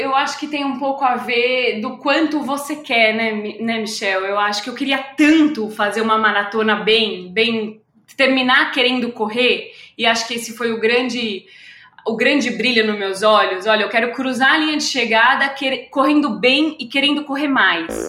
Eu acho que tem um pouco a ver do quanto você quer, né, né, Michel? Eu acho que eu queria tanto fazer uma maratona bem, bem terminar querendo correr, e acho que esse foi o grande o grande brilho nos meus olhos. Olha, eu quero cruzar a linha de chegada quer, correndo bem e querendo correr mais.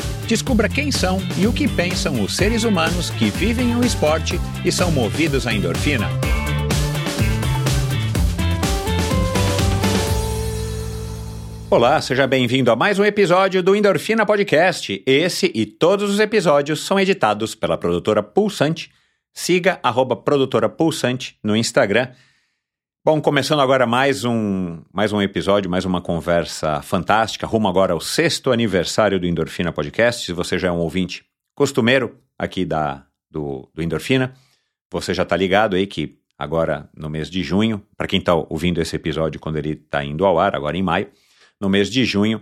Descubra quem são e o que pensam os seres humanos que vivem o esporte e são movidos à endorfina. Olá, seja bem-vindo a mais um episódio do Endorfina Podcast. Esse e todos os episódios são editados pela produtora Pulsante Siga arroba produtora Pulsante no Instagram. Bom, começando agora mais um, mais um episódio, mais uma conversa fantástica, rumo agora ao sexto aniversário do Endorfina Podcast. Se você já é um ouvinte costumeiro aqui da, do, do Endorfina, você já está ligado aí que agora no mês de junho, para quem está ouvindo esse episódio quando ele está indo ao ar, agora em maio, no mês de junho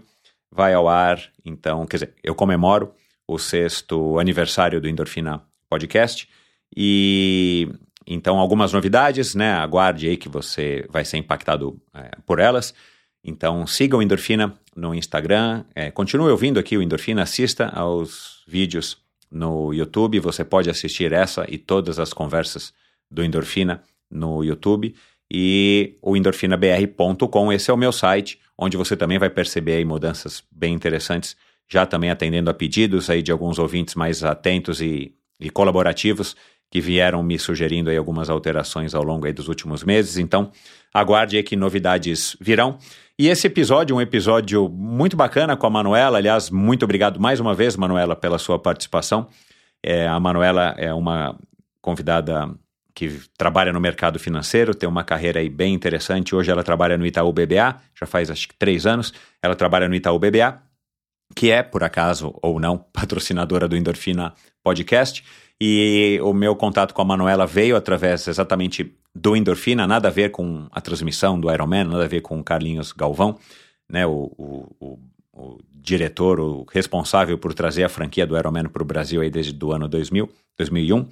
vai ao ar, então, quer dizer, eu comemoro o sexto aniversário do Endorfina Podcast e então algumas novidades, né? Aguarde aí que você vai ser impactado é, por elas. Então siga o Endorfina no Instagram, é, continue ouvindo aqui o Endorfina, assista aos vídeos no YouTube. Você pode assistir essa e todas as conversas do Endorfina no YouTube e o endorfinabr.com. Esse é o meu site, onde você também vai perceber aí mudanças bem interessantes, já também atendendo a pedidos aí de alguns ouvintes mais atentos e, e colaborativos que vieram me sugerindo aí algumas alterações ao longo aí dos últimos meses. Então, aguarde aí que novidades virão. E esse episódio, um episódio muito bacana com a Manuela. Aliás, muito obrigado mais uma vez, Manuela, pela sua participação. É, a Manuela é uma convidada que trabalha no mercado financeiro, tem uma carreira aí bem interessante. Hoje ela trabalha no Itaú BBA, já faz acho que três anos. Ela trabalha no Itaú BBA, que é, por acaso ou não, patrocinadora do Endorfina Podcast. E o meu contato com a Manuela veio através exatamente do Endorfina, nada a ver com a transmissão do Ironman, nada a ver com o Carlinhos Galvão, né, o, o, o, o diretor, o responsável por trazer a franquia do Ironman para o Brasil aí desde o ano 2000, 2001.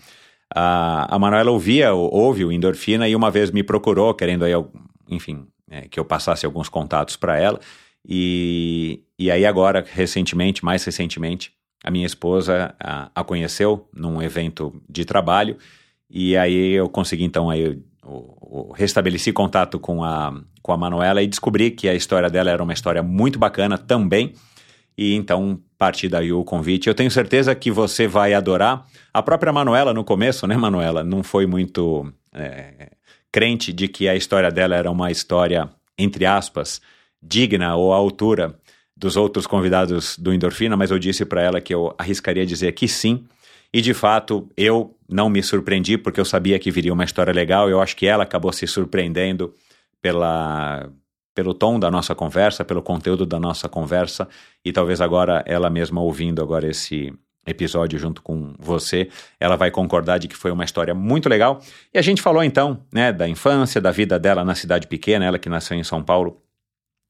A, a Manuela ouvia, ouve o Endorfina e uma vez me procurou, querendo aí, enfim, é, que eu passasse alguns contatos para ela. E, e aí agora, recentemente, mais recentemente, a minha esposa a, a conheceu num evento de trabalho e aí eu consegui então aí o, o, restabeleci contato com a com a Manuela e descobri que a história dela era uma história muito bacana também e então parti daí o convite. Eu tenho certeza que você vai adorar. A própria Manuela no começo, né, Manuela, não foi muito é, crente de que a história dela era uma história entre aspas digna ou à altura dos outros convidados do Endorfina, mas eu disse para ela que eu arriscaria dizer que sim. E de fato, eu não me surpreendi porque eu sabia que viria uma história legal. Eu acho que ela acabou se surpreendendo pela pelo tom da nossa conversa, pelo conteúdo da nossa conversa e talvez agora ela mesma ouvindo agora esse episódio junto com você, ela vai concordar de que foi uma história muito legal. E a gente falou então, né, da infância, da vida dela na cidade pequena, ela que nasceu em São Paulo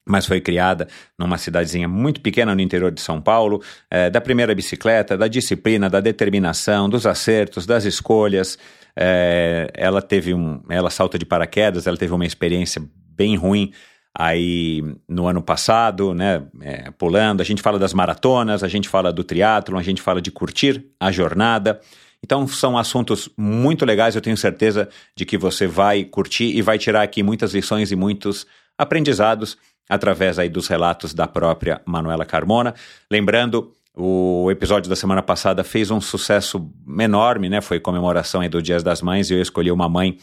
mas foi criada numa cidadezinha muito pequena no interior de São Paulo, é, da primeira bicicleta, da disciplina, da determinação, dos acertos, das escolhas. É, ela teve um, ela salta de paraquedas, ela teve uma experiência bem ruim aí no ano passado, né, é, pulando. A gente fala das maratonas, a gente fala do triatlo, a gente fala de curtir a jornada. Então são assuntos muito legais, eu tenho certeza de que você vai curtir e vai tirar aqui muitas lições e muitos aprendizados através aí dos relatos da própria Manuela Carmona. Lembrando, o episódio da semana passada fez um sucesso enorme, né? Foi comemoração aí do Dias das Mães e eu escolhi uma mãe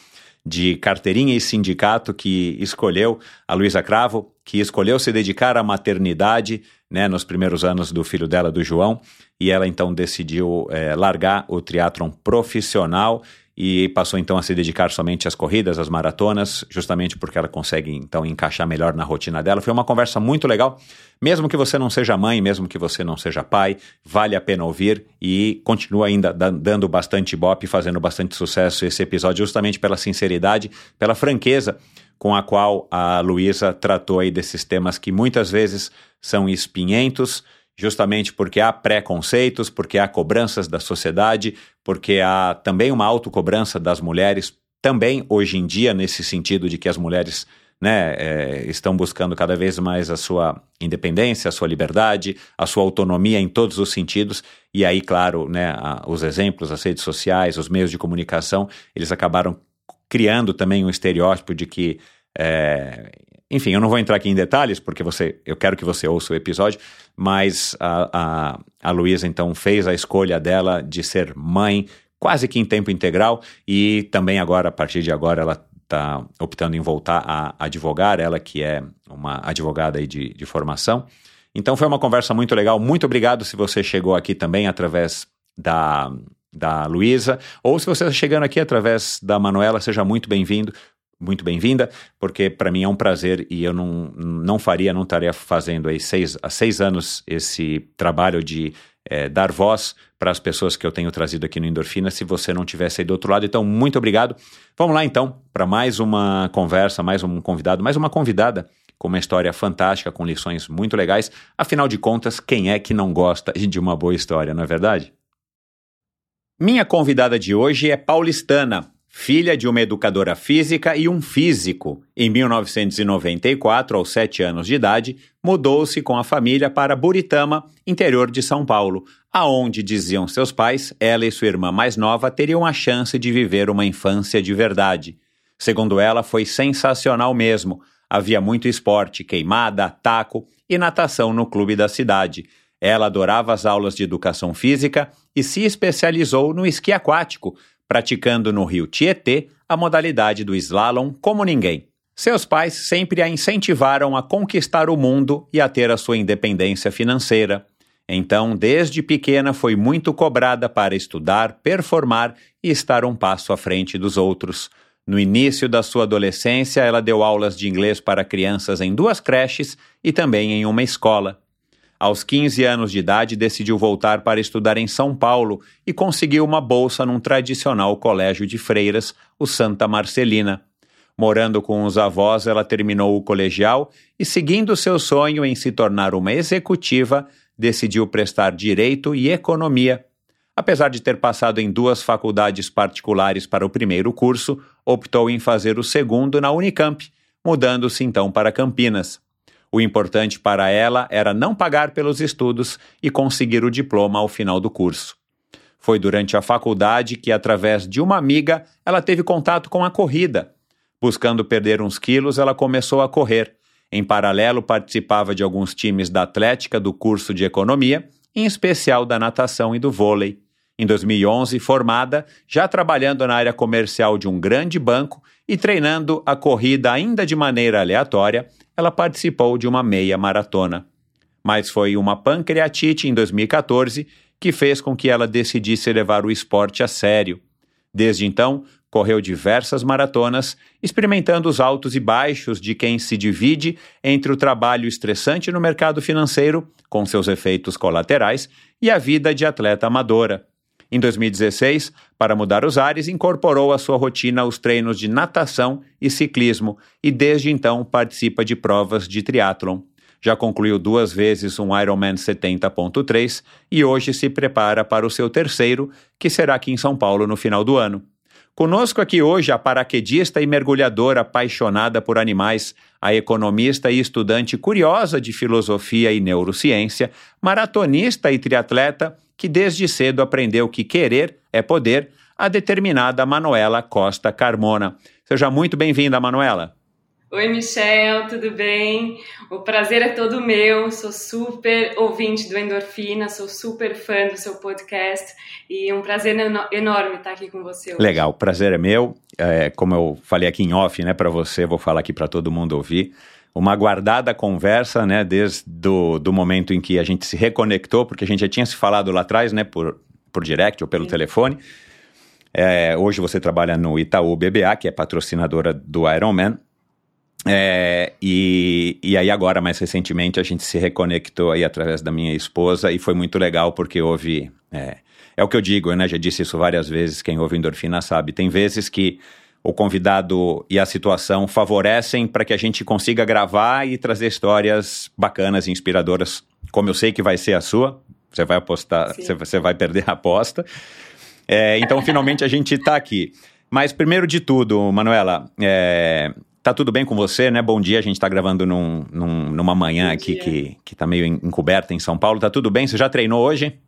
de carteirinha e sindicato que escolheu a Luísa Cravo, que escolheu se dedicar à maternidade, né, nos primeiros anos do filho dela, do João, e ela então decidiu é, largar o triatlon profissional e passou então a se dedicar somente às corridas, às maratonas, justamente porque ela consegue então encaixar melhor na rotina dela. Foi uma conversa muito legal. Mesmo que você não seja mãe, mesmo que você não seja pai, vale a pena ouvir e continua ainda dando bastante bop, fazendo bastante sucesso esse episódio, justamente pela sinceridade, pela franqueza com a qual a Luísa tratou aí desses temas que muitas vezes são espinhentos, justamente porque há preconceitos, porque há cobranças da sociedade, porque há também uma autocobrança das mulheres, também hoje em dia, nesse sentido de que as mulheres né, é, estão buscando cada vez mais a sua independência, a sua liberdade, a sua autonomia em todos os sentidos. E aí, claro, né, a, os exemplos, as redes sociais, os meios de comunicação, eles acabaram criando também um estereótipo de que é, enfim, eu não vou entrar aqui em detalhes, porque você, eu quero que você ouça o episódio, mas a, a, a Luísa então fez a escolha dela de ser mãe quase que em tempo integral e também agora, a partir de agora, ela está optando em voltar a advogar, ela que é uma advogada aí de, de formação. Então foi uma conversa muito legal. Muito obrigado se você chegou aqui também através da, da Luísa, ou se você está chegando aqui através da Manuela, seja muito bem-vindo muito bem-vinda, porque para mim é um prazer e eu não, não faria, não estaria fazendo aí seis, há seis anos esse trabalho de é, dar voz para as pessoas que eu tenho trazido aqui no Endorfina se você não tivesse aí do outro lado. Então, muito obrigado. Vamos lá então para mais uma conversa, mais um convidado, mais uma convidada com uma história fantástica, com lições muito legais. Afinal de contas, quem é que não gosta de uma boa história, não é verdade? Minha convidada de hoje é paulistana, filha de uma educadora física e um físico. Em 1994, aos sete anos de idade, mudou-se com a família para Buritama, interior de São Paulo, aonde, diziam seus pais, ela e sua irmã mais nova teriam a chance de viver uma infância de verdade. Segundo ela, foi sensacional mesmo. Havia muito esporte, queimada, taco e natação no clube da cidade. Ela adorava as aulas de educação física e se especializou no esqui aquático, praticando no rio Tietê a modalidade do slalom como ninguém. Seus pais sempre a incentivaram a conquistar o mundo e a ter a sua independência financeira. Então, desde pequena, foi muito cobrada para estudar, performar e estar um passo à frente dos outros. No início da sua adolescência, ela deu aulas de inglês para crianças em duas creches e também em uma escola. Aos 15 anos de idade, decidiu voltar para estudar em São Paulo e conseguiu uma bolsa num tradicional colégio de freiras, o Santa Marcelina. Morando com os avós, ela terminou o colegial e, seguindo seu sonho em se tornar uma executiva, decidiu prestar direito e economia. Apesar de ter passado em duas faculdades particulares para o primeiro curso, optou em fazer o segundo na Unicamp, mudando-se então para Campinas. O importante para ela era não pagar pelos estudos e conseguir o diploma ao final do curso. Foi durante a faculdade que, através de uma amiga, ela teve contato com a corrida. Buscando perder uns quilos, ela começou a correr. Em paralelo, participava de alguns times da Atlética do curso de Economia, em especial da natação e do vôlei. Em 2011, formada, já trabalhando na área comercial de um grande banco e treinando a corrida ainda de maneira aleatória, ela participou de uma meia maratona. Mas foi uma pancreatite em 2014 que fez com que ela decidisse levar o esporte a sério. Desde então, correu diversas maratonas, experimentando os altos e baixos de quem se divide entre o trabalho estressante no mercado financeiro, com seus efeitos colaterais, e a vida de atleta amadora. Em 2016, para mudar os ares, incorporou à sua rotina os treinos de natação e ciclismo e desde então participa de provas de triatlon. Já concluiu duas vezes um Ironman 70.3 e hoje se prepara para o seu terceiro, que será aqui em São Paulo no final do ano. Conosco aqui hoje a paraquedista e mergulhadora apaixonada por animais, a economista e estudante curiosa de filosofia e neurociência, maratonista e triatleta, que desde cedo aprendeu que querer é poder, a determinada Manuela Costa Carmona. Seja muito bem-vinda, Manuela. Oi, Michel, tudo bem? O prazer é todo meu. Sou super ouvinte do Endorfina, sou super fã do seu podcast e um prazer enorme estar aqui com você hoje. Legal, o prazer é meu. É, como eu falei aqui em off, né, para você, vou falar aqui para todo mundo ouvir uma guardada conversa, né, desde do, do momento em que a gente se reconectou, porque a gente já tinha se falado lá atrás, né, por, por direct ou pelo Sim. telefone. É, hoje você trabalha no Itaú BBA, que é patrocinadora do Ironman. É, e, e aí agora, mais recentemente, a gente se reconectou aí através da minha esposa e foi muito legal porque houve... É, é o que eu digo, né? Já disse isso várias vezes, quem ouve endorfina sabe. Tem vezes que o convidado e a situação favorecem para que a gente consiga gravar e trazer histórias bacanas e inspiradoras, como eu sei que vai ser a sua. Você vai apostar, você, você vai perder a aposta. É, então, finalmente a gente está aqui. Mas primeiro de tudo, Manuela, é, tá tudo bem com você, né? Bom dia, a gente está gravando num, num, numa manhã Bom aqui dia. que, que tá meio encoberta em São Paulo. Tá tudo bem? Você já treinou hoje?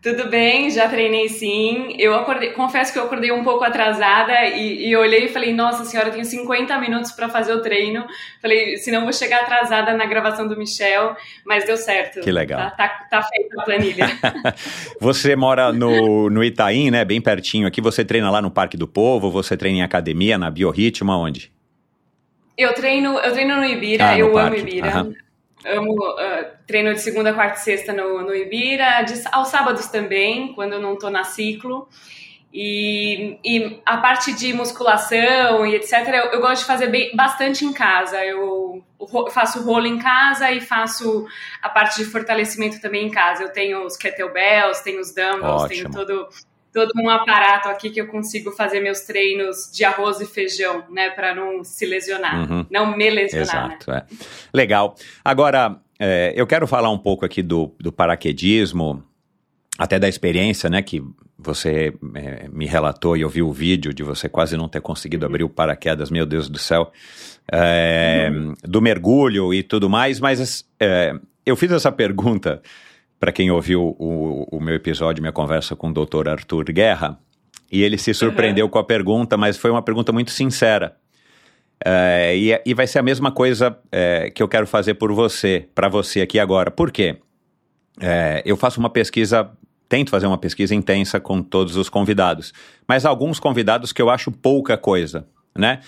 Tudo bem, já treinei sim. Eu acordei, confesso que eu acordei um pouco atrasada e, e olhei e falei: Nossa senhora, eu tenho 50 minutos para fazer o treino. Falei: Senão vou chegar atrasada na gravação do Michel, mas deu certo. Que legal. Tá, tá, tá feita a planilha. você mora no, no Itaim, né? Bem pertinho aqui. Você treina lá no Parque do Povo? Você treina em academia, na Biorritmo, aonde? Eu treino, eu treino no Ibira, ah, no eu parque. amo Ibira. Aham amo uh, treino de segunda, quarta e sexta no, no Ibira, de, aos sábados também, quando eu não estou na ciclo. E, e, a parte de musculação e etc, eu, eu gosto de fazer bem, bastante em casa. Eu, faço rolo em casa e faço a parte de fortalecimento também em casa. Eu tenho os kettlebells, tenho os dumbbells, Ótimo. tenho todo todo um aparato aqui que eu consigo fazer meus treinos de arroz e feijão, né, para não se lesionar, uhum. não me lesionar. Exato, né? é. Legal. Agora, é, eu quero falar um pouco aqui do, do paraquedismo, até da experiência, né, que você é, me relatou e eu vi o vídeo de você quase não ter conseguido abrir o paraquedas, meu Deus do céu, é, uhum. do mergulho e tudo mais, mas é, eu fiz essa pergunta para quem ouviu o, o, meu episódio, minha conversa com o Dr. Arthur Guerra, e ele se surpreendeu uhum. com a pergunta, mas foi uma pergunta muito sincera. É, e, e, vai ser a mesma coisa é, que eu quero fazer por você, para você aqui agora. Por quê? É, eu faço uma pesquisa, tento fazer uma pesquisa intensa com todos os convidados, mas alguns convidados que eu acho pouca coisa, né?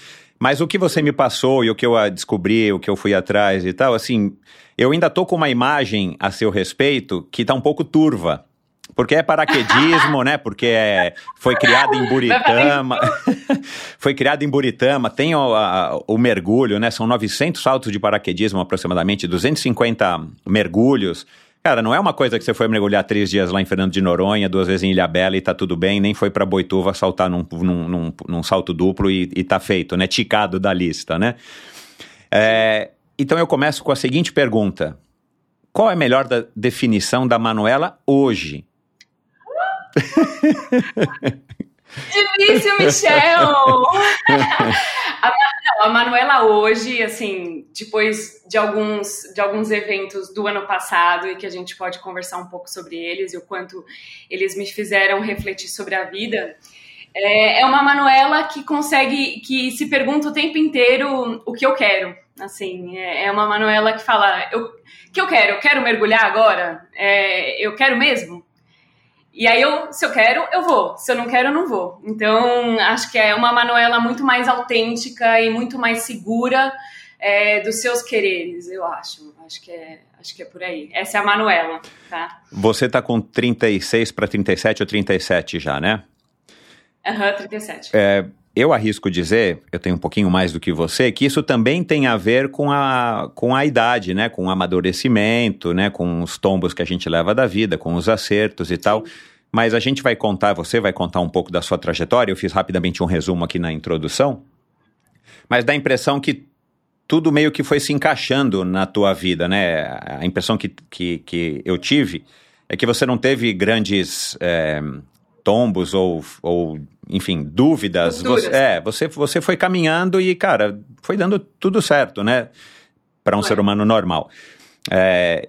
Mas o que você me passou e o que eu descobri, o que eu fui atrás e tal, assim, eu ainda tô com uma imagem a seu respeito que tá um pouco turva. Porque é paraquedismo, né? Porque é, foi criado em Buritama. foi criado em Buritama. Tem o, a, o, mergulho, né? São 900 saltos de paraquedismo, aproximadamente 250 mergulhos. Cara, não é uma coisa que você foi mergulhar três dias lá em Fernando de Noronha, duas vezes em Ilhabela e tá tudo bem, nem foi para Boituva saltar num, num, num, num, salto duplo e, e tá feito, né? Ticado da lista, né? É, então eu começo com a seguinte pergunta: Qual é a melhor da definição da Manuela hoje? Difícil, Michel! a, não, a Manuela hoje, assim, depois de alguns, de alguns eventos do ano passado e que a gente pode conversar um pouco sobre eles e o quanto eles me fizeram refletir sobre a vida, é, é uma Manuela que consegue, que se pergunta o tempo inteiro o que eu quero. Assim, é, é uma Manuela que fala, eu, que eu quero? Eu quero mergulhar agora? É, eu quero mesmo? E aí, eu, se eu quero, eu vou. Se eu não quero, eu não vou. Então, acho que é uma Manuela muito mais autêntica e muito mais segura é, dos seus quereres, eu acho. Acho que é, acho que é por aí. Essa é a Manuela, tá? Você tá com 36 para 37 ou 37 já, né? Aham, uhum, 37. É, eu arrisco dizer, eu tenho um pouquinho mais do que você, que isso também tem a ver com a, com a idade, né? Com o amadurecimento, né? Com os tombos que a gente leva da vida, com os acertos e tal. Mas a gente vai contar, você vai contar um pouco da sua trajetória. Eu fiz rapidamente um resumo aqui na introdução. Mas dá a impressão que tudo meio que foi se encaixando na tua vida, né? A impressão que, que, que eu tive é que você não teve grandes é, tombos ou, ou enfim, dúvidas. Você, é, você, você foi caminhando e, cara, foi dando tudo certo, né? Para um ser humano normal. É,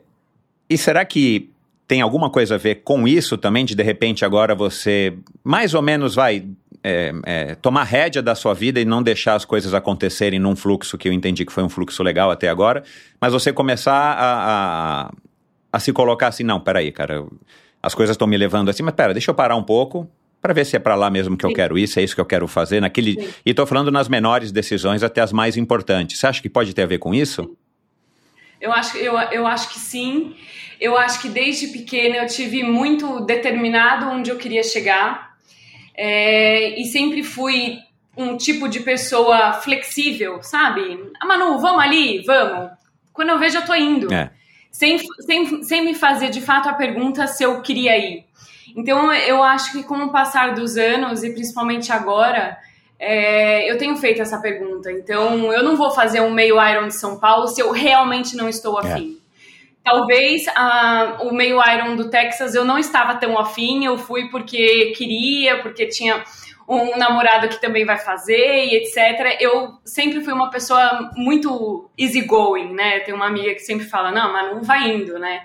e será que tem alguma coisa a ver com isso também, de de repente agora você mais ou menos vai é, é, tomar rédea da sua vida e não deixar as coisas acontecerem num fluxo que eu entendi que foi um fluxo legal até agora, mas você começar a, a, a se colocar assim, não, peraí, cara, as coisas estão me levando assim, mas pera, deixa eu parar um pouco para ver se é para lá mesmo que Sim. eu quero ir, se é isso que eu quero fazer naquele. Sim. E estou falando nas menores decisões até as mais importantes. Você acha que pode ter a ver com isso? Eu acho, eu, eu acho que sim. Eu acho que desde pequena eu tive muito determinado onde eu queria chegar. É, e sempre fui um tipo de pessoa flexível, sabe? Ah, Manu, vamos ali? Vamos. Quando eu vejo, eu tô indo. É. Sem, sem, sem me fazer de fato a pergunta se eu queria ir. Então, eu acho que com o passar dos anos, e principalmente agora, é, eu tenho feito essa pergunta. Então, eu não vou fazer um meio Iron de São Paulo se eu realmente não estou afim. É. Talvez a, o meio Iron do Texas eu não estava tão afim, eu fui porque queria, porque tinha um namorado que também vai fazer e etc. Eu sempre fui uma pessoa muito easygoing, né? Tem uma amiga que sempre fala, não, mas não vai indo, né?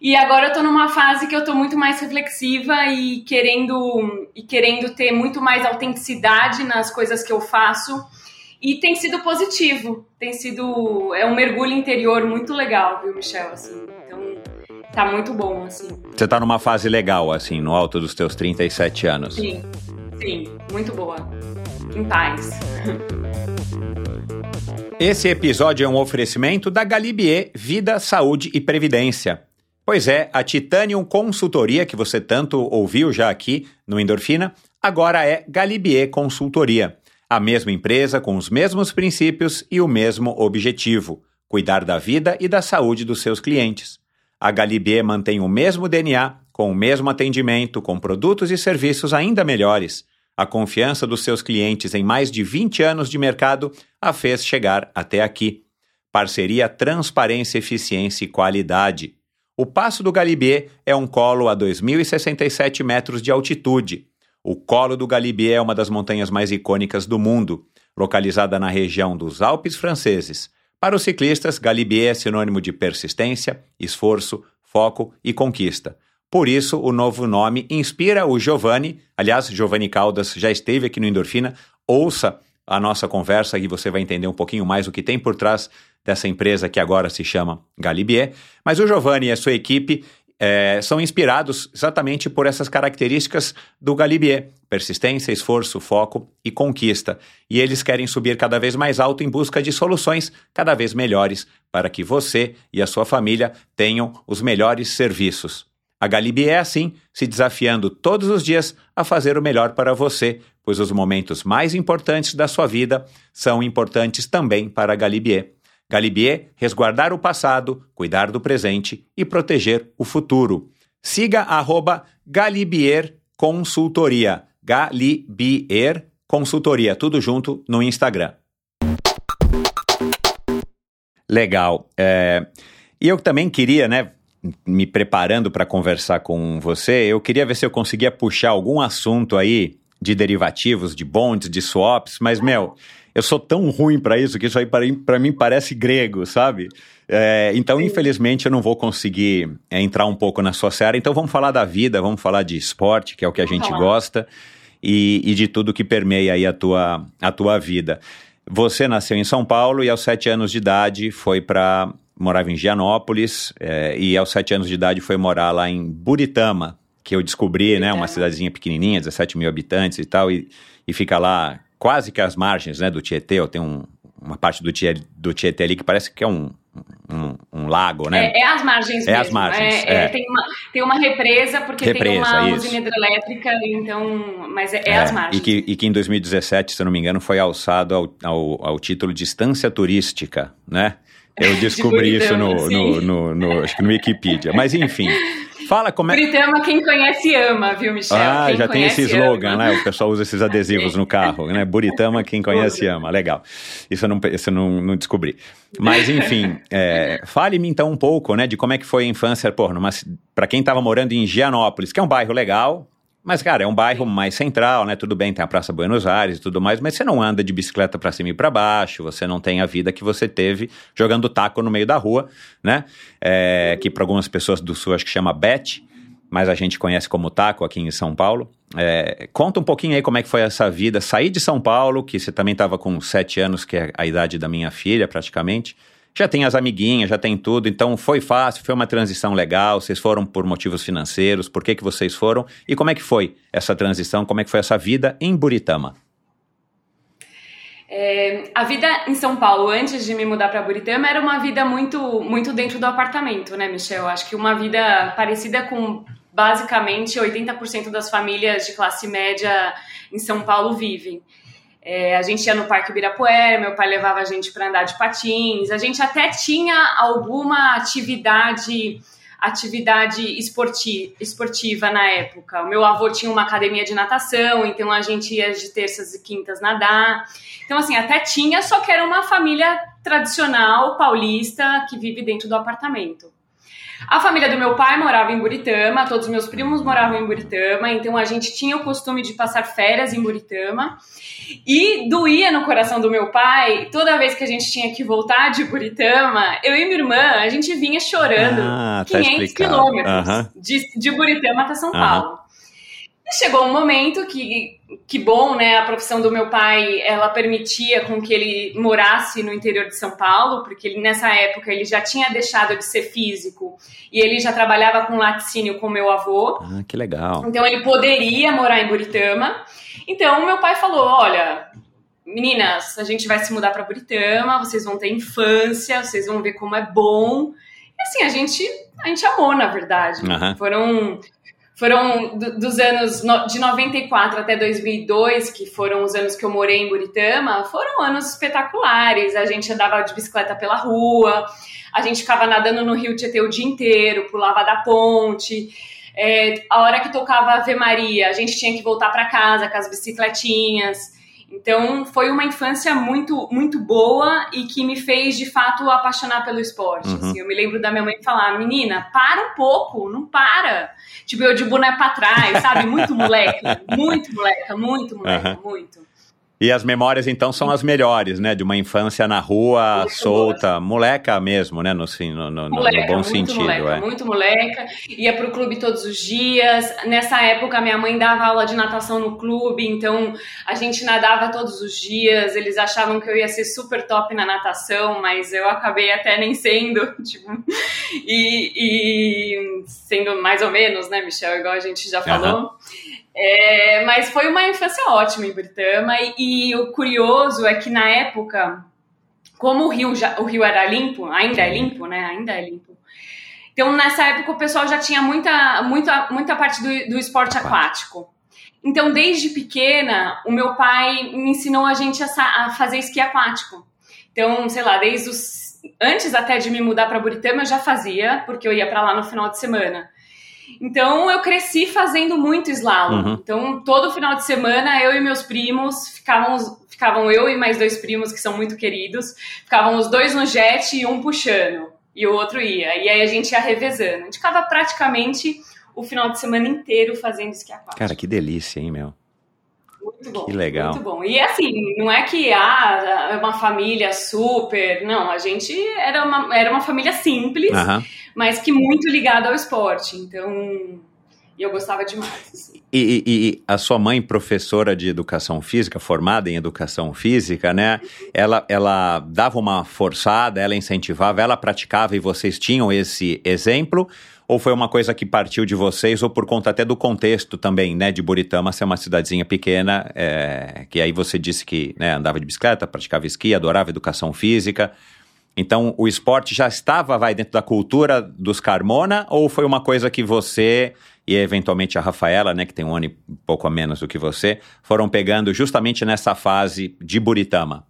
E agora eu tô numa fase que eu tô muito mais reflexiva e querendo, e querendo ter muito mais autenticidade nas coisas que eu faço. E tem sido positivo, tem sido. É um mergulho interior muito legal, viu, Michel? Assim, então, tá muito bom, assim. Você tá numa fase legal, assim, no alto dos teus 37 anos. Sim. Sim, muito boa. Em paz. Esse episódio é um oferecimento da Galibier Vida, Saúde e Previdência. Pois é, a Titanium Consultoria, que você tanto ouviu já aqui no Endorfina, agora é Galibier Consultoria. A mesma empresa com os mesmos princípios e o mesmo objetivo: cuidar da vida e da saúde dos seus clientes. A Galibier mantém o mesmo DNA, com o mesmo atendimento, com produtos e serviços ainda melhores. A confiança dos seus clientes em mais de 20 anos de mercado a fez chegar até aqui. Parceria, transparência, eficiência e qualidade. O Passo do Galibier é um colo a 2.067 metros de altitude. O Colo do Galibier é uma das montanhas mais icônicas do mundo, localizada na região dos Alpes franceses. Para os ciclistas, Galibier é sinônimo de persistência, esforço, foco e conquista. Por isso, o novo nome inspira o Giovanni. Aliás, Giovanni Caldas já esteve aqui no Endorfina. Ouça a nossa conversa e você vai entender um pouquinho mais o que tem por trás dessa empresa que agora se chama Galibier. Mas o Giovanni e a sua equipe é, são inspirados exatamente por essas características do Galibier: persistência, esforço, foco e conquista. E eles querem subir cada vez mais alto em busca de soluções cada vez melhores para que você e a sua família tenham os melhores serviços. A Galibi é assim, se desafiando todos os dias a fazer o melhor para você, pois os momentos mais importantes da sua vida são importantes também para a Galibier. Galibier, resguardar o passado, cuidar do presente e proteger o futuro. Siga arroba Galibier Consultoria. Galibier Consultoria, tudo junto no Instagram. Legal. É... E eu também queria, né, me preparando para conversar com você, eu queria ver se eu conseguia puxar algum assunto aí de derivativos, de bonds, de swaps, mas, meu, eu sou tão ruim para isso que isso aí para mim parece grego, sabe? É, então, infelizmente, eu não vou conseguir é, entrar um pouco na sua série. Então, vamos falar da vida, vamos falar de esporte, que é o que a gente gosta, e, e de tudo que permeia aí a tua, a tua vida. Você nasceu em São Paulo e aos sete anos de idade foi para morava em Gianópolis é, e aos sete anos de idade foi morar lá em Buritama, que eu descobri, né, uma cidadezinha pequenininha, 17 mil habitantes e tal, e, e fica lá quase que às margens, né, do Tietê, eu tenho um, uma parte do Tietê, do Tietê ali que parece que é um, um, um lago, né? É, é as margens É mesmo. as margens, é, é. Tem, uma, tem uma represa, porque represa, tem uma isso. usina hidrelétrica, então, mas é, é as margens. E que, e que em 2017, se eu não me engano, foi alçado ao, ao, ao título de estância turística, né? Eu descobri isso no, no, no, no, acho que no Wikipedia. Mas enfim, fala como é. Buritama, quem conhece ama, viu, Michel? Ah, quem já tem esse slogan, ama. né? O pessoal usa esses adesivos no carro, né? Buritama, quem conhece ama. Legal. Isso eu não, isso eu não, não descobri. Mas enfim, é, fale-me então um pouco, né, de como é que foi a infância, pô, pra quem tava morando em Gianópolis, que é um bairro legal, mas, cara, é um bairro mais central, né? Tudo bem, tem a Praça Buenos Aires e tudo mais, mas você não anda de bicicleta para cima e para baixo, você não tem a vida que você teve jogando taco no meio da rua, né? É, que para algumas pessoas do sul acho que chama bet, mas a gente conhece como taco aqui em São Paulo. É, conta um pouquinho aí como é que foi essa vida, sair de São Paulo, que você também estava com sete anos, que é a idade da minha filha praticamente, já tem as amiguinhas, já tem tudo, então foi fácil, foi uma transição legal, vocês foram por motivos financeiros, por que, que vocês foram e como é que foi essa transição, como é que foi essa vida em Buritama? É, a vida em São Paulo, antes de me mudar para Buritama, era uma vida muito, muito dentro do apartamento, né, Michel? Acho que uma vida parecida com basicamente 80% das famílias de classe média em São Paulo vivem. É, a gente ia no Parque Ibirapuera, meu pai levava a gente para andar de patins, a gente até tinha alguma atividade atividade esportiva, esportiva na época. O meu avô tinha uma academia de natação, então a gente ia de terças e quintas nadar. Então, assim, até tinha, só que era uma família tradicional paulista que vive dentro do apartamento. A família do meu pai morava em Buritama, todos os meus primos moravam em Buritama, então a gente tinha o costume de passar férias em Buritama. E doía no coração do meu pai, toda vez que a gente tinha que voltar de Buritama, eu e minha irmã, a gente vinha chorando Ah, tá 500 explicado. quilômetros Aham. de, de Buritama até São Aham. Paulo. E chegou um momento que, que bom, né? A profissão do meu pai, ela permitia com que ele morasse no interior de São Paulo, porque ele, nessa época ele já tinha deixado de ser físico e ele já trabalhava com laticínio com meu avô. Ah, que legal. Então ele poderia morar em Buritama. Então meu pai falou: olha, meninas, a gente vai se mudar para Buritama, vocês vão ter infância, vocês vão ver como é bom. E assim, a gente, a gente amou, na verdade. Aham. Foram foram do- dos anos no- de 94 até 2002, que foram os anos que eu morei em Buritama, foram anos espetaculares. A gente andava de bicicleta pela rua, a gente ficava nadando no Rio Tietê o dia inteiro, pulava da ponte. É, a hora que tocava Ave Maria, a gente tinha que voltar para casa com as bicicletinhas. Então, foi uma infância muito, muito boa e que me fez, de fato, apaixonar pelo esporte. Uhum. assim. eu me lembro da minha mãe falar, menina, para um pouco, não para. Tipo, eu de boné pra trás, sabe? Muito moleca, muito moleca, muito moleca, Aham. muito. E as memórias, então, são as melhores, né? De uma infância na rua, Muito solta, moleca mesmo, né? No, no, no- no- no Moleca, bom muito sentido, moleca, é. muito moleca. Ia pro clube todos os dias. Nessa época, minha mãe dava aula de natação no clube, então a gente nadava todos os dias. Eles achavam que eu ia ser super top na natação, mas eu acabei até nem sendo, tipo, e, e sendo mais ou menos, né, Michel, igual a gente já falou. É, mas foi uma infância ótima em Britama e, e o curioso é que na época, como o rio, já, o rio era limpo, ainda é limpo, né? Ainda é limpo. Então nessa época o pessoal já tinha muita, muita, muita parte do, do esporte aquático. Então desde pequena o meu pai me ensinou a gente a, a fazer esqui aquático. Então sei lá, desde os antes até de me mudar para Buritama eu já fazia porque eu ia para lá no final de semana. Então eu cresci fazendo muito slalom. Uhum. Então todo final de semana eu e meus primos ficávamos, ficavam eu e mais dois primos que são muito queridos, ficavam os dois no jet e um puxando e o outro ia. E aí a gente ia revezando. A gente ficava praticamente o final de semana inteiro fazendo esqui aquático. Cara, que delícia, hein, meu? Muito bom. Que legal. Muito bom. E assim, não é que ah, é uma família super. Não, a gente era uma, era uma família simples, mas que muito ligada ao esporte. Então, eu gostava demais. assim. E, e- e a sua mãe, professora de educação física, formada em educação física, né? Ela, ela dava uma forçada, ela incentivava, ela praticava e vocês tinham esse exemplo? Ou foi uma coisa que partiu de vocês, ou por conta até do contexto também, né? De Buritama ser uma cidadezinha pequena, é, que aí você disse que né, andava de bicicleta, praticava esqui, adorava educação física. Então, o esporte já estava, vai, dentro da cultura dos Carmona, ou foi uma coisa que você e eventualmente a Rafaela, né, que tem um ano e pouco a menos do que você, foram pegando justamente nessa fase de Buritama?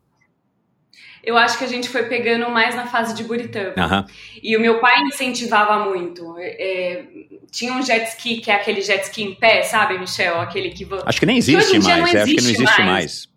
Eu acho que a gente foi pegando mais na fase de Buritama. Aham. E o meu pai incentivava muito. É, tinha um jet ski, que é aquele jet ski em pé, sabe, Michel? Aquele que. Acho que nem existe mais, não é, acho que não existe existe mais. mais.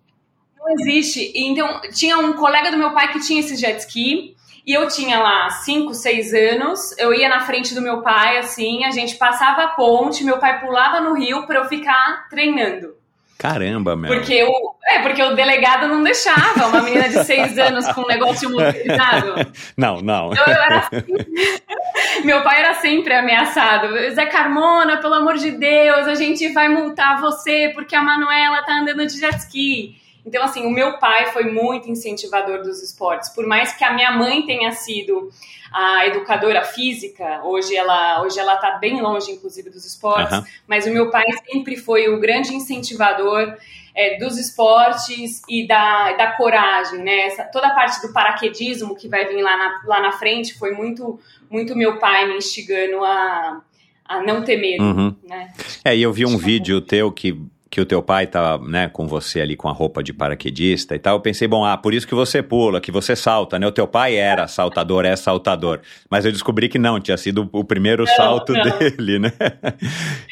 Não existe. Então, tinha um colega do meu pai que tinha esse jet ski. E eu tinha lá 5, 6 anos. Eu ia na frente do meu pai, assim. A gente passava a ponte. Meu pai pulava no rio pra eu ficar treinando. Caramba, meu. Porque o, é, porque o delegado não deixava uma menina de 6 anos com um negócio motorizado. Não, não. Então, assim. Meu pai era sempre ameaçado. Zé Carmona, pelo amor de Deus, a gente vai multar você porque a Manuela tá andando de jet ski. Então, assim, o meu pai foi muito incentivador dos esportes. Por mais que a minha mãe tenha sido a educadora física, hoje ela, hoje ela tá bem longe, inclusive, dos esportes, Aham. mas o meu pai sempre foi o grande incentivador é, dos esportes e da, da coragem, né? Essa, toda a parte do paraquedismo que vai vir lá na, lá na frente foi muito, muito meu pai me instigando a, a não ter medo, Uhum. né? É, e eu vi um é vídeo teu que, que o teu pai tá, né, com você ali com a roupa de paraquedista e tal. Eu pensei, bom, ah, por isso que você pula, que você salta, né? O teu pai era saltador, é saltador. Mas eu descobri que não, tinha sido o primeiro salto não. dele, né?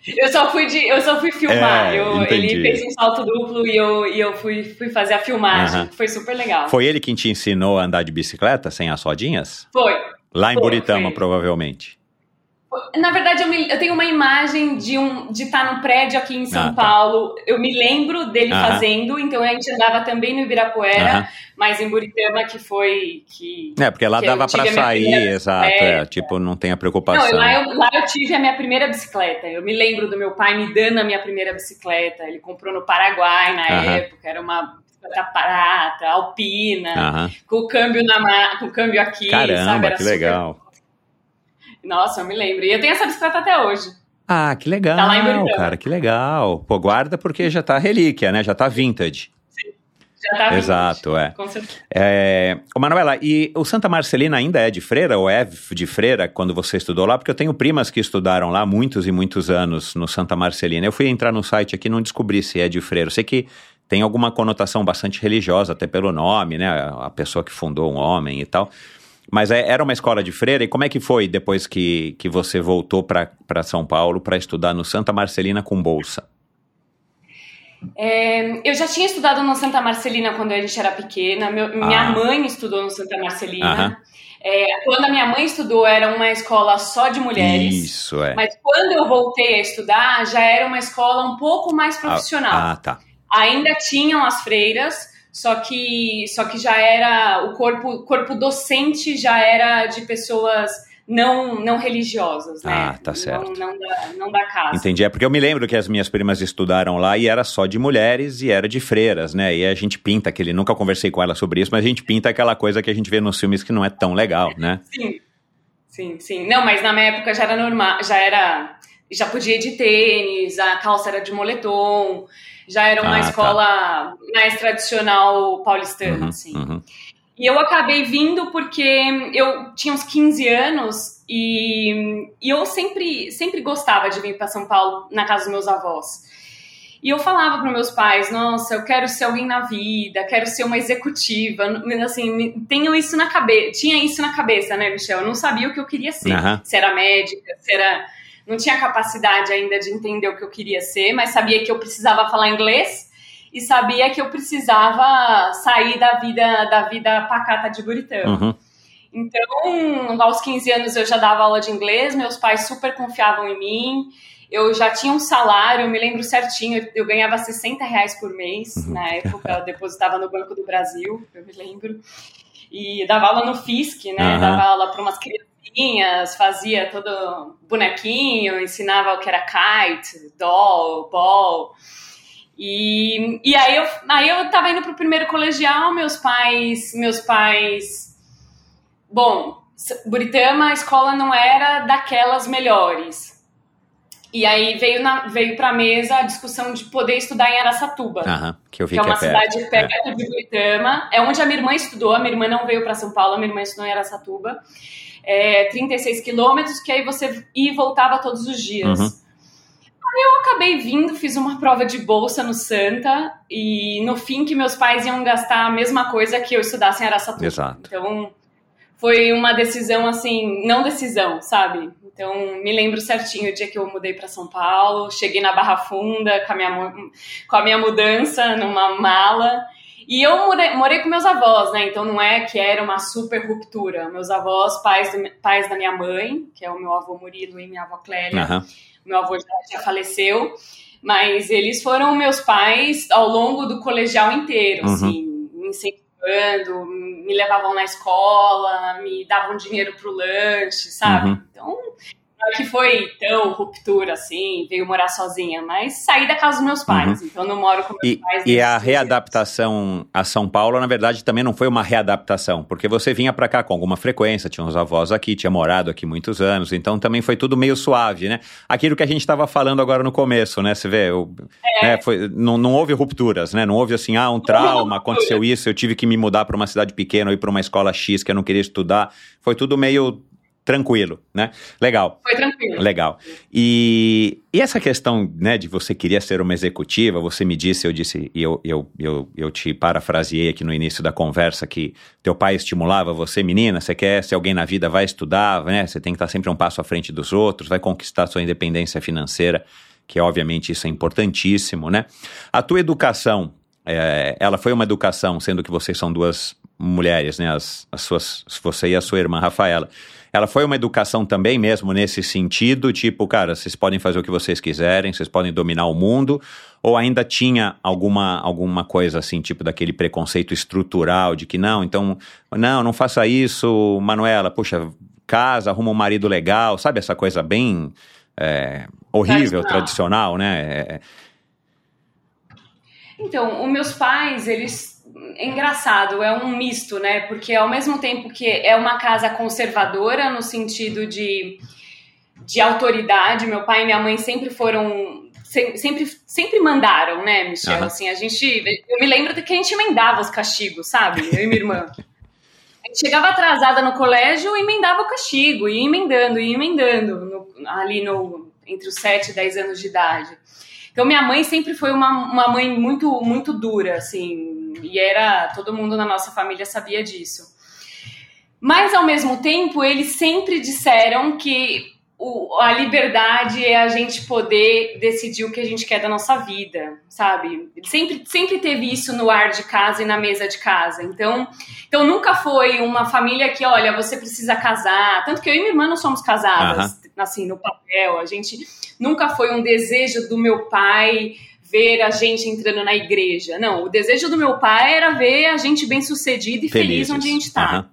Eu só fui de, eu só fui filmar. É, Eu- ele fez um salto duplo e eu, e eu fui, fui fazer a filmagem. Aham. Foi super legal. Foi ele quem te ensinou a andar de bicicleta sem as rodinhas? Foi. Lá em Foi, Buritama, foi. provavelmente. Na verdade, eu, me- eu tenho uma imagem de um de estar num prédio aqui em São Ah, tá. Paulo. Eu me lembro dele Aham. fazendo, então a gente andava também no Ibirapuera, Aham. mas em Buritama que foi que É, porque lá dava pra tive a minha sair, primeira exato. É, tipo, não tem a Não, preocupação. lá eu, lá eu tive a minha primeira bicicleta. Eu me lembro do meu pai me dando a minha primeira bicicleta. Ele comprou no Paraguai na época, era uma bicicleta prata, alpina, com o câmbio na com o câmbio aqui, Caramba, sabe? Era que legal. Nossa, eu me lembro. E eu tenho essa bicicleta até hoje. Ah, que legal, Tá lá em Buritama. cara, que legal. Pô, guarda porque já tá relíquia, né? Já tá vintage. Já tá Exato, é. Com certeza. É, ô Manuela, e o Santa Marcelina ainda é de freira ou é de freira quando você estudou lá? Porque eu tenho primas que estudaram lá muitos e muitos anos no Santa Marcelina. Eu fui entrar no site aqui e não descobri se é de freira. Eu sei que tem alguma conotação bastante religiosa, até pelo nome, né? A pessoa que fundou um homem e tal. Mas é- era uma escola de freira, e como é que foi depois que, que você voltou para São Paulo para estudar no Santa Marcelina com bolsa? É, eu já tinha estudado no Santa Marcelina quando a gente era pequena. Meu- minha Ah. mãe estudou no Santa Marcelina. É, quando a minha mãe estudou, era uma escola só de mulheres. Isso, é. Mas quando eu voltei a estudar, já era uma escola um pouco mais profissional. Ah, tá. Ainda tinham as freiras, só que, só que já era o corpo, corpo docente já era de pessoas não, não religiosas, né? Ah, tá certo. Não, não, da, não da casa. Entendi. É porque eu me lembro que as minhas primas estudaram lá e era só de mulheres e era de freiras, né? E a gente pinta aquele. Nunca conversei com ela sobre isso, mas a gente pinta aquela coisa que a gente vê nos filmes que não é tão legal, né? Sim, sim, sim. Não, mas na minha época já era normal, já era. Já podia ir de tênis, a calça era de moletom, já era uma Ah, tá. escola mais tradicional paulistana, Uhum, assim. uhum. E eu acabei vindo porque eu tinha uns 15 anos e, e eu sempre, sempre gostava de vir para São Paulo na casa dos meus avós. E eu falava para meus pais, nossa, eu quero ser alguém na vida, quero ser uma executiva, assim, tenho isso na cabeça, tinha isso na cabeça, né, Michel? Eu não sabia o que eu queria ser, Aham. se era médica, se era... Não tinha capacidade ainda de entender o que eu queria ser, mas sabia que eu precisava falar inglês e sabia que eu precisava sair da vida da vida pacata de Buritama. Uhum. Então, aos 15 anos eu já dava aula de inglês, meus pais super confiavam em mim. Eu já tinha um salário, me lembro certinho, eu- ganhava 60 reais por mês na época, eu depositava no Banco do Brasil, eu me lembro. E dava aula no FISC, né? Aham. Dava aula para umas fazia todo bonequinho, ensinava o que era kite, doll, ball. E, e aí, eu, aí eu tava indo pro primeiro colegial, meus pais, meus pais. Bom, Buritama, a escola não era daquelas melhores. E aí veio, na, veio pra mesa a discussão de poder estudar em Araçatuba Aham, que eu vi que é uma é perto. cidade perto de Buritama. É onde a minha irmã estudou. A minha irmã não veio para São Paulo, a minha irmã estudou em Aracatuba. É 36 quilômetros, que aí você ia e voltava todos os dias. Uhum. Aí eu acabei vindo, fiz uma prova de bolsa no Santa, e no fim que meus pais iam gastar a mesma coisa que eu estudasse em Aracatuba. Exato. Então, foi uma decisão assim, não decisão, sabe? Então, me lembro certinho o dia que eu mudei para São Paulo, cheguei na Barra Funda com a minha, com a minha mudança numa mala. E eu morei, morei com meus avós, né? Então não é que era uma super ruptura. Meus avós, pais, do- pais da minha mãe, que é o meu avô Murilo e minha avó Clélia, Aham. meu avô já, já faleceu, mas eles foram meus pais ao longo do colegial inteiro, Uhum. assim, me incentivando, me levavam na escola, me davam dinheiro pro lanche, sabe? Uhum. Então, que foi tão ruptura assim, veio morar sozinha, mas saí da casa dos meus pais, então não moro com meus Uhum. E, pais. e a os 15 anos. readaptação a São Paulo, na verdade, também não foi uma readaptação, porque você vinha pra cá com alguma frequência, tinha uns avós aqui, tinha morado aqui muitos anos, então também foi tudo meio suave, né? Aquilo que a gente estava falando agora no começo, né? Você vê, eu- né, foi- não, não houve rupturas, né? Não houve assim, ah, um trauma, aconteceu isso, eu tive que me mudar para uma cidade pequena ou ir para uma escola X que eu não queria estudar. Foi tudo meio tranquilo, né? Legal. Foi tranquilo. Legal. E, e essa questão, né, de você queria ser uma executiva, você me disse, eu disse, e eu, eu, eu, eu te parafraseei aqui no início da conversa que teu pai estimulava você, menina, você quer ser alguém na vida, vai estudar, né? Você tem que estar sempre um passo à frente dos outros, vai conquistar sua independência financeira, que obviamente isso é importantíssimo, né? A tua educação, é, ela foi uma educação, sendo que vocês são duas mulheres, né? As, as suas, você e a sua irmã Rafaela. Ela foi uma educação também mesmo nesse sentido, tipo, cara, vocês podem fazer o que vocês quiserem, vocês podem dominar o mundo, ou ainda tinha alguma, alguma coisa assim, tipo daquele preconceito estrutural de que não, então, não, não faça isso, Manuela, puxa, casa, arruma um marido legal, sabe essa coisa bem é, horrível, tradicional, tradicional né? É... Então, os meus pais, eles é engraçado, é um misto, né? Porque ao mesmo tempo que é uma casa conservadora no sentido de, de autoridade, meu pai e minha mãe sempre foram sempre, sempre mandaram, né, Michel? Uhum. Assim, a gente. Eu me lembro de que a gente emendava os castigos, sabe? Eu e minha irmã. A gente chegava atrasada no colégio e emendava o castigo, ia emendando, ia emendando, no, ali no, entre os 7 e 10 anos de idade. Então, minha mãe sempre foi uma, uma mãe muito, muito dura, assim, e era. Todo mundo na nossa família sabia disso. Mas, ao mesmo tempo, eles sempre disseram que o, a liberdade é a gente poder decidir o que a gente quer da nossa vida, sabe? Sempre, sempre teve isso no ar de casa e na mesa de casa. Então, então nunca foi uma família que, olha, você precisa casar. Tanto que eu e minha irmã não somos casadas, uhum. assim, no papel. A gente nunca foi um desejo do meu pai ver a gente entrando na igreja. Não, o desejo do meu pai era ver a gente bem sucedido e Felizes. feliz onde a gente está. Uhum.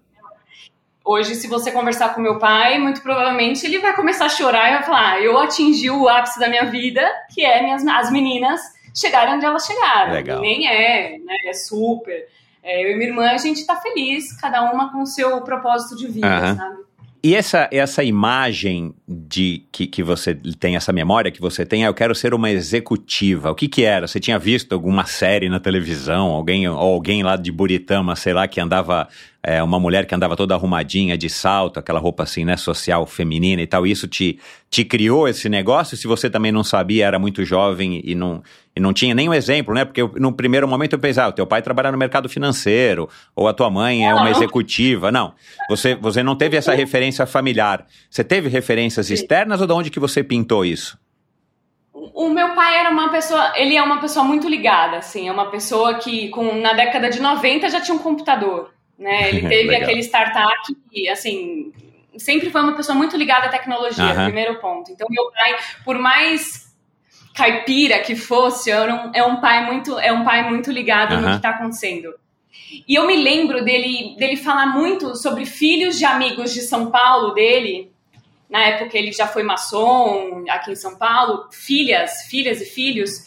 Hoje, se você conversar com meu pai, muito provavelmente ele vai começar a chorar e vai falar: ah, eu atingi o ápice da minha vida, que é minhas, as meninas chegarem onde elas chegaram. Legal. nem é, né? É super. É, eu e minha irmã, a gente tá feliz, cada uma com o seu propósito de vida, uhum. sabe? E essa, essa imagem de que, que você tem, essa memória que você tem, ah, eu quero ser uma executiva. O que que era? Você tinha visto alguma série na televisão? Alguém, ou alguém lá de Buritama, sei lá, que andava é, uma mulher que andava toda arrumadinha, de salto, aquela roupa assim, né, social, feminina e tal, isso te, te criou esse negócio? Se você também não sabia, era muito jovem e não, e não tinha nenhum exemplo, né? Porque eu, no primeiro momento eu pensava, ah, o teu pai trabalha no mercado financeiro, ou a tua mãe é uma executiva. Não, você, você não teve essa referência familiar. Você teve referências externas ou de onde que você pintou isso? O meu pai era uma pessoa, ele é uma pessoa muito ligada, assim, é uma pessoa que com, na década de 90 já tinha um computador né? Ele teve aquele startup e, assim, sempre foi uma pessoa muito ligada à tecnologia, uhum. primeiro ponto. Então, meu pai, por mais caipira que fosse, é um, é um pai muito, é um pai muito ligado uhum. no que está acontecendo. E eu me lembro dele, dele falar muito sobre filhos de amigos de São Paulo dele. Na época ele já foi maçom aqui em São Paulo, filhas, filhas e filhos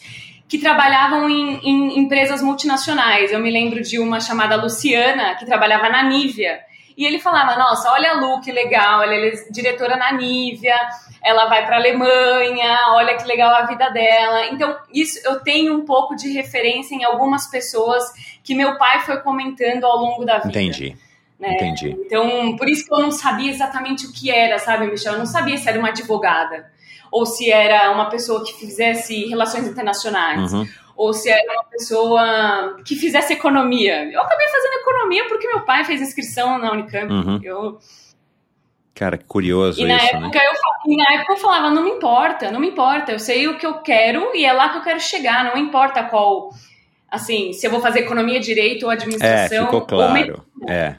que trabalhavam em, em, empresas multinacionais. Eu me lembro de uma chamada Luciana, que trabalhava na Nívia. E ele falava: Nossa, olha a Lu, que legal, ela é diretora na Nívia, ela vai para a Alemanha, olha que legal a vida dela. Então, isso eu tenho um pouco de referência em algumas pessoas que meu pai foi comentando ao longo da vida. Entendi. Né? Entendi. Então, por isso que eu não sabia exatamente o que era, sabe, Michel? Eu não sabia se era uma advogada ou se era uma pessoa que fizesse relações internacionais, uhum. ou se era uma pessoa que fizesse economia. Eu acabei fazendo economia porque meu pai fez inscrição na Unicamp. Uhum. Eu... Cara, que curioso e na isso, época né? Eu, e na época eu falava, não me importa, não me importa, eu sei o que eu quero e é lá que eu quero chegar, não importa qual, assim, se eu vou fazer economia, direito ou administração. É, ficou claro, é.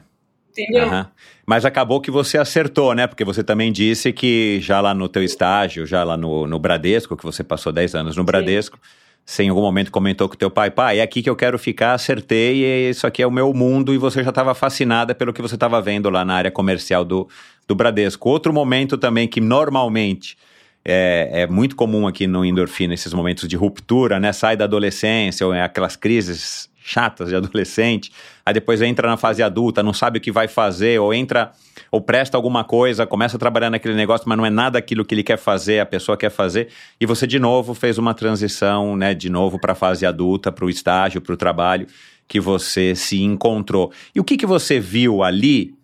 Entendeu? Uhum. Mas acabou que você acertou, né? Porque você também disse que já lá no teu estágio, já lá no, no Bradesco, que você passou 10 anos no Bradesco, você em algum momento comentou com teu pai, pai, é aqui que eu quero ficar, acertei, e isso aqui é o meu mundo, e você já estava fascinada pelo que você estava vendo lá na área comercial do, do Bradesco. Outro momento também que normalmente é, é, muito comum aqui no Endorfina, esses momentos de ruptura, né? Sai da adolescência, ou é aquelas crises chatas de adolescente, aí depois entra na fase adulta, não sabe o que vai fazer, ou entra, ou presta alguma coisa, começa a trabalhar naquele negócio, mas não é nada aquilo que ele quer fazer, a pessoa quer fazer, e você de novo fez uma transição, né, de novo para a fase adulta, para o estágio, para o trabalho, que você se encontrou. E o que, que você viu ali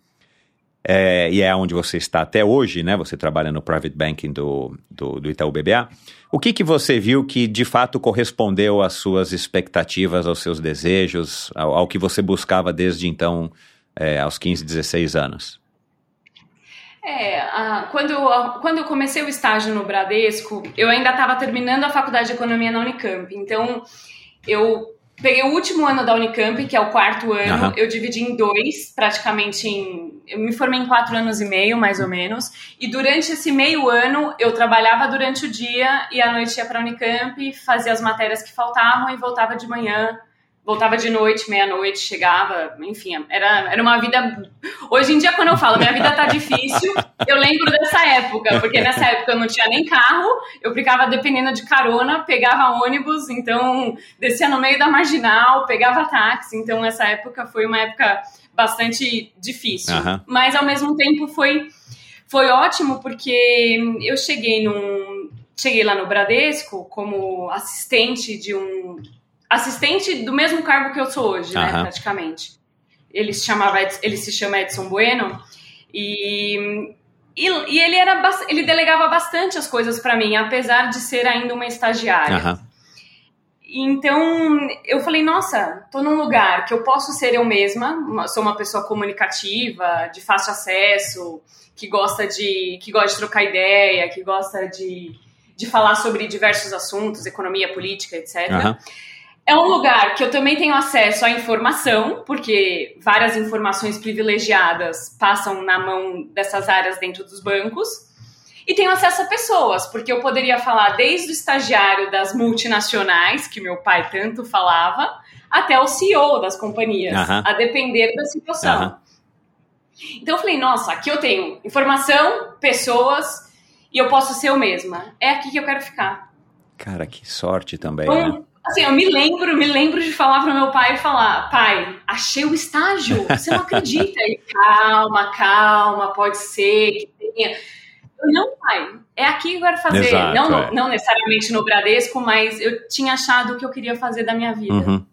é, e é onde você está até hoje, né? Você trabalha no private banking do, do, do Itaú BBA. O que, que você viu que de fato correspondeu às suas expectativas, aos seus desejos, ao, ao que você buscava desde então, é, aos 15, 16 anos? É, a, quando, a, quando eu comecei o estágio no Bradesco, eu ainda estava terminando a faculdade de economia na Unicamp. Então, eu peguei o último ano da Unicamp, que é o quarto ano, Aham. eu dividi em dois, praticamente em. Eu me formei em quatro anos e meio, mais ou menos. E durante esse meio ano, eu trabalhava durante o dia e à noite ia para a Unicamp, fazia as matérias que faltavam e voltava de manhã. Voltava de noite, meia-noite, chegava, enfim, era, era uma vida. Hoje em dia, quando eu falo minha vida tá difícil, eu lembro dessa época, porque nessa época eu não tinha nem carro, eu ficava dependendo de carona, pegava ônibus, então descia no meio da marginal, pegava táxi, então essa época foi uma época bastante difícil. Aham. Mas ao mesmo tempo foi, foi ótimo porque eu cheguei num. Cheguei lá no Bradesco como assistente de um. Assistente do mesmo cargo que eu sou hoje, né? Praticamente. Ele se, chamava, ele se chama Edson Bueno e, e, e ele, era, ele delegava bastante as coisas para mim, apesar de ser ainda uma estagiária. Então, eu falei, nossa, tô num lugar que eu posso ser eu mesma, sou uma pessoa comunicativa, de fácil acesso, que gosta de, que gosta de trocar ideia, que gosta de, de falar sobre diversos assuntos, economia, política, etc. É um lugar que eu também tenho acesso à informação, porque várias informações privilegiadas passam na mão dessas áreas dentro dos bancos. E tenho acesso a pessoas, porque eu poderia falar desde o estagiário das multinacionais, que meu pai tanto falava, até o CEO das companhias, a depender da situação. Então eu falei, nossa, aqui eu tenho informação, pessoas, e eu posso ser eu mesma. É aqui que eu quero ficar. Cara, que sorte também, né? Assim, eu me lembro, me lembro de falar pro meu pai e falar, pai, achei o estágio, você não acredita? Ele, calma, calma, pode ser que tenha. Eu, não, pai, é aqui que eu quero fazer. Exato, não, é. não necessariamente no Bradesco, mas eu tinha achado o que eu queria fazer da minha vida. Uhum.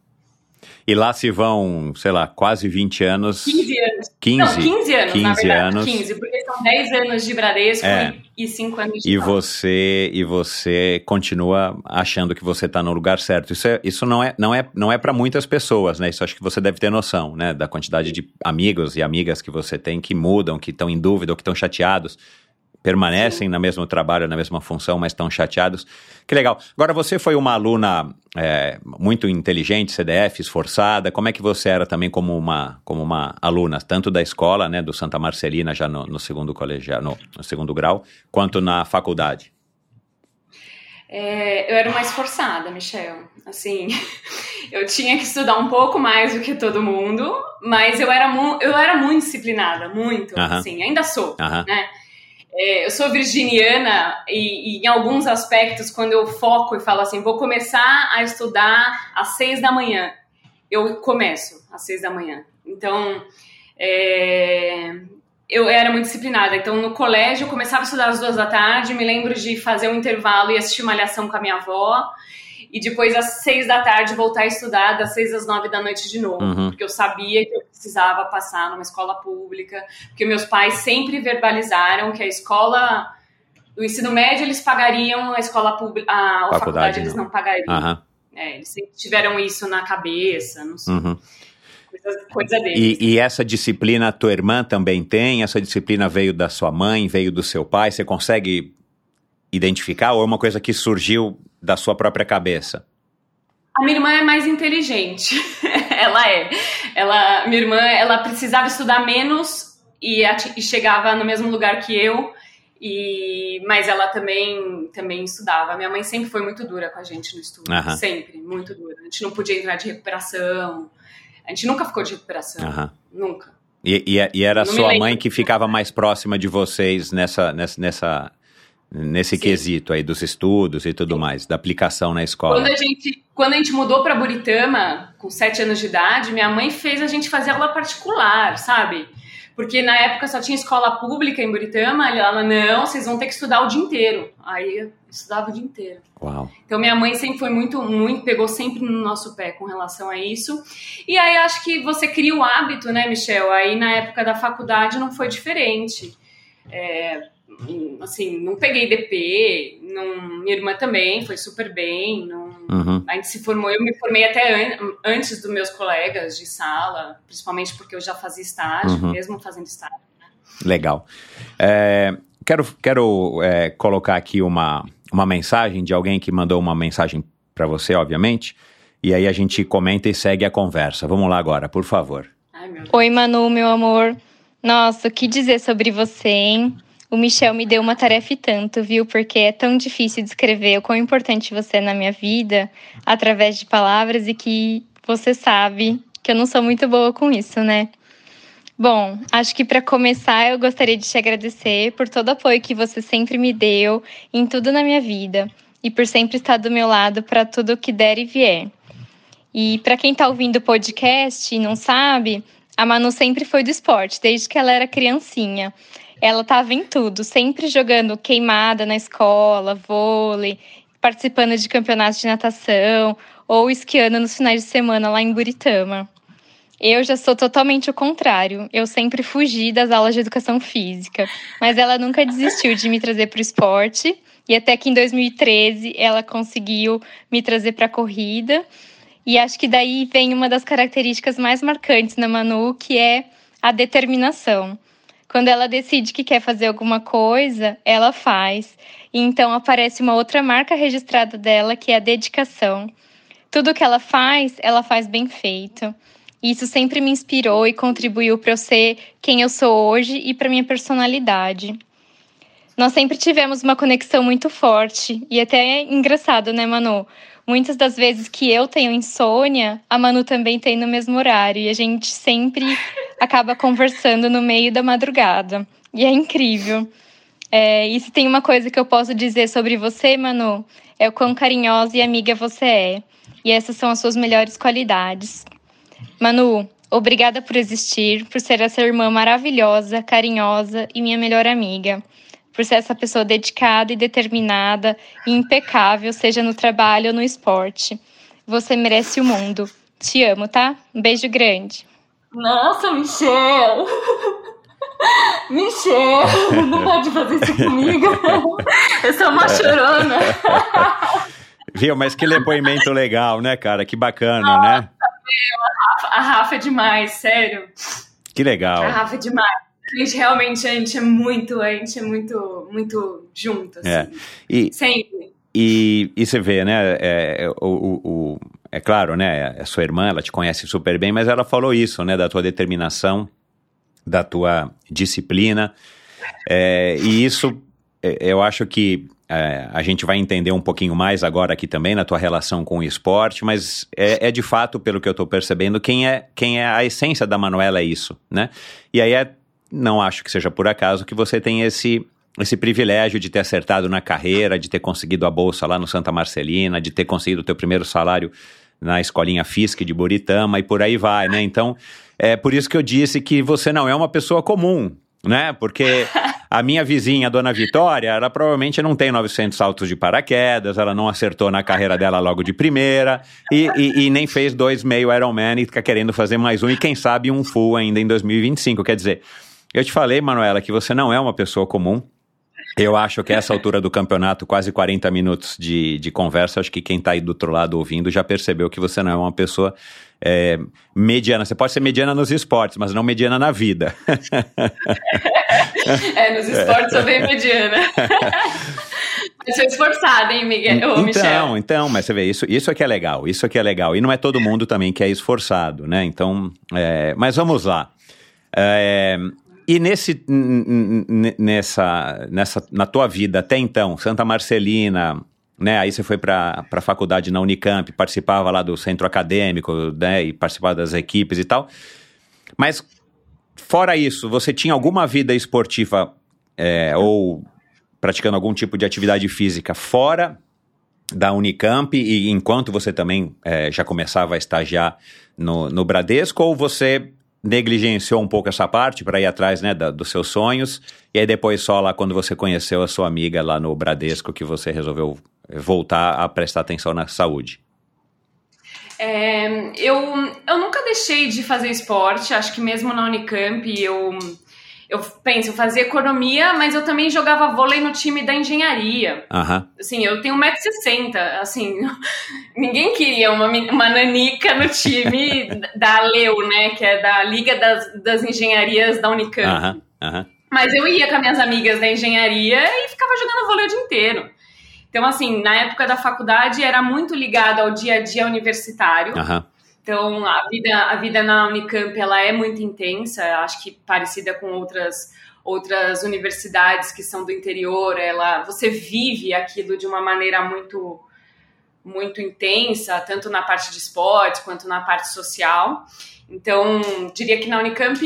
E lá se vão, sei lá, quase 20 anos. 15 anos. 15, não, 15 anos, 15 na verdade. anos. 15, porque são 10 anos de Bradesco É. e, 5 anos de E você e você continua achando que você está no lugar certo. Isso, é, isso não é não é não é para muitas pessoas, né? Isso acho que você deve ter noção, né? Da quantidade de amigos e amigas que você tem que mudam, que estão em dúvida ou que estão chateados, permanecem no mesmo trabalho, na mesma função, mas estão chateados. Que legal. Agora você foi uma aluna é, muito inteligente, CDF, esforçada. Como é que você era também como uma como uma aluna, tanto da escola, né, do Santa Marcelina já no, no segundo colegial, no, no segundo grau, quanto na faculdade? É, eu era uma esforçada, Michel. Assim, eu tinha que estudar um pouco mais do que todo mundo, mas eu era, eu era muito disciplinada, muito, Aham. assim, ainda sou, Aham. né? É, eu sou virginiana e, e em alguns aspectos, quando eu foco e falo assim, vou começar a estudar às seis da manhã, eu começo às seis da manhã. Então, é, eu era muito disciplinada. Então, no colégio, eu começava a estudar às duas da tarde. Me lembro de fazer um intervalo e assistir Malhação com a minha avó. E depois, às seis da tarde, voltar a estudar, das seis às nove da noite de novo. Uhum. Porque eu sabia que eu precisava passar numa escola pública. Porque meus pais sempre verbalizaram que a escola. O ensino médio eles pagariam, a escola pública. A, Faculdade, faculdade eles não. não pagariam. Aham. É, eles sempre tiveram isso na cabeça, não sei. Uhum. Coisa, coisa. E, e essa disciplina tua irmã também tem? Essa disciplina veio da sua mãe, veio do seu pai? Você consegue identificar ou é uma coisa que surgiu da sua própria cabeça? A minha irmã é mais inteligente. ela é. Ela, minha irmã, ela precisava estudar menos e, e chegava no mesmo lugar que eu. E, mas ela também também estudava. Minha mãe sempre foi muito dura com a gente no estudo. Aham. Sempre, muito dura. A gente não podia entrar de recuperação. A gente nunca ficou de recuperação. Aham. Nunca. E, e- e era Não me sua mãe que ficava mais próxima de vocês nessa, nessa, nessa- nesse Sim. quesito aí dos estudos e tudo mais, da aplicação na escola. Quando a gente, quando a gente mudou para Buritama, com sete anos de idade, minha mãe fez a gente fazer aula particular, sabe? Porque na época só tinha escola pública em Buritama, ela, não, vocês vão ter que estudar o dia inteiro. Aí eu estudava o dia inteiro. Uau. Então minha mãe sempre foi muito, muito, pegou sempre no nosso pé com relação a isso. E aí acho que você cria o hábito, né, Michel? Aí na época da faculdade não foi diferente. É, assim, não peguei DP, não, minha irmã também foi super bem, não, Uhum. a gente se formou, eu me formei até an antes dos meus colegas de sala, principalmente porque eu já fazia estágio, Uhum. mesmo fazendo estágio. Legal. É, quero quero é, colocar aqui uma, uma mensagem de alguém que mandou uma mensagem para você, obviamente. E aí a gente comenta e segue a conversa. Vamos lá agora, por favor. Ai, meu Oi, Manu, meu amor. Nossa, o que dizer sobre você, hein? O Michel me deu uma tarefa e tanto, viu? Porque é tão difícil descrever o quão importante você é na minha vida através de palavras e que você sabe que eu não sou muito boa com isso, né? Bom, acho que para começar eu gostaria de te agradecer por todo o apoio que você sempre me deu em tudo na minha vida e por sempre estar do meu lado para tudo que der e vier. E para quem está ouvindo o podcast e não sabe, a Manu sempre foi do esporte, desde que ela era criancinha. Ela estava em tudo, sempre jogando queimada na escola, vôlei, participando de campeonatos de natação ou esquiando nos finais de semana lá em Buritama. Eu já sou totalmente o contrário. Eu sempre fugi das aulas de educação física, mas ela nunca desistiu de me trazer para o esporte. E até que em 2013 ela conseguiu me trazer para a corrida. E acho que daí vem uma das características mais marcantes na Manu, que é a determinação. Quando ela decide que quer fazer alguma coisa, ela faz. E então aparece uma outra marca registrada dela, que é a dedicação. Tudo que ela faz, ela faz bem feito. Isso sempre me inspirou e contribuiu para eu ser quem eu sou hoje e para minha personalidade. Nós sempre tivemos uma conexão muito forte e até é engraçado, né, Manu? Muitas das vezes que eu tenho insônia, a Manu também tem no mesmo horário e a gente sempre acaba conversando no meio da madrugada. E é incrível. É, e se tem uma coisa que eu posso dizer sobre você, Manu, é o quão carinhosa e amiga você é. E essas são as suas melhores qualidades. Manu, obrigada por existir, por ser essa irmã maravilhosa, carinhosa e minha melhor amiga. Por ser essa pessoa dedicada e determinada e impecável, seja no trabalho ou no esporte. Você merece o mundo. Te amo, tá? Um beijo grande. Nossa, Michel! Michel, não pode fazer isso comigo. Eu sou uma chorona. Viu? Mas que depoimento legal, né, cara? Que bacana, né? A Rafa é demais, sério. Que legal. A Rafa é demais. A gente realmente a gente é muito, a gente é muito, muito junto, assim. É. E, Sempre. e, e você vê, né? É, o, o- o- é claro, né? A sua irmã, ela te conhece super bem, mas ela falou isso, né? Da tua determinação, da tua disciplina. É, e isso, é, eu acho que é, a gente vai entender um pouquinho mais agora aqui também na tua relação com o esporte, mas é, é de fato, pelo que eu estou percebendo, quem é, quem é a essência da Manuela é isso, né? E aí é, não acho que seja por acaso que você tem esse esse privilégio de ter acertado na carreira, de ter conseguido a bolsa lá no Santa Marcelina, de ter conseguido o teu primeiro salário na escolinha FISC de Buritama e por aí vai, né? Então, é por isso que eu disse que você não é uma pessoa comum, né? Porque a minha vizinha, a dona Vitória, ela provavelmente não tem 900 saltos de paraquedas, ela não acertou na carreira dela logo de primeira e, e- e nem fez dois meio Ironman e fica querendo fazer mais um e quem sabe um full ainda em 2025. Quer dizer, eu te falei, Manuela, que você não é uma pessoa comum. Eu acho que essa altura do campeonato, quase 40 minutos de, de conversa, acho que quem está aí do outro lado ouvindo já percebeu que você não é uma pessoa é, mediana. Você pode ser mediana nos esportes, mas não mediana na vida. É, nos esportes eu bem mediana. Eu sou esforçada, hein, Miguel? Ô, Michel. então, então, mas você vê, isso, isso aqui é legal, isso aqui é legal. E não é todo mundo também que é esforçado, né? Então, é, mas vamos lá. É, e nesse, nessa, nessa, na tua vida até então, Santa Marcelina, né? Aí você foi para a faculdade na Unicamp, participava lá do centro acadêmico, né? E participava das equipes e tal. Mas fora isso, você tinha alguma vida esportiva é, ou praticando algum tipo de atividade física fora da Unicamp e enquanto você também é, já começava a estagiar no, no Bradesco ou você negligenciou um pouco essa parte para ir atrás, né, da, dos seus sonhos. E aí depois só lá quando você conheceu a sua amiga lá no Bradesco que você resolveu voltar a prestar atenção na saúde. É, eu, eu nunca deixei de fazer esporte, acho que mesmo na Unicamp eu, eu penso, eu fazia economia, mas eu também jogava vôlei no time da engenharia. Aham. Assim, eu tenho 1,60m, assim, ninguém queria uma, uma nanica no time da Leu, né, que é da Liga das, das Engenharias da Unicamp. Aham, aham. Mas eu ia com as minhas amigas da engenharia e ficava jogando vôlei o dia inteiro. Então, assim, na época da faculdade era muito ligado ao dia a dia universitário. Aham. Então, a vida, a vida na Unicamp, ela é muito intensa, acho que parecida com outras outras universidades que são do interior, ela você vive aquilo de uma maneira muito muito intensa, tanto na parte de esportes quanto na parte social. Então, diria que na Unicamp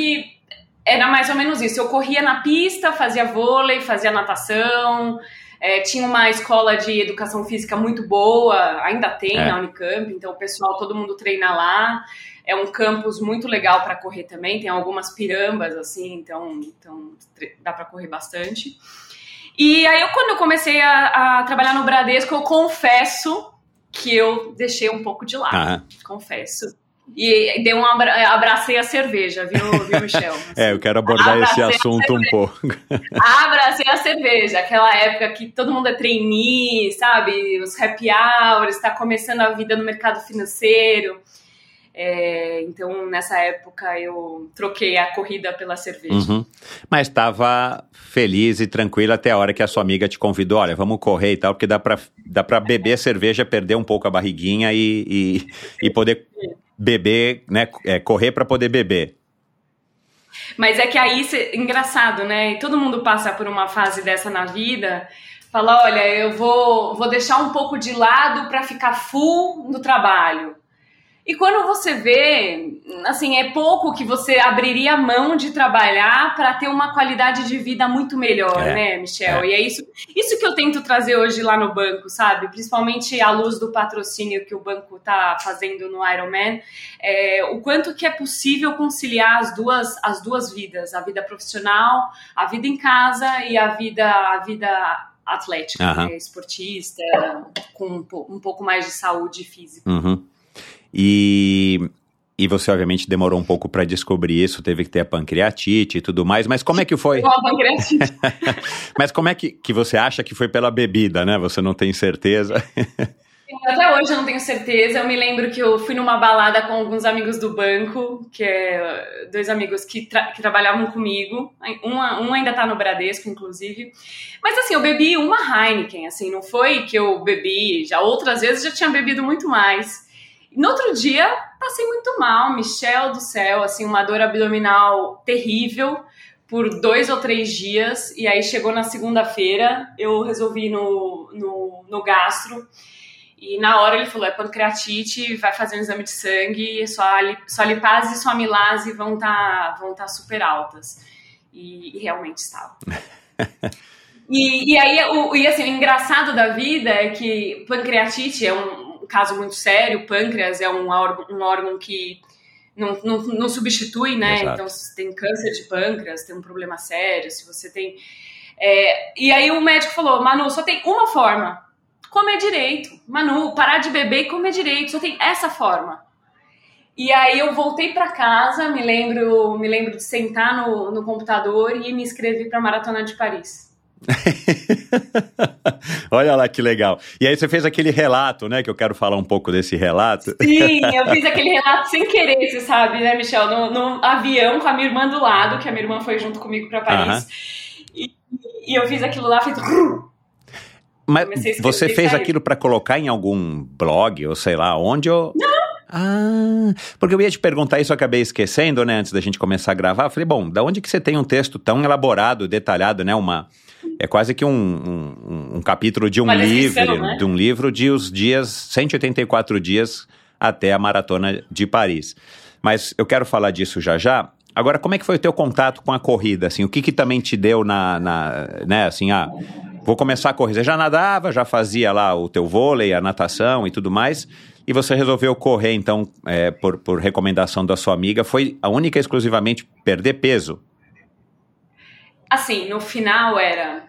era mais ou menos isso. Eu corria na pista, fazia vôlei, fazia natação, é, tinha uma escola de educação física muito boa, ainda tem É. na Unicamp, então o pessoal, todo mundo treina lá. É um campus muito legal para correr também, tem algumas pirambas assim, então, então dá para correr bastante. E aí, eu, quando eu comecei a, a trabalhar no Bradesco, eu confesso que eu deixei um pouco de lado, Aham. confesso. E dei um abra abracei a cerveja, viu, viu Michel? É, eu quero abordar esse assunto um pouco. Abracei a cerveja, aquela época que todo mundo é trainee, sabe? Os happy hours, está começando a vida no mercado financeiro. É, então, nessa época, eu troquei a corrida pela cerveja. Uhum. Mas estava feliz e tranquila até a hora que a sua amiga te convidou, olha, vamos correr e tal, porque dá pra, dá pra beber cerveja, perder um pouco a barriguinha e, e, e poder beber, né, é, correr para poder beber. Mas é que aí, cê- engraçado, né? Todo mundo passa por uma fase dessa na vida. Fala, olha, eu vou, vou deixar um pouco de lado para ficar full no trabalho. E quando você vê, assim, é pouco que você abriria mão de trabalhar para ter uma qualidade de vida muito melhor, É, né, Michel? é. E é isso, isso que eu tento trazer hoje lá no banco, sabe? Principalmente à luz do patrocínio que o banco tá fazendo no Ironman, é, o quanto que é possível conciliar as duas, as duas vidas, a vida profissional, a vida em casa e a vida, a vida atlética, né, esportista, com um, um pouco mais de saúde física. Uhum. E, e você, obviamente, demorou um pouco para descobrir isso, teve que ter a pancreatite e tudo mais, mas como é que foi? Igual a pancreatite. Mas como é que, que você acha que foi pela bebida, né? Você não tem certeza. Até hoje eu não tenho certeza. Eu me lembro que eu fui numa balada com alguns amigos do banco, que é dois amigos que, tra- que trabalhavam comigo. Um, um ainda tá no Bradesco, inclusive. Mas assim, eu bebi uma Heineken, assim, não foi que eu bebi, já outras vezes já tinha bebido muito mais. No outro dia, passei muito mal, Michel do céu, assim, uma dor abdominal terrível por dois ou três dias. E aí chegou na segunda-feira, eu resolvi no, no, no gastro. E na hora ele falou: é pancreatite, vai fazer um exame de sangue, sua, sua lipase e sua amilase vão estar vão tá super altas. E, e realmente estavam. E, e aí, o, e assim, o engraçado da vida é que pancreatite é um caso muito sério, o pâncreas é um órgão, um órgão que não, não, não substitui, né? Exato. Então, se tem câncer de pâncreas, tem um problema sério, se você tem. é, e aí o médico falou: Manu, só tem uma forma. Comer direito. Manu, parar de beber e comer direito. Só tem essa forma. E aí eu voltei para casa, me lembro, me lembro de sentar no, no computador e me inscrevi para a Maratona de Paris. Olha lá que legal. E aí você fez aquele relato, né? Que eu quero falar um pouco desse relato. Sim, eu fiz aquele relato sem querer, você sabe, né, Michel? No, no avião com a minha irmã do lado, que a minha irmã foi junto comigo para Paris. E, e eu fiz aquilo lá, fiz. Mas escrever você fez aquilo para colocar em algum blog, ou sei lá, onde. Não! Ah, porque eu ia te perguntar isso, eu acabei esquecendo, né, antes da gente começar a gravar. Eu falei, bom, da onde que você tem um texto tão elaborado, detalhado, né? Uma. É quase que um, um, um capítulo de um descrição, livro, né? de um livro de os dias, 184 dias até a maratona de Paris. Mas eu quero falar disso já já. Agora, como é que foi o teu contato com a corrida? Assim, o que que também te deu na, na né, assim, ah, vou começar a correr. Você já nadava, já fazia lá o teu vôlei, a natação e tudo mais. E você resolveu correr, então, é, por, por recomendação da sua amiga. Foi a única e exclusivamente perder peso? Assim, no final era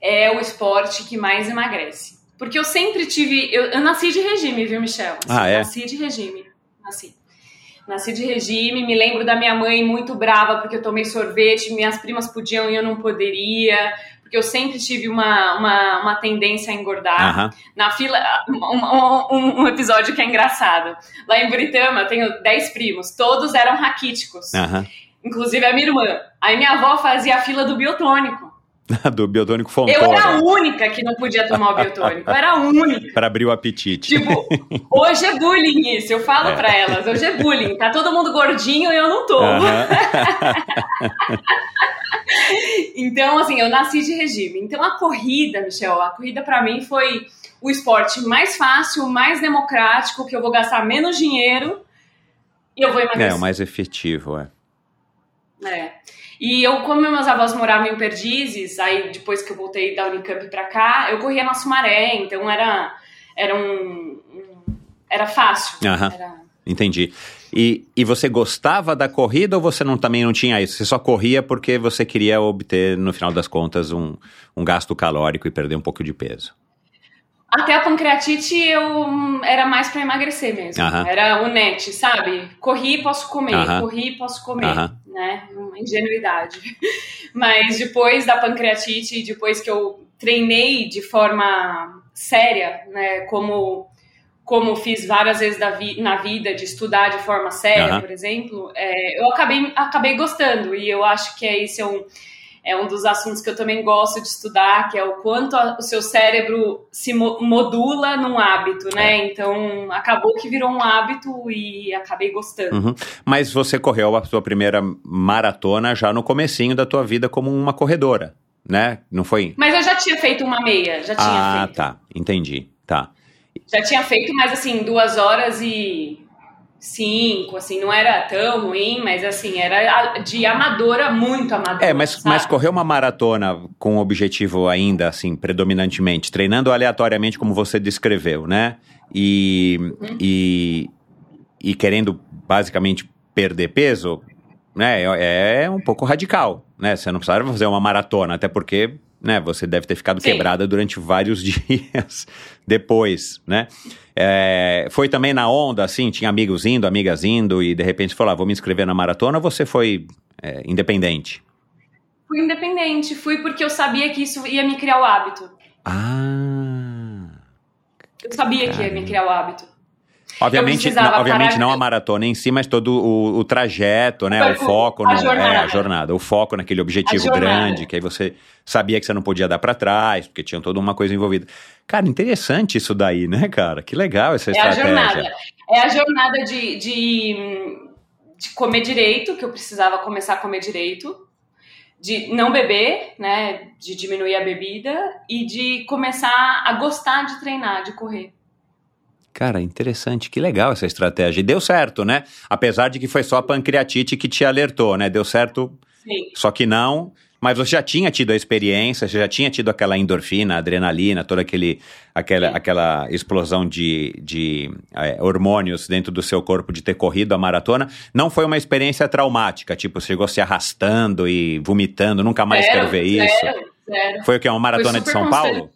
é o esporte que mais emagrece. Porque eu sempre tive. Eu, eu nasci de regime, viu, Michel? Assim, Ah, é? Nasci de regime. Nasci. Nasci de regime, me lembro da minha mãe muito brava porque eu tomei sorvete, minhas primas podiam e eu não poderia, porque eu sempre tive uma, uma, uma tendência a engordar. Na fila, um, um- um episódio que é engraçado. Lá em Buritama eu tenho 10 primos, todos eram raquíticos, Aham. Inclusive a minha irmã. Aí minha avó fazia a fila do biotônico. Do biotônico Eu era a Fontoura. única que não podia tomar o biotônico. Eu era a única. Para abrir o apetite. Tipo, hoje é bullying isso. Eu falo É. pra elas, hoje é bullying. Tá todo mundo gordinho e eu não tô. Aham. Então, assim, eu nasci de regime. Então, a corrida, Michel, a corrida pra mim foi o esporte mais fácil, mais democrático, que eu vou gastar menos dinheiro e eu vou emagrecer. É, o mais efetivo, é. É. E eu, como meus avós moravam em Perdizes, aí depois que eu voltei da Unicamp pra cá, eu corria na Sumaré, então era, era um, um- era fácil. Aham. Era- Entendi. E, e você gostava da corrida ou você não, também não tinha isso? Você só corria porque você queria obter, no final das contas, um, um gasto calórico e perder um pouco de peso? Até a pancreatite eu era mais pra emagrecer mesmo. Aham. Era o net, sabe? Corri, posso comer, Aham. corri, posso comer, Aham. né? Uma ingenuidade. Mas depois da pancreatite, depois que eu treinei de forma séria, né? Como como fiz várias vezes vi- na vida de estudar de forma séria, por exemplo, é, eu acabei acabei gostando e eu acho que é esse é um é um dos assuntos que eu também gosto de estudar, que é o quanto a- o seu cérebro se mo- modula num hábito, É. né? Então, acabou que virou um hábito e acabei gostando. Uhum. Mas você correu a sua primeira maratona já no comecinho da tua vida como uma corredora, né? Não foi? Mas eu já tinha feito uma meia, já tinha Ah, feito. tá. Entendi. Tá. Já tinha feito, mas assim, duas horas e cinco, assim, não era tão ruim, mas assim, era de amadora, muito amadora. É, mas, sabe? mas correr uma maratona com objetivo ainda, assim, predominantemente, treinando aleatoriamente como você descreveu, né? E, Uhum. e, e querendo basicamente perder peso, né? É, é um pouco radical, né? Você não precisava fazer uma maratona, até porque, né? Você deve ter ficado Sim. quebrada durante vários dias depois, né? É, foi também na onda, assim, tinha amigos indo, amigas indo, e de repente falou, ah, vou me inscrever na maratona, ou você foi é, independente? Fui independente, fui porque eu sabia que isso ia me criar o hábito. Ah. Eu sabia que ia me criar o hábito. Obviamente, não, obviamente não a maratona em si, mas todo o, o trajeto, né? O O foco a no, jornada. É, a jornada. O foco naquele objetivo grande, que aí você sabia que você não podia dar pra trás, porque tinha toda uma coisa envolvida. Cara, interessante isso daí, né, cara? Que legal essa É a estratégia. jornada. É a jornada de, de, de comer direito, que eu precisava começar a comer direito, de não beber, né? De diminuir a bebida e de começar a gostar de treinar, de correr. Cara, interessante, que legal essa estratégia. E deu certo, né? Apesar de que foi só a pancreatite que te alertou, né? Deu certo, Sim. só que não. Mas você já tinha tido a experiência, você já tinha tido aquela endorfina, adrenalina, toda aquele, aquela, Sim. aquela explosão de, de eh, hormônios dentro do seu corpo de ter corrido a maratona. Não foi uma experiência traumática, tipo, você chegou se arrastando e vomitando, nunca mais Zero, quero ver isso. Zero, zero. Foi o que? Uma maratona de São constante. Paulo?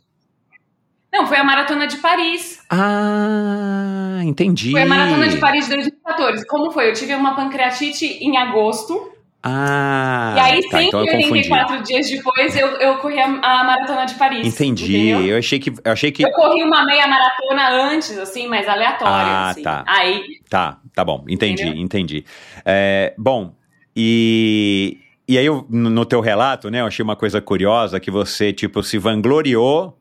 Não, foi a maratona de Paris. Ah, entendi. Foi a maratona de Paris de 2014. Como foi? Eu tive uma pancreatite em agosto. Ah, e aí, tá, então eu confundi. 184 dias depois, eu, eu corri a, a maratona de Paris. Entendi. entendeu? Eu achei que. Eu achei que. Eu corri uma meia maratona antes, assim, mas aleatória. Ah, assim. tá. Aí, Tá, tá bom. Entendi, Entendeu? entendi. É, bom, e. E aí, eu, no no teu relato, né, eu achei uma coisa curiosa que você, tipo, se vangloriou.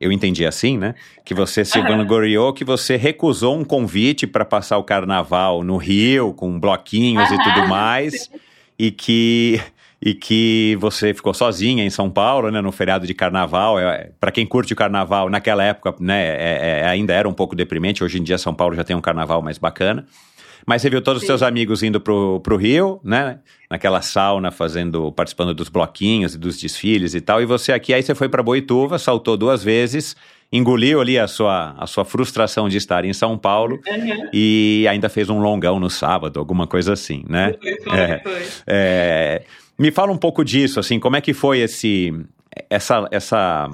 Eu entendi assim, né? Que você se vangloriou, que você recusou um convite para passar o carnaval no Rio, com bloquinhos e tudo mais, e que e que você ficou sozinha em São Paulo, né, no feriado de carnaval. É, para quem curte o carnaval, naquela época, né, é- é- ainda era um pouco deprimente. Hoje em dia São Paulo já tem um carnaval mais bacana. Mas você viu todos os Sim. seus amigos indo pro, pro Rio, né? Naquela sauna, fazendo, participando dos bloquinhos e dos desfiles e tal. E você aqui, aí você foi pra Boituva, saltou duas vezes, engoliu ali a sua, a sua frustração de estar em São Paulo Uhum. e ainda fez um longão no sábado, alguma coisa assim, né? Foi, foi, É. foi. É, me fala um pouco disso, assim, como é que foi esse, essa, essa,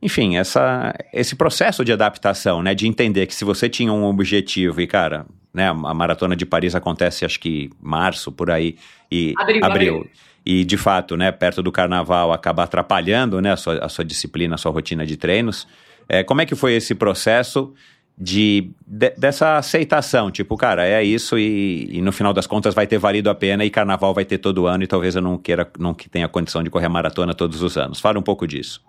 enfim, essa, esse processo de adaptação, né, de entender que se você tinha um objetivo e, cara, né, a maratona de Paris acontece, acho que março, por aí, e Abril, abril. e de fato, né, perto do carnaval acaba atrapalhando, né, a sua, a sua disciplina, a sua rotina de treinos. É, como é que foi esse processo de, de- dessa aceitação? Tipo, cara, é isso e, e no final das contas vai ter valido a pena e carnaval vai ter todo ano e talvez eu não queira, não tenha condição de correr a maratona todos os anos. Fala um pouco disso.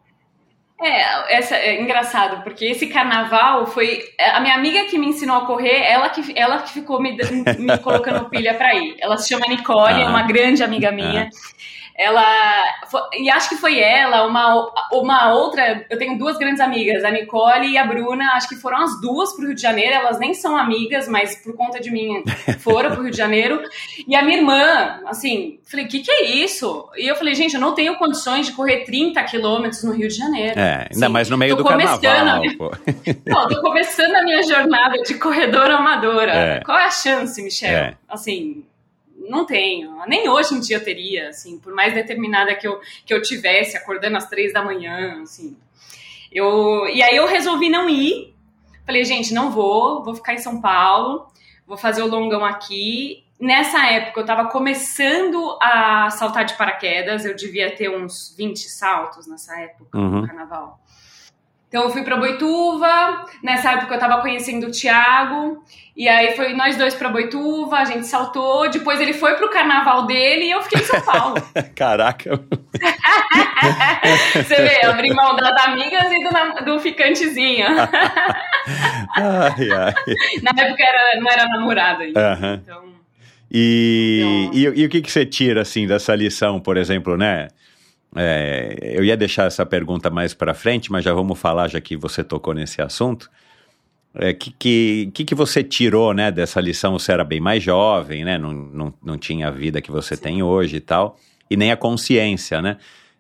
É, essa, é engraçado, porque esse carnaval foi. A minha amiga que me ensinou a correr, ela que, ela que ficou me, me colocando pilha pra ir. Ela se chama Nicole, é Ah. uma grande amiga minha. Ela. E acho que foi ela, uma, o- uma outra. Eu tenho duas grandes amigas, a Nicole e a Bruna. Acho que foram as duas pro Rio de Janeiro. Elas nem são amigas, mas por conta de mim foram pro Rio de Janeiro. E a minha irmã, assim, falei, o que, que é isso? E eu falei, gente, eu não tenho condições de correr 30 quilômetros no Rio de Janeiro. É, ainda Sim, mais no meio do começando carnaval. minha- pô. Não, tô começando a minha jornada de corredora amadora. É. Qual é a chance, Michel? É. Assim, não tenho. Nem hoje em dia teria, assim, por mais determinada que eu, que eu tivesse, acordando às três da manhã, assim. Eu, e aí eu resolvi não ir. Falei, gente, não vou, vou ficar em São Paulo, vou fazer o longão aqui. Nessa época eu tava começando a saltar de paraquedas, eu devia ter uns 20 saltos nessa época Uhum. no carnaval. Então eu fui pra Boituva, nessa época eu tava conhecendo o Thiago, e aí foi nós dois pra Boituva, a gente saltou, depois ele foi pro carnaval dele e eu fiquei em São Paulo. Caraca. Você vê, eu abri mão das amigas e do, do ficantezinho. Ai, ai. Na época era, não era namorado ainda. Aham. Então, E, Então- e, e o que, que você tira, assim, dessa lição, por exemplo, né? É, eu ia deixar essa pergunta mais para frente, mas já vamos falar, já que você tocou nesse assunto. O é, que, que, que, você tirou, né, dessa lição? Você era bem mais jovem, né? Não, não, não tinha a vida que você tem hoje e tal. E nem a consciência, né?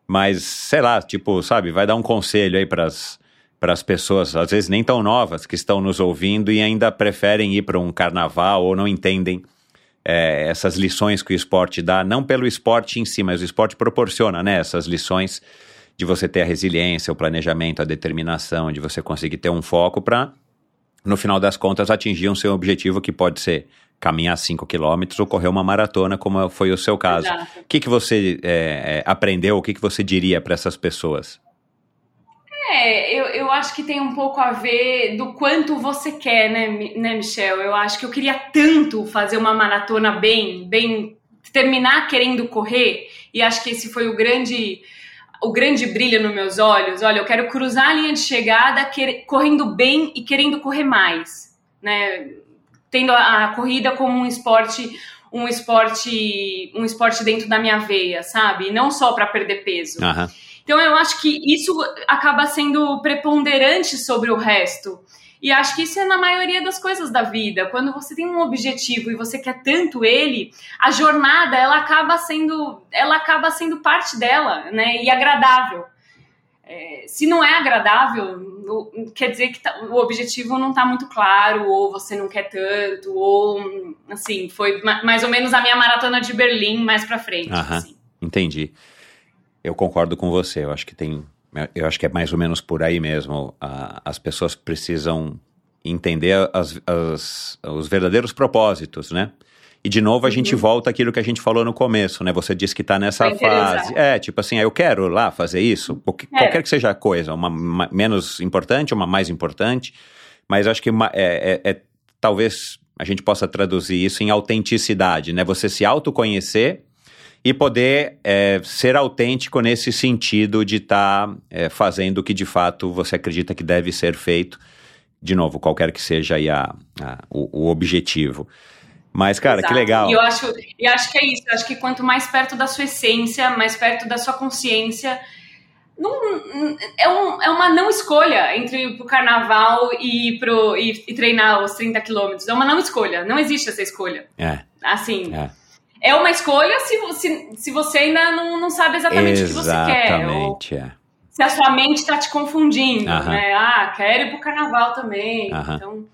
Mas, sei lá, tipo, sabe, vai dar um conselho aí para as pessoas, às vezes nem tão novas, que estão nos ouvindo e ainda preferem ir para um carnaval ou não entendem é, essas lições que o esporte dá, não pelo esporte em si, mas o esporte proporciona, né? Essas lições de você ter a resiliência, o planejamento, a determinação, de você conseguir ter um foco para, no final das contas, atingir um seu objetivo que pode ser caminhar 5 quilômetros ou correr uma maratona, como foi o seu caso. exato. O que, que você é, é, aprendeu, o que, que você diria para essas pessoas? É, eu, eu acho que tem um pouco a ver do quanto você quer, né, né, Michel? Eu acho que eu queria tanto fazer uma maratona bem, bem, terminar querendo correr, e acho que esse foi o grande, o grande brilho nos meus olhos. Olha, eu quero cruzar a linha de chegada quer- correndo bem e querendo correr mais, né? Tendo a, a corrida como um esporte um esporte um esporte dentro da minha veia, sabe? E não só para perder peso. Aham. Então eu acho que isso acaba sendo preponderante sobre o resto. E acho que isso é na maioria das coisas da vida. Quando você tem um objetivo e você quer tanto ele, a jornada ela acaba sendo, ela acaba sendo parte dela, né? E agradável. É, se não é agradável, quer dizer que tá- o objetivo não está muito claro, ou você não quer tanto, ou assim, foi ma- mais ou menos a minha maratona de Berlim mais pra frente. Aham. assim. Entendi. Eu concordo com você. Eu acho que tem. Eu acho que é mais ou menos por aí mesmo. A- as pessoas precisam entender as- as- os verdadeiros propósitos, né? E de novo a gente volta àquilo que a gente falou no começo, né? Você disse que tá nessa fase. É, tipo assim, ah, eu quero lá fazer isso, o que- É. qualquer que seja a coisa, uma, ma- menos importante, uma mais importante, mas acho que uma- é- é- é- talvez a gente possa traduzir isso em autenticidade, né? Você se autoconhecer e poder é, ser autêntico nesse sentido de estar fazendo o que de fato você acredita que deve ser feito. De novo, qualquer que seja aí a, a- o, o objetivo. Mas, cara, que Exato. legal. E eu acho, e acho que é isso. Eu acho que quanto mais perto da sua essência, mais perto da sua consciência, não, é, um, é uma não escolha entre ir pro carnaval e, pro, e, e treinar os 30 quilômetros. É uma não escolha. Não existe essa escolha. É. Assim. É. É uma escolha se, se, se você ainda não, não sabe exatamente Exatamente, o que você quer. Ou é. se a sua mente tá te confundindo, né? Ah, quero ir pro carnaval também. Então,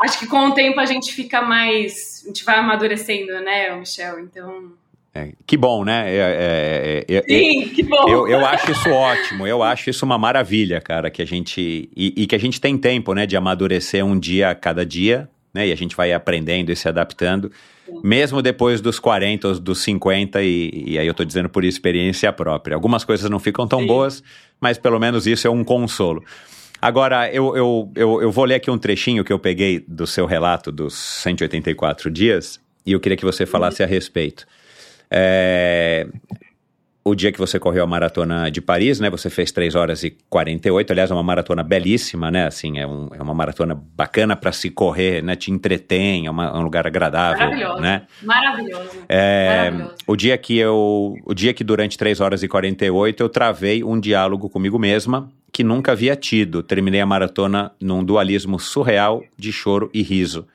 acho que com o tempo a gente fica mais. A gente vai amadurecendo, né, Michel? Então. É, Que bom, né? É, é, é, é, Sim, que bom. Eu, eu acho isso ótimo, eu acho isso uma maravilha, cara, que a gente. E, e que a gente tem tempo, né, de amadurecer um dia a cada dia, né? E a gente vai aprendendo e se adaptando, mesmo depois dos 40 ou dos 50, e, e aí eu tô dizendo por experiência própria. Algumas coisas não ficam tão Sim. boas, mas pelo menos isso é um consolo. Agora, eu, eu, eu, eu vou ler aqui um trechinho que eu peguei do seu relato dos 184 dias, e eu queria que você falasse a respeito. É, o dia que você correu a maratona de Paris, né? Você fez 3 horas e 48. Aliás, é uma maratona belíssima, né? Assim, é, um- é uma maratona bacana para se correr, né? Te entretém, é, uma- é um lugar agradável, Maravilhoso. né? Maravilhoso. É, Maravilhoso. o dia que eu, o dia que durante 3 horas e 48 eu travei um diálogo comigo mesma que nunca havia tido. Terminei a maratona num dualismo surreal de choro e riso.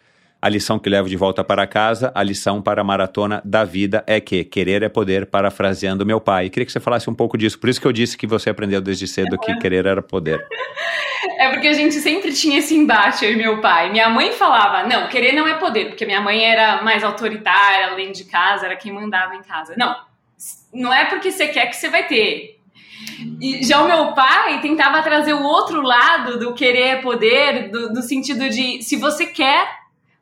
A lição que levo de volta para casa, a lição para a maratona da vida é que querer é poder, parafraseando meu pai. Queria que você falasse um pouco disso. Por isso que eu disse que você aprendeu desde cedo que querer era poder. É porque a gente sempre tinha esse embate, eu e meu pai. Minha mãe falava, não, querer não é poder, porque minha mãe era mais autoritária, além de casa, era quem mandava em casa. Não, não é porque você quer que você vai ter. E já o meu pai tentava trazer o outro lado do querer é poder, do, do sentido de se você quer,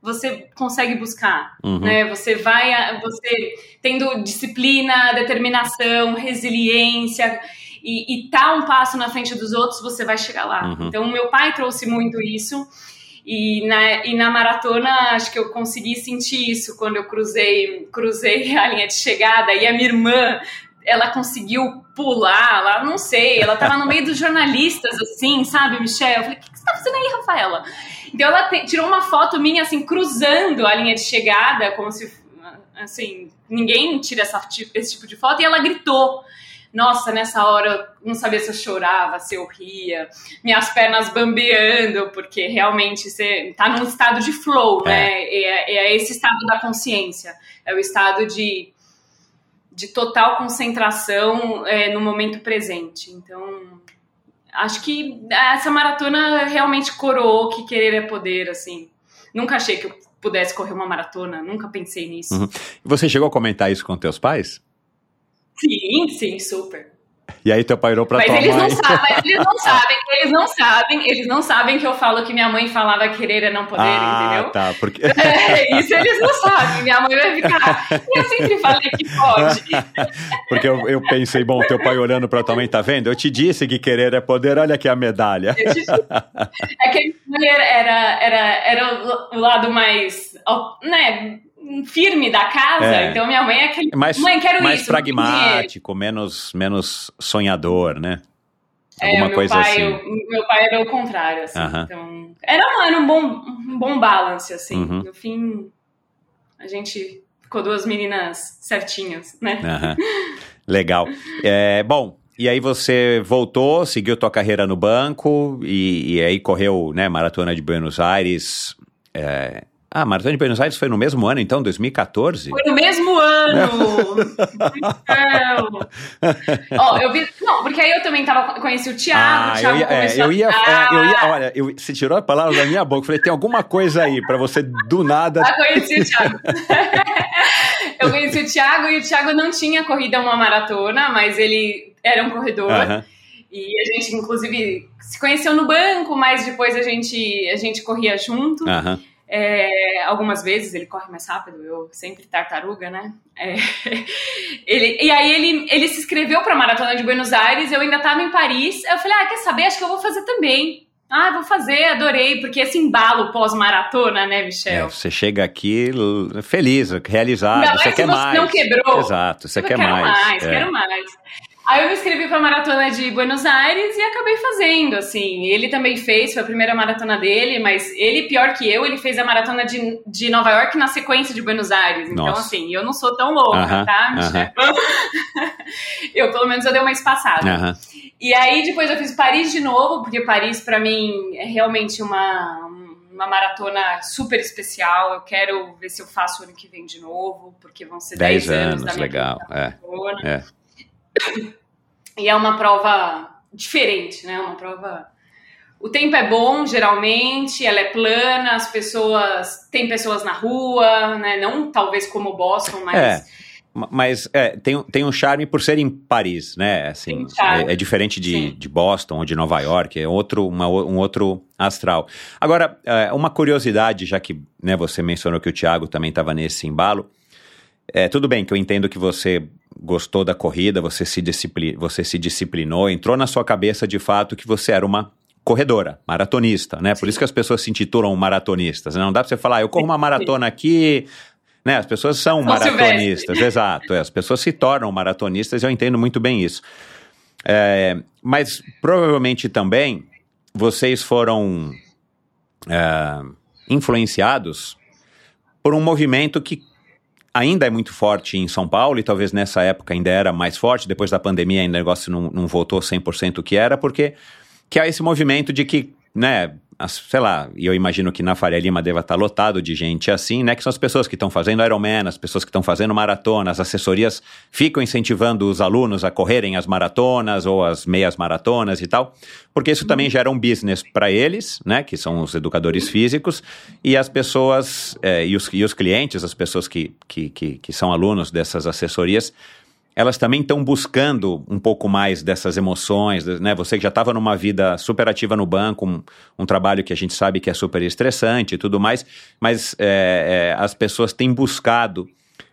você consegue buscar, Uhum. né? Você vai, você tendo disciplina, determinação, resiliência e, e tá um passo na frente dos outros, você vai chegar lá. Uhum. Então, meu pai trouxe muito isso. E na, e na maratona, acho que eu consegui sentir isso quando eu cruzei, cruzei a linha de chegada e a minha irmã, ela conseguiu pular lá, não sei, ela tava no meio dos jornalistas, assim, sabe, Michel? Eu falei, o que que você tá fazendo aí, Rafaela? Então ela te- tirou uma foto minha, assim, cruzando a linha de chegada, como se, assim, ninguém tira essa, esse tipo de foto, e ela gritou. Nossa, nessa hora eu não sabia se eu chorava, se eu ria, minhas pernas bambeando, porque realmente você tá num estado de flow, É. né? É, é esse estado da consciência, é o estado de, de total concentração é, no momento presente. Então, acho que essa maratona realmente coroou que querer é poder, assim. Nunca achei que eu pudesse correr uma maratona, nunca pensei nisso. Uhum. Você chegou a comentar isso com teus pais? Sim, sim, super. E aí teu pai irou pra Mas tua eles, mãe. não sabem, mas eles não sabem, eles não sabem, eles não sabem que eu falo que minha mãe falava querer é não poder, ah, entendeu? tá. Porque... É, isso eles não sabem. Minha mãe vai ficar. Eu sempre falei que pode. Porque eu, eu pensei, bom, teu pai olhando pra tua mãe, tá vendo? Eu te disse que querer é poder, olha aqui a medalha. Eu te- É que a minha mãe era, era, era, o lado mais né, firme da casa. É. Então minha mãe é aquele. Mais, mãe, quero mais isso. pragmático, menos, menos sonhador, né? É, Alguma meu coisa pai, assim. o- meu pai era o contrário, assim. Então, era, um- era um, bom, um bom balance, assim. Uhum. No fim, a gente ficou duas meninas certinhas, né? Legal. É, bom, e aí você voltou, seguiu tua carreira no banco e, e aí correu, né, Maratona de Buenos Aires. é, Ah, Maratona de Buenos Aires foi no mesmo ano, então, 2014? Foi no mesmo ano! Não. Ó, eu vi. Não, porque aí eu também tava, conheci o Thiago, o Ah, Thiago eu ia, é, eu ia, a é, eu ia, olha, eu, você tirou a palavra da minha boca, eu falei, tem alguma coisa aí pra você do nada. Ah, conheci o Thiago. eu conheci o Thiago e o Thiago não tinha corrida uma maratona, mas ele era um corredor. Aham. E a gente, inclusive, se conheceu no banco, mas depois a gente, a gente corria junto. Aham. É, algumas vezes ele corre mais rápido, eu sempre tartaruga, né? É, ele, e aí ele, ele se inscreveu para a Maratona de Buenos Aires, eu ainda estava em Paris. Eu falei, ah, quer saber? Acho que eu vou fazer também. Ah, vou fazer, adorei, porque esse embalo pós-maratona, né, É, Michel? você chega aqui feliz, realizado, você quer mais. não quebrou. Exato, você Eu quer quero mais. mais, é. quero mais. Aí eu me inscrevi para a maratona de Buenos Aires e acabei fazendo, assim. Ele também fez, foi a primeira maratona dele, mas ele, pior que eu, ele fez a maratona de, de Nova York na sequência de Buenos Aires. Então, Nossa. assim, eu não sou tão louca, Aham, tá, Michel? eu, pelo menos, eu dei uma espaçada. Aham. E aí depois eu fiz Paris de novo, porque Paris para mim é realmente uma, uma maratona super especial. Eu quero ver se eu faço ano que vem de novo, porque vão ser 10 anos, anos legal. É, é. E é uma prova diferente, né? Uma prova. O tempo é bom, geralmente, ela é plana, as pessoas. Tem pessoas na rua, né? Não talvez como Boston, mas. É. Ma- Mas é, tem, tem um charme por ser em Paris, né? Assim, é, é diferente de, Sim. de Boston ou de Nova York, é outro, uma um outro astral. Agora, é, uma curiosidade, já que né, você mencionou que o Thiago também estava nesse embalo. É, tudo bem que eu entendo que você gostou da corrida, você se, discipli você se disciplinou, entrou na sua cabeça de fato que você era uma corredora, maratonista, né? Por isso que as pessoas se intitulam maratonistas. né? Não dá pra você falar, "Ah, eu corro uma maratona aqui, né? As pessoas são São maratonistas, exato. é, as pessoas se tornam maratonistas, eu entendo muito bem isso. É, mas provavelmente também vocês foram é, influenciados por um movimento que ainda é muito forte em São Paulo e talvez nessa época ainda era mais forte, depois da pandemia ainda o negócio não, não voltou 100% o que era, porque que há esse movimento de que, né, sei lá, e eu imagino que na Faria Lima deva estar lotado de gente assim, né, que são as pessoas que estão fazendo Ironman, as pessoas que estão fazendo maratona, as assessorias ficam incentivando os alunos a correrem as maratonas ou as meias maratonas e tal, porque isso também gera um business para eles, né, que são os educadores físicos, e as pessoas, eh, e, os, e os clientes, as pessoas que, que, que, que são alunos dessas assessorias, elas também estão buscando um pouco mais dessas emoções, né? Você que já estava numa vida super ativa no banco, um, um trabalho que a gente sabe que é super estressante e tudo mais, mas é, é, as pessoas têm buscado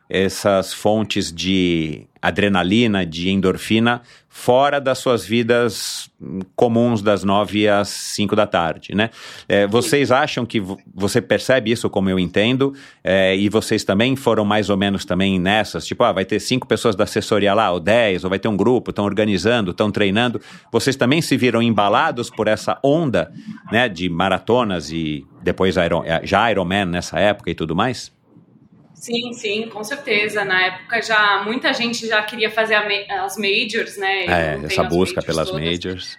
essas fontes de adrenalina, de endorfina, fora das suas vidas comuns das nove às cinco da tarde, né? É, vocês acham que vo- você percebe isso, como eu entendo, é, e vocês também foram mais ou menos também nessas, tipo, ah, vai ter cinco pessoas da assessoria lá, ou dez, ou vai ter um grupo, estão organizando, estão treinando. Vocês também se viram embalados por essa onda, né, de maratonas e depois Iron, já Ironman nessa época e tudo mais? Sim, sim, com certeza. Na época já muita gente já queria fazer ma- as majors, né? É, essa busca majors pelas todas. majors.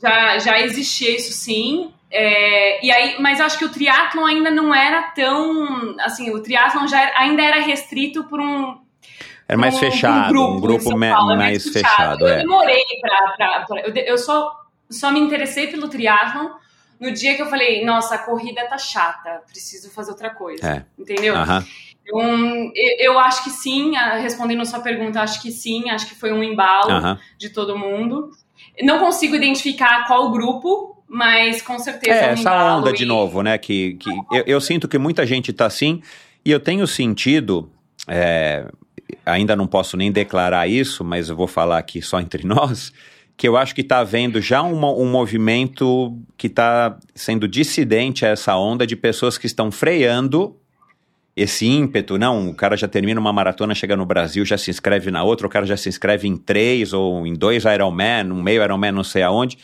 Já, já existia isso sim. É, e aí, mas acho que o triatlon ainda não era tão. Assim, o triatlon já era- ainda era restrito por um, Era mais um- fechado, um grupo, São me- Paulo, é mais fechado. Eu é. demorei pra. pra- pra- eu, eu só, só me interessei pelo triatlon no dia que eu falei: nossa, a corrida tá chata, preciso fazer outra coisa. É. Entendeu? Aham. Então, eu, acho que sim, respondendo a sua pergunta, acho que sim, acho que foi um embalo Aham. de todo mundo. Não consigo identificar qual grupo, mas com certeza É, um essa onda de e- novo, né? Que, que eu, eu sinto que muita gente tá assim, e eu tenho sentido. é, ainda não posso nem declarar isso, mas eu vou falar aqui só entre nós. Que eu acho que está havendo já uma- um movimento que está sendo dissidente a essa onda de pessoas que estão freando esse ímpeto, não, o cara já termina uma maratona, chega no Brasil, já se inscreve na outra, o cara já se inscreve em três ou em dois Ironman, um meio Ironman não sei aonde.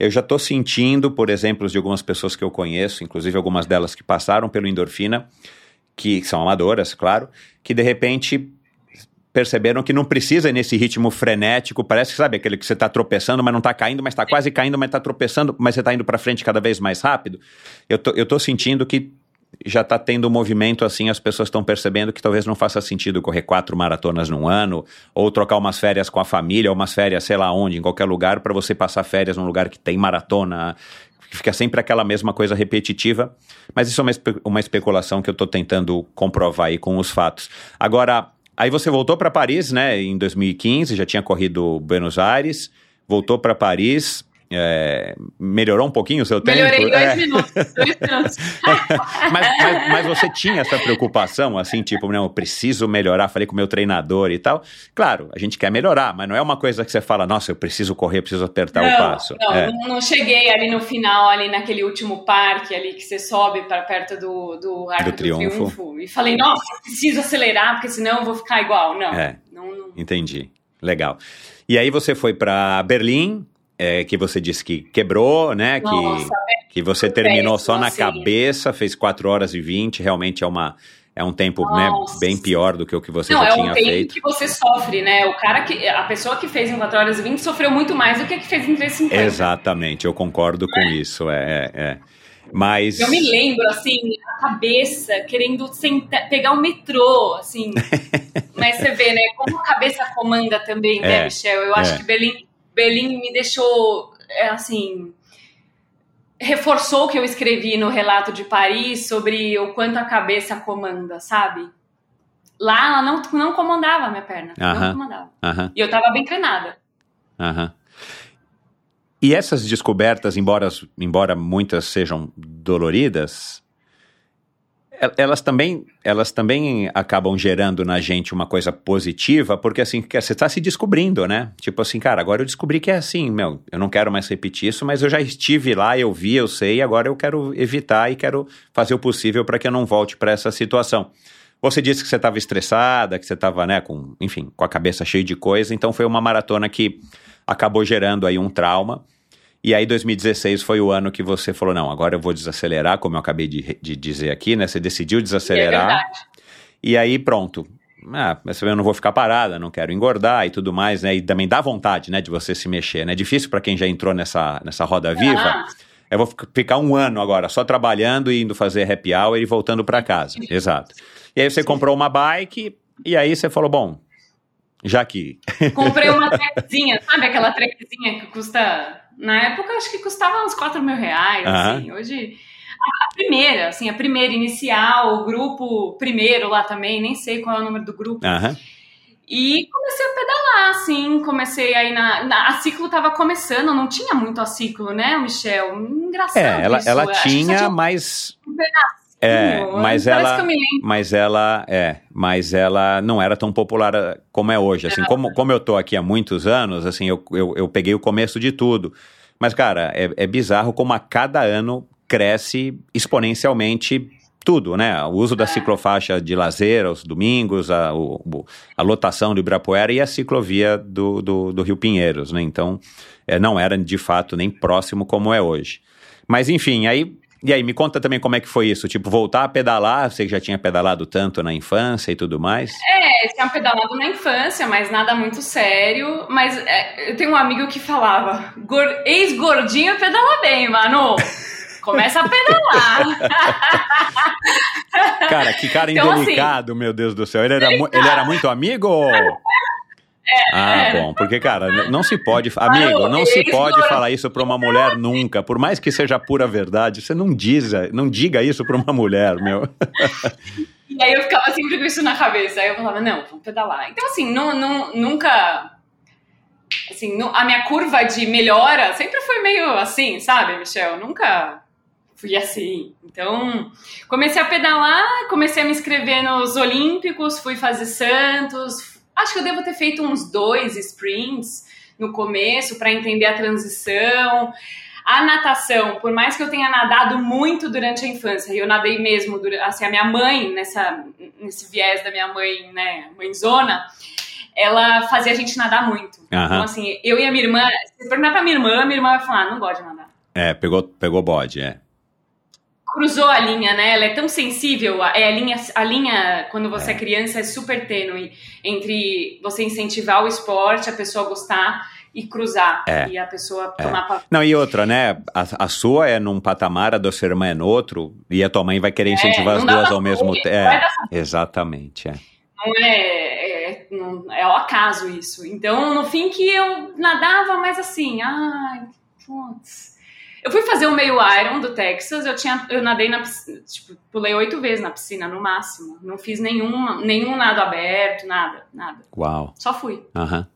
Eu já estou sentindo, por exemplos de algumas pessoas que eu conheço, inclusive algumas delas que passaram pelo endorfina, que são amadoras, claro, que de repente perceberam que não precisa ir nesse ritmo frenético, parece que sabe aquele que você está tropeçando, mas não está caindo, mas está quase caindo, mas está tropeçando, mas você está indo para frente cada vez mais rápido. Eu tô, eu tô sentindo que já está tendo um movimento assim, as pessoas estão percebendo que talvez não faça sentido correr quatro maratonas num ano, ou trocar umas férias com a família, ou umas férias sei lá onde, em qualquer lugar, para você passar férias num lugar que tem maratona, que fica sempre aquela mesma coisa repetitiva. Mas isso é uma, espe- uma especulação que eu estou tentando comprovar aí com os fatos. Agora, aí você voltou para Paris, né, em 2015, já tinha corrido Buenos Aires, voltou para Paris. É, melhorou um pouquinho o seu tempo? Melhorei dois É. minutos, dois minutos. mas, mas, mas você tinha essa preocupação, assim, tipo, não, eu preciso melhorar, falei com o meu treinador e tal. Claro, a gente quer melhorar, mas não é uma coisa que você fala, nossa, eu preciso correr, eu preciso apertar o não, passo. não, É. não, não cheguei ali no final, ali naquele último parque ali que você sobe para perto do, do Arco Do do, Triunfo. Triunfo. E falei, nossa, preciso acelerar, porque senão eu vou ficar igual. Não, É. não, não. Entendi. Legal. E aí você foi para Berlim, é, que você disse que quebrou, né? Nossa, que, que você terminou só na assim. cabeça, fez 4 horas e 20, realmente é uma, é um tempo né, bem pior do que o que você Não, já é tinha um tempo feito. que você sofre, né? O cara que. A pessoa que fez em 4 horas e 20 sofreu muito mais do que a que fez em 3,50. Exatamente, eu concordo com isso. É, é, é. Mas. Eu me lembro, assim, a cabeça querendo sentar, pegar o metrô, assim. Mas você vê, né? Como a cabeça comanda também, né, É, Michel? Eu acho é. que Berlim, Berlim me deixou, é, assim. Reforçou o que eu escrevi no relato de Paris sobre o quanto a cabeça comanda, sabe? Lá ela não, não comandava a minha perna. Aham. Não comandava. Aham, E eu tava bem treinada. aham. E essas descobertas, embora, embora muitas sejam doloridas, elas também, elas também acabam gerando na gente uma coisa positiva, porque assim, você está se descobrindo, né? Tipo assim, cara, agora eu descobri que é assim, meu, eu não quero mais repetir isso, mas eu já estive lá, eu vi, eu sei, agora eu quero evitar e quero fazer o possível para que eu não volte para essa situação. Você disse que você estava estressada, que você estava, né, com, enfim, com a cabeça cheia de coisa, então foi uma maratona que acabou gerando aí um trauma. E aí 2016 foi o ano que você falou, não, agora eu vou desacelerar, como eu acabei de, de dizer aqui, né? Você decidiu é desacelerar. verdade. E aí pronto. Ah, mas eu não vou ficar parada, não quero engordar e tudo mais, né? E também dá vontade, né, de você se mexer, né? Difícil para quem já entrou nessa, nessa roda viva. Ah, Eu vou fic- ficar um ano agora só trabalhando e indo fazer happy hour e voltando para casa. Exato. E aí você comprou uma bike e aí você falou, bom, já que comprei uma trequezinha, sabe aquela trequezinha que custa. Na época, acho que custava uns 4 mil reais. Assim. Hoje. A primeira, assim, a primeira inicial, o grupo primeiro lá também, nem sei qual é o número do grupo. Aham. E comecei a pedalar, assim, comecei aí na, na- A ciclo tava começando, não tinha muito a ciclo, né, Michel? Engraçado. É, ela, isso. ela tinha, tinha mas um É, mas parece ela- mas ela é, mas ela não era tão popular ah, como é hoje. Assim, como, como eu tô aqui há muitos anos, assim, eu, eu, eu peguei o começo de tudo. Mas, cara, é, é bizarro como a cada ano cresce exponencialmente tudo, né? O uso da ciclofaixa de lazer aos domingos, a, o- a lotação do Ibirapuera e a ciclovia do, do, do Rio Pinheiros, né? Então, é, não era de fato nem próximo como é hoje. Mas, enfim, aí e aí, me conta também como é que foi isso, tipo, voltar a pedalar, você já tinha pedalado tanto na infância e tudo mais. É, tinha pedalado na infância, mas nada muito sério. Mas é, eu tenho um amigo que falava: "Gor- ex-gordinho pedala bem, mano. Começa a pedalar. Cara, que cara Então, assim, indelicado, meu Deus do céu. Ele era, ele era muito amigo? Ah, bom, porque, cara, não se pode. Amigo, não se pode falar isso pra uma mulher nunca. Por mais que seja pura verdade, você não diz, não diga isso pra uma mulher, meu. E aí eu ficava sempre com isso na cabeça. Aí eu falava, não, vamos pedalar. Então, assim, não, não, nunca. Assim, a minha curva de melhora sempre foi meio assim, sabe, Michel? Nunca fui assim. Então, comecei a pedalar, comecei a me inscrever nos Olímpicos, fui fazer Santos. Acho que eu devo ter feito uns dois sprints no começo para entender a transição. A natação, por mais que eu tenha nadado muito durante a infância, e eu nadei mesmo, assim, a minha mãe, nessa, nesse viés da minha mãe, né, mãezona, ela fazia a gente nadar muito. Aham. Então, assim, eu e a minha irmã, se perguntar pra minha irmã, minha irmã vai falar, "Ah, não gosta de nadar. É, pegou, pegou bode, é. Cruzou a linha, né? Ela é tão sensível. É a linha, a linha quando você é criança, é super tênue entre você incentivar o esporte, a pessoa gostar e cruzar. É. E a pessoa tomar pa- Não, e outra, né? A, a sua é num patamar, a da sua irmã é no outro, e a tua mãe vai querer incentivar não as duas ao mesmo tempo. É, exatamente, é. não é, é, não- é ao acaso isso. Então, no fim que eu nadava, mas assim, ai, putz. Eu fui fazer o meio Iron do Texas, eu tinha, eu nadei na piscina, tipo, pulei oito vezes na piscina, no máximo. Não fiz nenhuma, nenhum nado aberto, nada, nada. Uau. Só fui. Aham.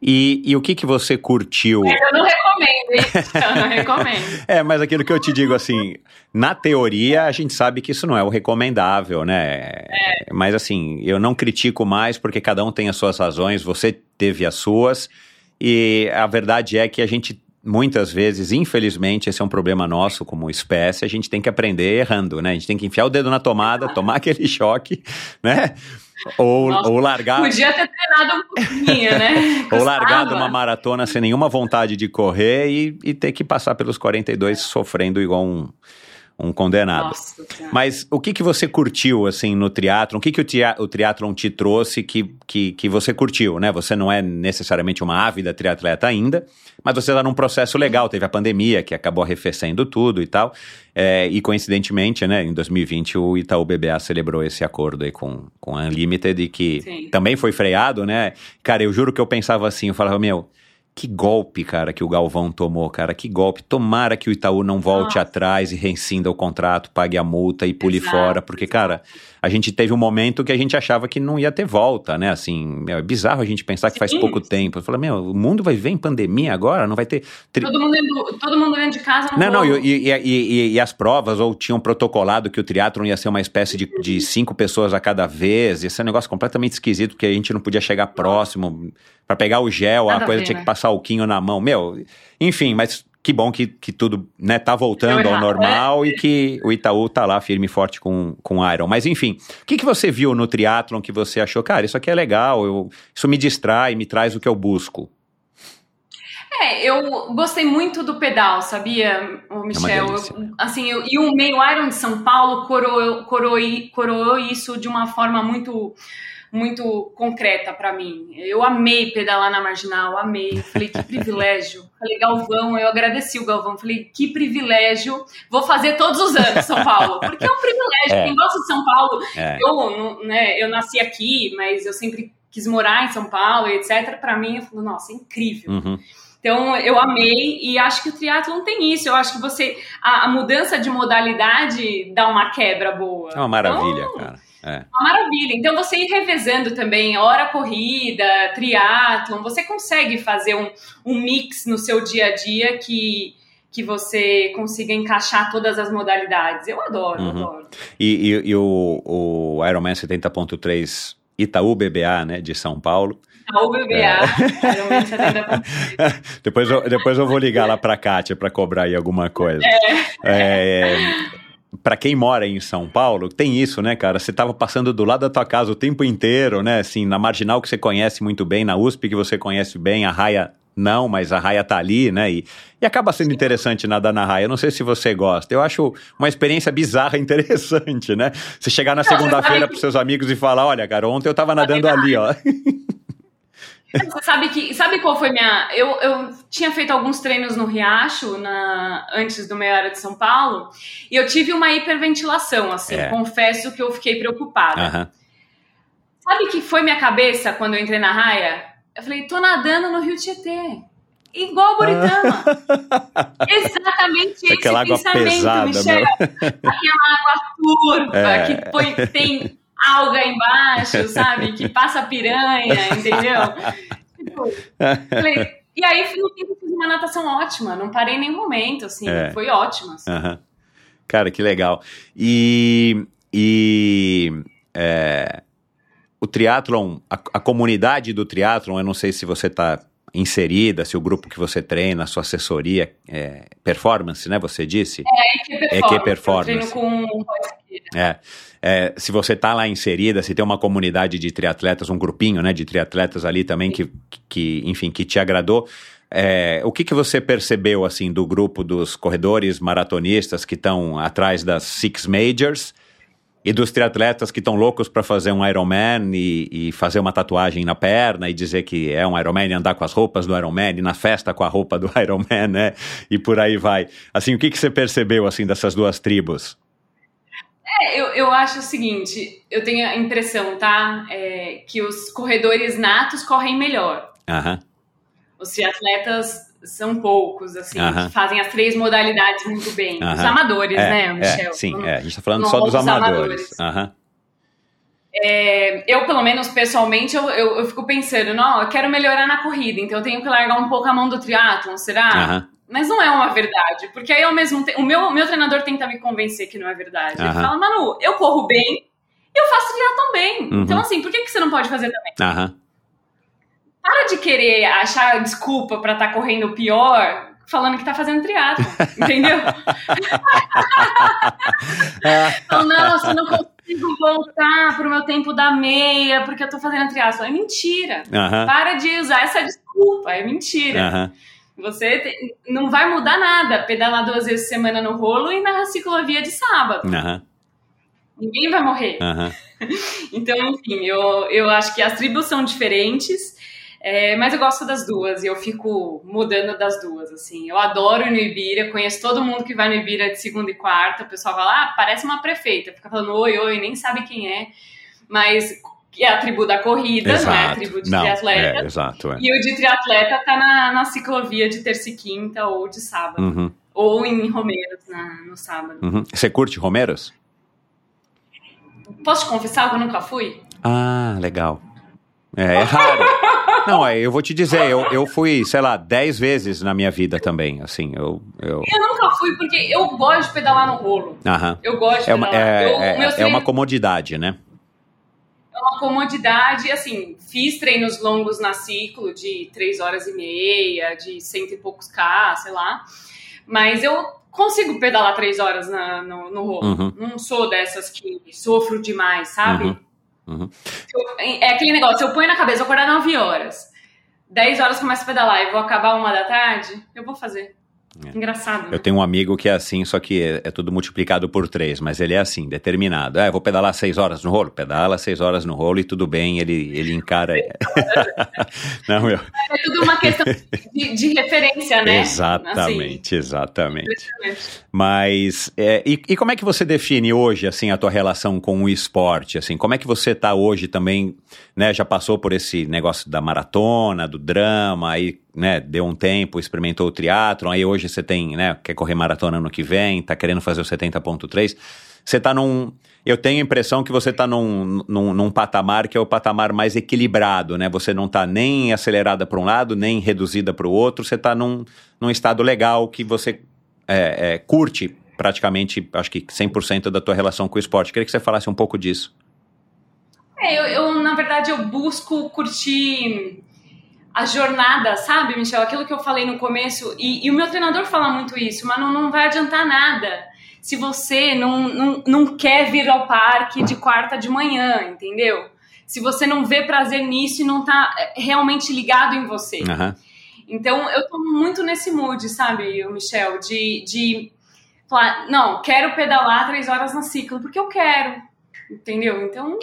E, e o que que você curtiu? Eu não recomendo, hein? Eu não recomendo. É, mas aquilo que eu te digo assim, na teoria a gente sabe que isso não é o recomendável, né? Mas assim, eu não critico mais porque cada um tem as suas razões, você teve as suas, e a verdade é que a gente muitas vezes, infelizmente, esse é um problema nosso como espécie, a gente tem que aprender errando, né? A gente tem que enfiar o dedo na tomada, tomar aquele choque, né? Ou, Nossa, ou largar Podia ter treinado um pouquinho, né? ou largar uma maratona sem nenhuma vontade de correr e, e ter que passar pelos 42 sofrendo igual um, um condenado. Nossa. Mas o que, que você curtiu, assim, no triatlon? O que, que o triatlon te trouxe que, que, que você curtiu, né? Você não é necessariamente uma ávida triatleta ainda, mas você está num processo legal. Teve a pandemia, que acabou arrefecendo tudo e tal. É, e, coincidentemente, né, em 2020, o Itaú BBA celebrou esse acordo aí com, com a Unlimited, e que Sim. também foi freado, né? Cara, eu juro que eu pensava assim, eu falava, meu... Que golpe, cara, que o Galvão tomou, cara. Que golpe. Tomara que o Itaú não volte Nossa. atrás e rescinda o contrato, pague a multa e pule Exato, fora. Porque, cara, a gente teve um momento que a gente achava que não ia ter volta, né? Assim, é bizarro a gente pensar que faz Sim. pouco tempo. Eu falei, meu, o mundo vai ver em pandemia agora? Não vai ter. tri- Todo mundo, dentro, todo mundo dentro de casa Não, não, rolou. e, e- e- e- as provas, ou tinham protocolado que o triatlon ia ser uma espécie de, de cinco pessoas a cada vez. Esse é um negócio completamente esquisito, porque a gente não podia chegar próximo. Pra pegar o gel, Nada a a coisa ver, tinha né? que passar o quinho na mão. Meu, enfim, mas que bom que, que tudo né, tá voltando Deu ao errado, normal e que o Itaú tá lá firme e forte com, com o Iron. Mas enfim, o que, que você viu no triatlon que você achou, cara, isso aqui é legal, eu, isso me distrai, me traz o que eu busco? É, eu gostei muito do pedal, sabia, o Michel? Eu- assim, eu- e o meio Iron de São Paulo coroou, coroou, coroou isso de uma forma muito muito concreta pra mim. Eu amei pedalar na Marginal, amei. Falei, que privilégio. Falei, Galvão, eu agradeci o Galvão. Falei, que privilégio. Vou fazer todos os anos São Paulo. Porque é um privilégio. É. Quem gosta de São Paulo, É. eu, né, eu nasci aqui, mas eu sempre quis morar em São Paulo, etc. Pra mim, eu falo, nossa, é incrível. Uhum. Então, eu amei e acho que o triatlon tem isso. Eu acho que você. A, a mudança de modalidade dá uma quebra boa. É uma maravilha, Então, cara. É. uma maravilha. Então, você ir revezando também, hora corrida, triatlon, você consegue fazer um, um mix no seu dia a dia que, que você consiga encaixar todas as modalidades. Eu adoro, Uhum. adoro. E, e- e o, o Ironman 70.3 Itaú BBA, né, de São Paulo. A UBBA, É. Ironman 70. depois, eu, depois eu vou ligar lá pra Kátia pra cobrar aí alguma coisa. É, Pra quem mora em São Paulo, tem isso, né, cara? Você tava passando do lado da tua casa o tempo inteiro, né? Assim, na Marginal que você conhece muito bem, na USP que você conhece bem, a Raia não, mas a raia tá ali, né? E, e acaba sendo interessante nadar na raia. Eu não sei se você gosta. Eu acho uma experiência bizarra interessante, né? Você chegar na segunda-feira pros seus amigos e falar: olha, cara, ontem eu tava nadando ali, ó. Você sabe que. Sabe qual foi minha. Eu, eu tinha feito alguns treinos no Riacho na, antes do meia hora de São Paulo e eu tive uma hiperventilação, assim. É. Confesso que eu fiquei preocupada. Aham. Sabe o que foi minha cabeça quando eu entrei na raia? Eu falei, tô nadando no Rio Tietê. Igual Boritama. Exatamente esse Aquela água pensamento, pesada, Michel. meu. Aquela água turva É. que põe, tem alga embaixo, sabe? Que passa piranha, entendeu? Tipo, falei, e aí no eu fiz uma natação ótima, não parei em nenhum momento, assim, É. foi ótima. assim. Aham. Cara, que legal. E, e é, o triatlon, a, a comunidade do triatlon, eu não sei se você está inserida, se o grupo que você treina, a sua assessoria, é, performance, né? Você disse? É que performance. Eu treino com É, é, se você tá lá inserida, se tem uma comunidade de triatletas, um grupinho, né, de triatletas ali também que, que enfim, que te agradou, é, o que que você percebeu, assim, do grupo dos corredores maratonistas que estão atrás das Six Majors e dos triatletas que estão loucos para fazer um Ironman e, e fazer uma tatuagem na perna e dizer que é um Ironman e andar com as roupas do Ironman e na festa com a roupa do Ironman, né, e por aí vai. Assim, o que que você percebeu, assim, dessas duas tribos? É, eu, eu acho o seguinte, eu tenho a impressão, tá? É, que os corredores natos correm melhor. Aham. Os atletas são poucos, assim, que fazem as três modalidades muito bem. Os Aham. amadores, É, né, Michel? é, sim, Não- é. A gente tá falando só dos os amadores. amadores. É, eu, pelo menos, pessoalmente, eu, eu, eu fico pensando, não, eu quero melhorar na corrida, então eu tenho que largar um pouco a mão do triatlon, será? Mas não é uma verdade, porque aí ao mesmo tempo, o meu, meu treinador tenta me convencer que não é verdade. Ele fala, Manu, eu corro bem, eu faço triatlon bem. Uhum. Então, assim, por que, que você não pode fazer também? Para de querer achar desculpa pra estar correndo pior, falando que tá fazendo triatlon, entendeu? Então, nossa, eu não consigo voltar pro meu tempo da meia porque eu tô fazendo triatlon. É mentira. Para de usar essa desculpa, é mentira. Você te- não vai mudar nada pedalar duas vezes por semana no rolo e na ciclovia de sábado. Aham, Ninguém vai morrer. aham. Então, enfim, eu, eu acho que as tribos são diferentes, é, mas eu gosto das duas e eu fico mudando das duas, assim. Eu adoro ir no Ibira, conheço todo mundo que vai no Ibira de segunda e quarta, o pessoal fala, ah, parece uma prefeita, fica falando oi, oi, nem sabe quem é, mas é a tribo da corrida, não é a tribo de Não, triatleta. é, exato. É. E o de triatleta tá na, na ciclovia de terça e quinta ou de sábado. Uhum, Ou em Romeiros na- no sábado. uhum. Você curte Romeiros? Posso te confessar que eu nunca fui? Ah, legal. É, é raro. Não, é, eu vou te dizer, eu, eu fui, sei lá, 10 vezes na minha vida também, assim, eu... eu... Eu nunca fui porque eu gosto de pedalar no rolo. Aham. Eu gosto de É uma, pedalar. é, eu, é- é uma comodidade, né? É uma comodidade, assim, fiz treinos longos na ciclo de três horas e meia, de cento e poucos K, sei lá. Mas eu consigo pedalar três horas na- no, no rolo. Uhum. Não sou dessas que sofro demais, sabe? Uhum. Uhum. Eu- é aquele negócio, eu ponho na cabeça, eu acordar 9 horas, 10 horas começo a pedalar e vou acabar uma da tarde, eu vou fazer. É. Engraçado. né? Eu tenho um amigo que é assim, só que é, é tudo multiplicado por três, mas ele é assim, determinado. É, vou pedalar seis horas no rolo? Pedala seis horas no rolo e tudo bem, ele, ele encara. Não. É tudo uma questão de, de referência, né? Exatamente, exatamente. Assim, Mas, é, e, e como é que você define hoje, assim, a tua relação com o esporte, assim? Como é que você tá hoje também, né? Já passou por esse negócio da maratona, do drama, aí, né? Deu um tempo, experimentou o triatlon, aí hoje você tem, né? Quer correr maratona no que vem, tá querendo fazer o 70.3. Você tá num... Eu tenho a impressão que você tá num, num, num patamar que é o patamar mais equilibrado, né? Você não tá nem acelerada para um lado, nem reduzida para o outro, você tá num, num estado legal que você é, é, curte praticamente, acho que 100% da tua relação com o esporte. Queria que você falasse um pouco disso. É, eu, eu, na verdade, eu busco curtir a jornada, sabe, Michel? Aquilo que eu falei no começo, e, e o meu treinador fala muito isso, mas não, não vai adiantar nada se você não, não, não quer vir ao parque de quarta de manhã, entendeu? Se você não vê prazer nisso e não tá é, realmente ligado em você. Aham. Então, eu tô muito nesse mood, sabe, Michel, de, de falar, não, quero pedalar três horas na ciclo, porque eu quero, entendeu? Então,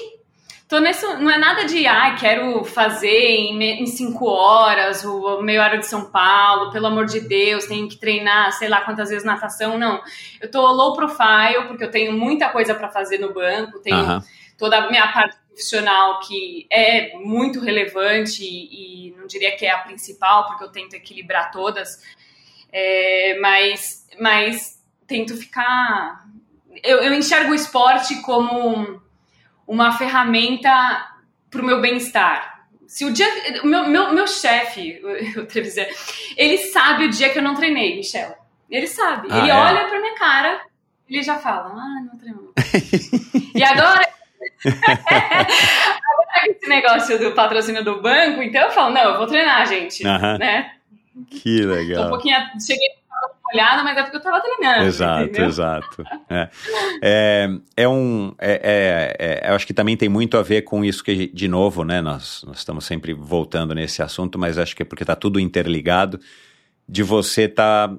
tô nesse, não é nada de, ai, quero fazer em, em cinco horas o meio hora de São Paulo, pelo amor de Deus, tenho que treinar, sei lá quantas vezes natação, não. Eu tô low profile, porque eu tenho muita coisa para fazer no banco, tenho Aham. toda a minha parte profissional que é muito relevante e, e não diria que é a principal, porque eu tento equilibrar todas, é, mas, mas tento ficar. Eu, eu enxergo o esporte como uma ferramenta para o meu bem-estar. Se o dia. Meu, meu, meu chefe, o o Trevisan, ele sabe o dia que eu não treinei, Michel. Ele sabe. Ah, ele é? olha pra minha cara, ele já fala: Ah, não treinou. e agora. agora esse negócio do patrocínio do banco, então eu falo: Não, eu vou treinar, gente. Aham. Né? Que Tô um legal. pouquinho. Cheguei mas é porque eu tava treinando. Exato, entendeu? exato. É, é, é um. É, é- é- eu acho que também tem muito a ver com isso que, de novo, né? Nós, nós estamos sempre voltando nesse assunto, mas acho que é porque está tudo interligado, de você estar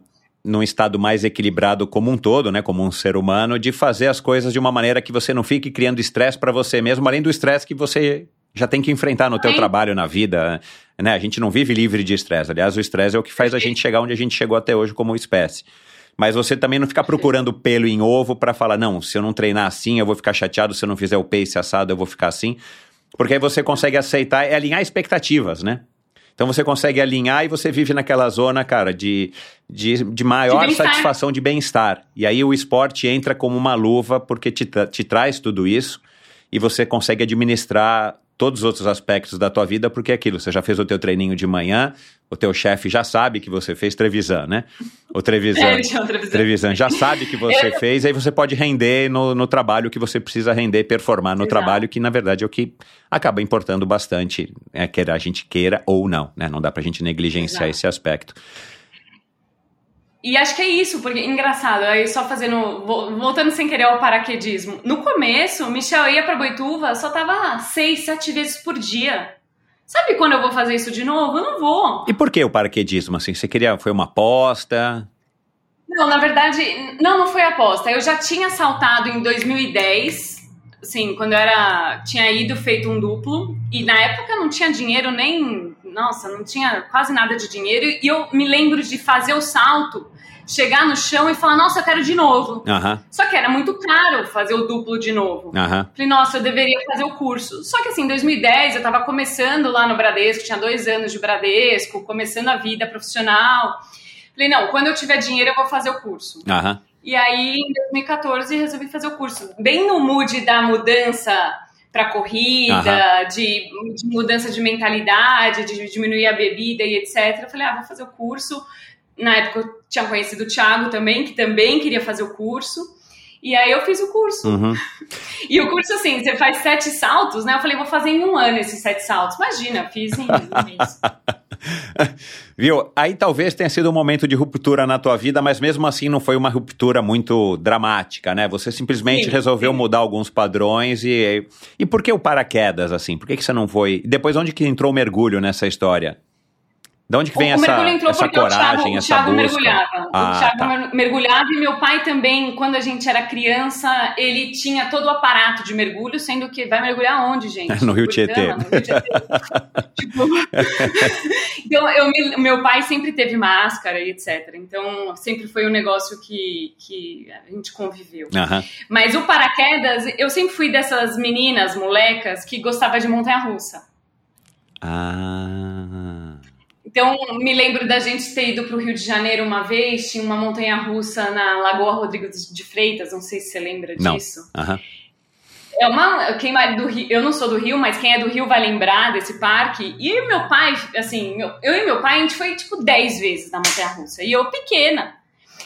num estado mais equilibrado como um todo, né? Como um ser humano, de fazer as coisas de uma maneira que você não fique criando estresse para você mesmo, além do estresse que você já tem que enfrentar no teu Sim. trabalho, na vida, né? A gente não vive livre de estresse. Aliás, o estresse é o que faz a gente chegar onde a gente chegou até hoje como espécie. Mas você também não ficar procurando pelo em ovo para falar, não, se eu não treinar assim, eu vou ficar chateado, se eu não fizer o pace assado, eu vou ficar assim. Porque aí você consegue aceitar e alinhar expectativas, né? Então você consegue alinhar e você vive naquela zona, cara, de, de, de maior De satisfação de bem-estar. E aí o esporte entra como uma luva porque te, te traz tudo isso e você consegue administrar todos os outros aspectos da tua vida, porque é aquilo, você já fez o teu treininho de manhã, o teu chefe já sabe que você fez Trevisan, né? O Trevisan, É, chama Trevisan. Trevisan já sabe que você fez, aí você pode render no, no trabalho que você precisa render, performar no Exato. trabalho, que na verdade é o que acaba importando bastante, é, quer a gente queira ou não, né? Não dá pra gente negligenciar Exato. esse aspecto. E acho que é isso, porque engraçado, aí só fazendo, vo- voltando sem querer ao paraquedismo. No começo, Michel ia pra Boituva, só tava seis, sete vezes por dia. Sabe quando eu vou fazer isso de novo? Eu não vou. E por que o paraquedismo, assim? Você queria, foi uma aposta? Não, na verdade, não, não foi aposta. Eu já tinha saltado em 2010, assim, quando eu era, tinha ido feito um duplo, e na época não tinha dinheiro nem, nossa, não tinha quase nada de dinheiro, e eu me lembro de fazer o salto, chegar no chão e falar, nossa, eu quero de novo. Só que era muito caro fazer o duplo de novo. Falei, nossa, eu deveria fazer o curso. Só que assim, em 2010 eu tava começando lá no Bradesco, tinha dois anos de Bradesco, começando a vida profissional. Falei, não, quando eu tiver dinheiro eu vou fazer o curso. E aí, em 2014, resolvi fazer o curso. Bem no mood da mudança para corrida, de, de mudança de mentalidade, de diminuir a bebida e etc. Eu falei, ah, vou fazer o curso. Na época eu tinha conhecido o Thiago também, que também queria fazer o curso. E aí eu fiz o curso. Uhum. E o curso, assim, você faz sete saltos, né? Eu falei, vou fazer em um ano esses sete saltos. Imagina, eu fiz em um mês. Viu? Aí talvez tenha sido um momento de ruptura na tua vida, mas mesmo assim não foi uma ruptura muito dramática, né? Você simplesmente Sim, resolveu sim. mudar alguns padrões e. E por que o paraquedas, assim? Por que, que você não foi. Depois, onde que entrou o mergulho nessa história? De onde que vem o essa, mergulho entrou essa porque o coragem, Thiago, o essa Thiago busca? mergulhava. Ah, o Thiago tá. mer- mergulhava e meu pai também, quando a gente era criança, ele tinha todo o aparato de mergulho, sendo que vai mergulhar onde, gente? No Rio Tietê. no Rio Tietê. Tipo, então, eu me- meu pai sempre teve máscara e etc. Então, sempre foi um negócio que, que a gente conviveu. Mas o paraquedas, eu sempre fui dessas meninas, molecas, que gostava de montanha-russa. Ah. Então, me lembro da gente ter ido para o Rio de Janeiro uma vez, tinha uma montanha-russa na Lagoa Rodrigo de Freitas, não sei se você lembra Não. disso. Aham. É uma, quem é do Rio, eu não sou do Rio, mas quem é do Rio vai lembrar desse parque. E meu pai, assim, meu- eu e meu pai, a gente foi tipo 10 vezes na montanha-russa, e eu pequena.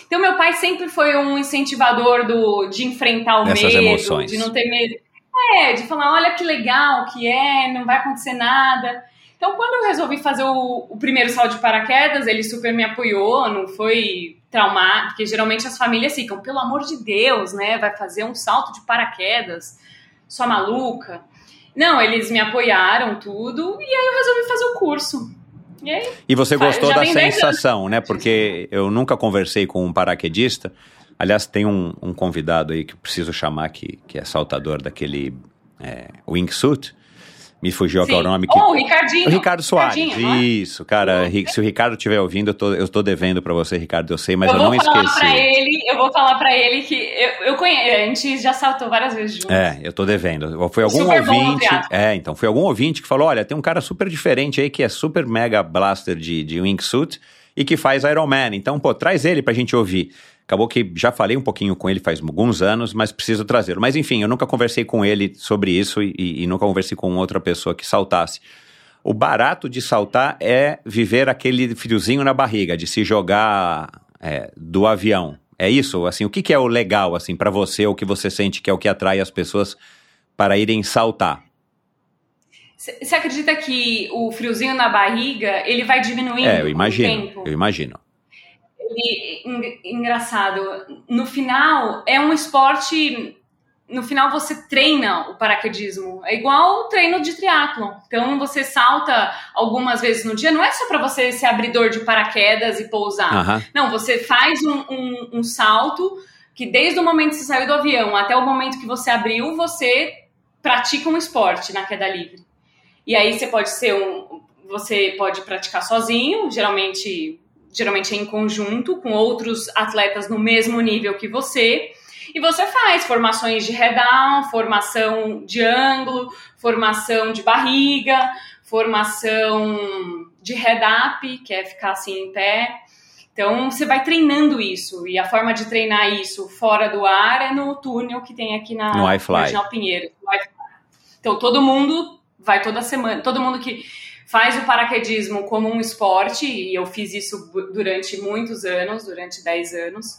Então, meu pai sempre foi um incentivador do, de enfrentar o Dessas medo, emoções. de não ter medo. É, de falar, olha que legal que é, não vai acontecer nada. Então, quando eu resolvi fazer o, o primeiro salto de paraquedas, ele super me apoiou, não foi traumático, porque geralmente as famílias ficam, pelo amor de Deus, né, vai fazer um salto de paraquedas, sua maluca. Não, eles me apoiaram tudo, e aí eu resolvi fazer o curso. E aí, E você gostou da sensação, né? Porque eu nunca conversei com um paraquedista. Aliás, tem um, um convidado aí que eu preciso chamar que, que é saltador daquele é, wingsuit. Me fugiu agora o nome que. Oh, o Ricardinho. O Ricardo Soares. Ricardinho? Isso, cara. Ri- Se o Ricardo estiver ouvindo, eu tô, eu tô devendo pra você, Ricardo, eu sei, mas eu, eu não esqueci. ele, eu vou falar pra ele que eu, eu conheço, a gente já saltou várias vezes juntos. É, eu tô devendo. Foi algum Super ouvinte. É, então, foi algum ouvinte que falou: olha, tem um cara super diferente aí que é super mega blaster de, de wingsuit e que faz Iron Man. Então, pô, traz ele pra gente ouvir. Acabou que já falei um pouquinho com ele faz alguns anos, mas preciso trazê-lo. Mas enfim, eu nunca conversei com ele sobre isso e, e nunca conversei com outra pessoa que saltasse. O barato de saltar é viver aquele friozinho na barriga, de se jogar é, do avião. É isso? Assim, o que, que é o legal assim para você, ou que você sente que é o que atrai as pessoas para irem saltar? Você acredita que o friozinho na barriga, ele vai diminuindo É, eu com o imagino. tempo? Eu imagino. Ele, en- engraçado, no final, é um esporte... No final, você treina o paraquedismo. É igual o treino de triatlon. Então, você salta algumas vezes no dia. Não é só para você ser abridor de paraquedas e pousar. Aham. Não, você faz um, um- um salto que desde o momento que você saiu do avião até o momento que você abriu, você pratica um esporte na queda livre. E aí você pode ser um. Você pode praticar sozinho, geralmente, geralmente é em conjunto, com outros atletas no mesmo nível que você. E você faz formações de down, formação de ângulo, formação de barriga, formação de head up, que é ficar assim em pé. Então você vai treinando isso. E a forma de treinar isso fora do ar é no túnel que tem aqui na No iFly. Pinheiro. no iFly. Então todo mundo vai toda semana, todo mundo que faz o paraquedismo como um esporte, e eu fiz isso durante muitos anos, durante 10 anos,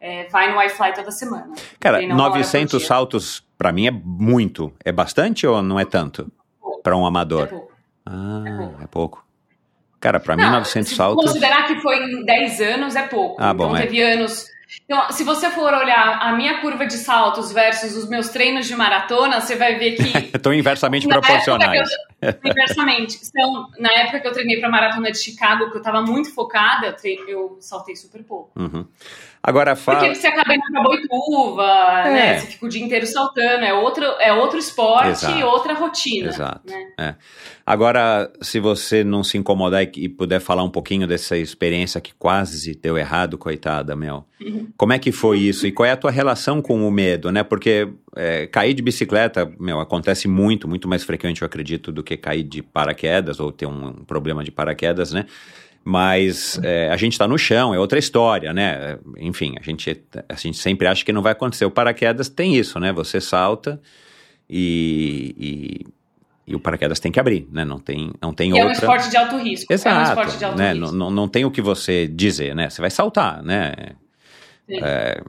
é, vai no iFly toda semana. Cara, Treina uma hora por 900 dia. saltos para mim é muito. É bastante ou não é tanto? Para um É amador? pouco. Ah, É pouco. é pouco. Cara, para mim Não, 900 se saltos. considerar que foi em 10 anos, é pouco. Ah, bom, então é. teve anos. Então, se você for olhar a minha curva de saltos versus os meus treinos de maratona, você vai ver que Estão inversamente proporcionais. eu, Inversamente. Então, na época que eu treinei pra maratona de Chicago, que eu tava muito focada, eu, eu saltei super pouco. Uhum. Agora fala. Porque você acaba indo pra boituva, É. né? Você fica o dia inteiro saltando. É outro, é outro esporte Exato. e outra rotina. Exato. né? É. Agora, se você não se incomodar e, e puder falar um pouquinho dessa experiência que quase deu errado, coitada, Mel. Uhum. Como é que foi isso? E qual é a tua relação com o medo, né? Porque é, cair de bicicleta, meu, acontece muito, muito mais frequente, eu acredito, do que cair de paraquedas ou ter um, um problema de paraquedas, né? Mas é, a gente está no chão, é outra história, né? Enfim, a gente, a gente sempre acha que não vai acontecer. O paraquedas tem isso, né? Você salta e, e, e o paraquedas tem que abrir, né? Não tem, não tem E é um outra. esporte de alto risco. Exato, É um esporte de alto né? risco. Não, não, não tem o que você dizer, né? Você vai saltar, né? É,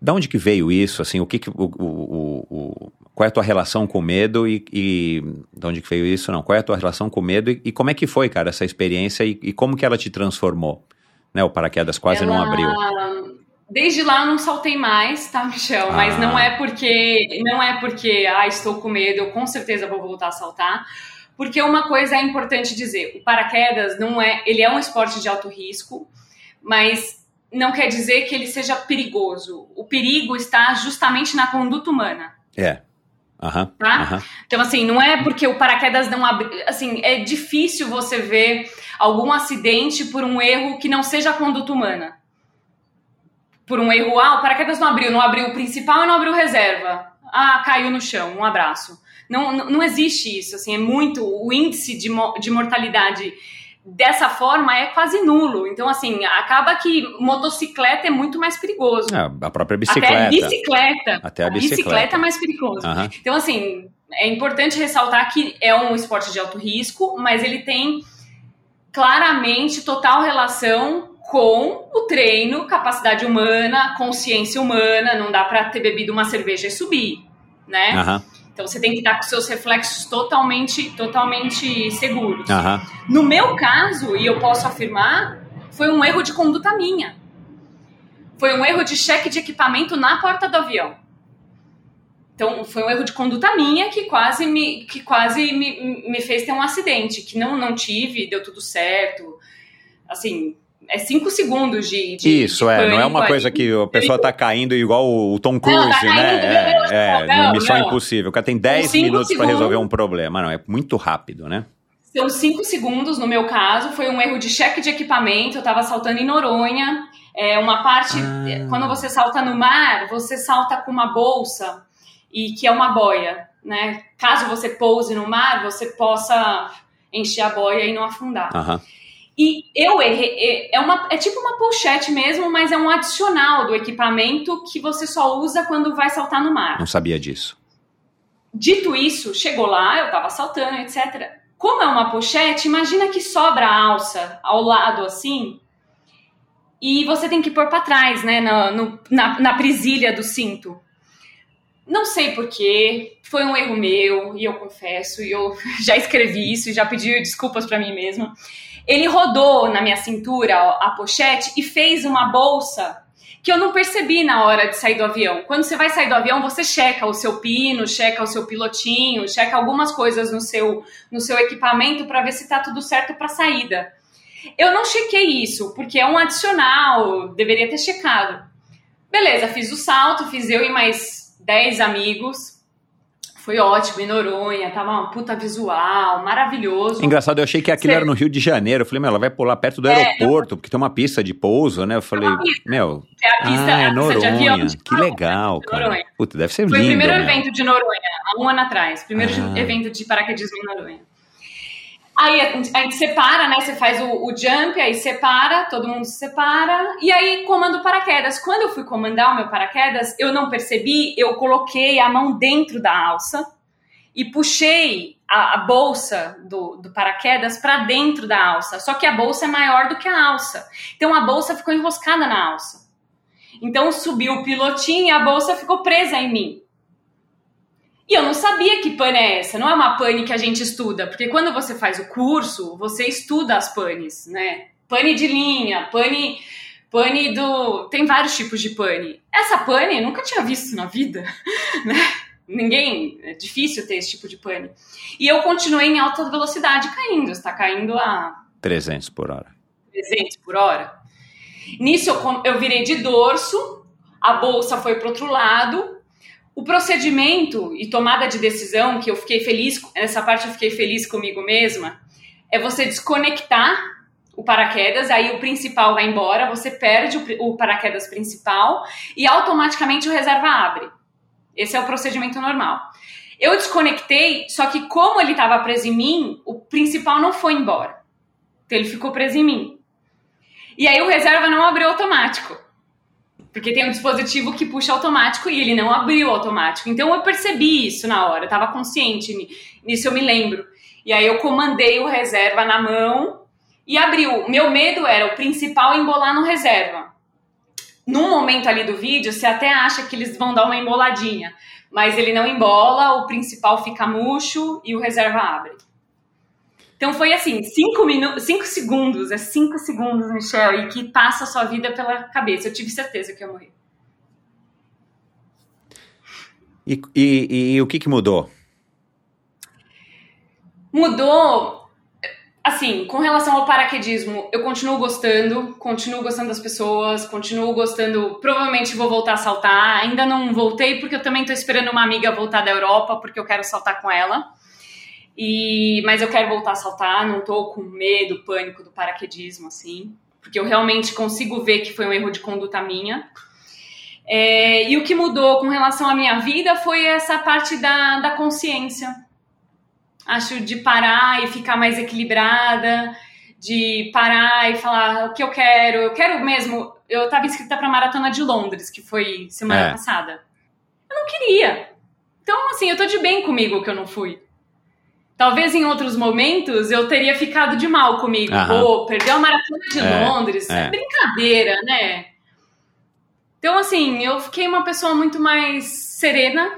da onde que veio isso, assim, o que que, o, o, o- o- qual é a tua relação com o medo e, e de onde que veio isso, não, qual é a tua relação com o medo e, e como é que foi, cara, essa experiência e, e como que ela te transformou, né, o paraquedas quase não Ela- abriu. Desde lá eu não saltei mais, tá, Michel? Mas Ah. não é porque não é porque ah, estou com medo, eu com certeza vou voltar a saltar. Porque uma coisa é importante dizer, o paraquedas não é, ele é um esporte de alto risco, mas não quer dizer que ele seja perigoso. O perigo está justamente na conduta humana. É, aham, Tá? aham, Então, assim, não é porque o paraquedas não abre. Assim, é difícil você ver algum acidente por um erro que não seja a conduta humana. Por um erro, ah, o paraquedas não abriu, não abriu o principal e não abriu reserva. Ah, caiu no chão, um abraço. Não, não, não existe isso, assim, é muito. O índice de, de mortalidade dessa forma é quase nulo. Então, assim, acaba que motocicleta é muito mais perigoso. É, a própria Até bicicleta, bicicleta. até a bicicleta, Bicicleta é mais perigoso. Aham. Então, assim, é importante ressaltar que é um esporte de alto risco, mas ele tem claramente total relação com o treino, capacidade humana, consciência humana. Não dá pra ter bebido uma cerveja e subir, né? aham, Então você tem que estar com seus reflexos totalmente, totalmente seguros. No meu caso, e eu posso afirmar, foi um erro de conduta minha. Foi um erro de cheque de equipamento na porta do avião. Então, foi um erro de conduta minha que quase me, que quase me, me fez ter um acidente, que não, não tive, deu tudo certo. Assim, é cinco segundos de. de Isso, de é, não é pânico uma coisa que a pessoa tá caindo igual o Tom Cruise, tá caindo, né? não, É, é, não, Missão não. Impossível. O cara tem 10 cinco minutos segundos- resolver um problema. Não, é muito rápido, né? São cinco segundos no meu caso, foi um erro de cheque de equipamento, eu tava saltando em Noronha. É uma parte, Ah. quando você salta no mar, você salta com uma bolsa e que é uma boia, né? Caso você pouse no mar, você possa encher a boia e não afundar. Aham. E eu errei, é, uma, é tipo uma pochete mesmo, mas é um adicional do equipamento que você só usa quando vai saltar no mar. Não sabia disso. Dito isso, chegou lá, eu tava saltando, etc. Como é uma pochete, imagina que sobra a alça ao lado assim, e você tem que pôr pra trás, né, na, no- na, na presilha do cinto. Não sei porquê, foi um erro meu, e eu confesso, e eu já escrevi isso, e já pedi desculpas pra mim mesma. Ele rodou na minha cintura a pochete e fez uma bolsa que eu não percebi na hora de sair do avião. Quando você vai sair do avião, você checa o seu pino, checa o seu pilotinho, checa algumas coisas no seu, no seu equipamento para ver se tá tudo certo para saída. Eu não chequei isso, porque é um adicional, deveria ter checado. Beleza, fiz o salto, fiz eu e mais 10 amigos. Foi ótimo, em Noronha, tava uma puta visual, maravilhoso. Engraçado, eu achei que aquilo era no Rio de Janeiro. Eu falei, meu, ela vai pular perto do É, aeroporto, porque tem uma pista de pouso, né? Eu falei, meu, É a pista, ah, é avião. Noronha. de Que legal, cara. Noronha. Puta, deve ser Foi o lindo, primeiro meu. evento de Noronha, há um ano atrás. Primeiro Ah. evento de paraquedismo em Noronha. Aí a gente, separa, né? Você faz o, o jump, aí separa, todo mundo se separa, e aí comanda o paraquedas. Quando eu fui comandar o meu paraquedas, eu não percebi, eu coloquei a mão dentro da alça e puxei a, a bolsa do, do paraquedas para dentro da alça. Só que a bolsa é maior do que a alça. Então a bolsa ficou enroscada na alça. Então subiu o pilotinho e a bolsa ficou presa em mim. E eu não sabia que pane é essa. Não é uma pane que a gente estuda, porque quando você faz o curso, você estuda as panes, né? Pane de linha, pane, pane do. Tem vários tipos de pane. Essa pane eu nunca tinha visto na vida, né? Ninguém, é difícil ter esse tipo de pane. E eu continuei em alta velocidade caindo, está caindo a 300 por hora. 300 por hora. Nisso eu, eu virei de dorso, a bolsa foi para outro lado. O procedimento e tomada de decisão, que eu fiquei feliz, nessa parte eu fiquei feliz comigo mesma, é você desconectar o paraquedas, aí o principal vai embora, você perde o, o paraquedas principal e automaticamente o reserva abre. Esse é o procedimento normal. Eu desconectei, só que como ele estava preso em mim, o principal não foi embora. Então ele ficou preso em mim. E aí o reserva não abriu automático. Porque tem um dispositivo que puxa automático e ele não abriu automático. Então eu percebi isso na hora, eu tava consciente ni- nisso, eu me lembro. E aí eu comandei o reserva na mão e abriu. Meu medo era o principal embolar no reserva. Num momento ali do vídeo, você até acha que eles vão dar uma emboladinha, mas ele não embola, o principal fica murcho e o reserva abre. Então foi assim, cinco, minu cinco segundos, é cinco segundos, Michel, e que passa a sua vida pela cabeça. Eu tive certeza que ia morrer. E, e- e o que, que mudou? Mudou, assim, com relação ao paraquedismo, eu continuo gostando, continuo gostando das pessoas, continuo gostando, provavelmente vou voltar a saltar, ainda não voltei porque eu também tô esperando uma amiga voltar da Europa, porque eu quero saltar com ela. E, mas eu quero voltar a saltar, não tô com medo, pânico do paraquedismo, assim, porque eu realmente consigo ver que foi um erro de conduta minha. É, e o que mudou com relação à minha vida foi essa parte da, da consciência. Acho de parar e ficar mais equilibrada, de parar e falar o que eu quero. Eu quero mesmo. Eu estava inscrita para a maratona de Londres, que foi semana É. passada. Eu não queria. Então, assim, eu tô de bem comigo que eu não fui. Talvez em outros momentos eu teria ficado de mal comigo. Aham. Pô, perdeu a maratona de É, Londres. é. É brincadeira, né? Então, assim, eu fiquei uma pessoa muito mais serena,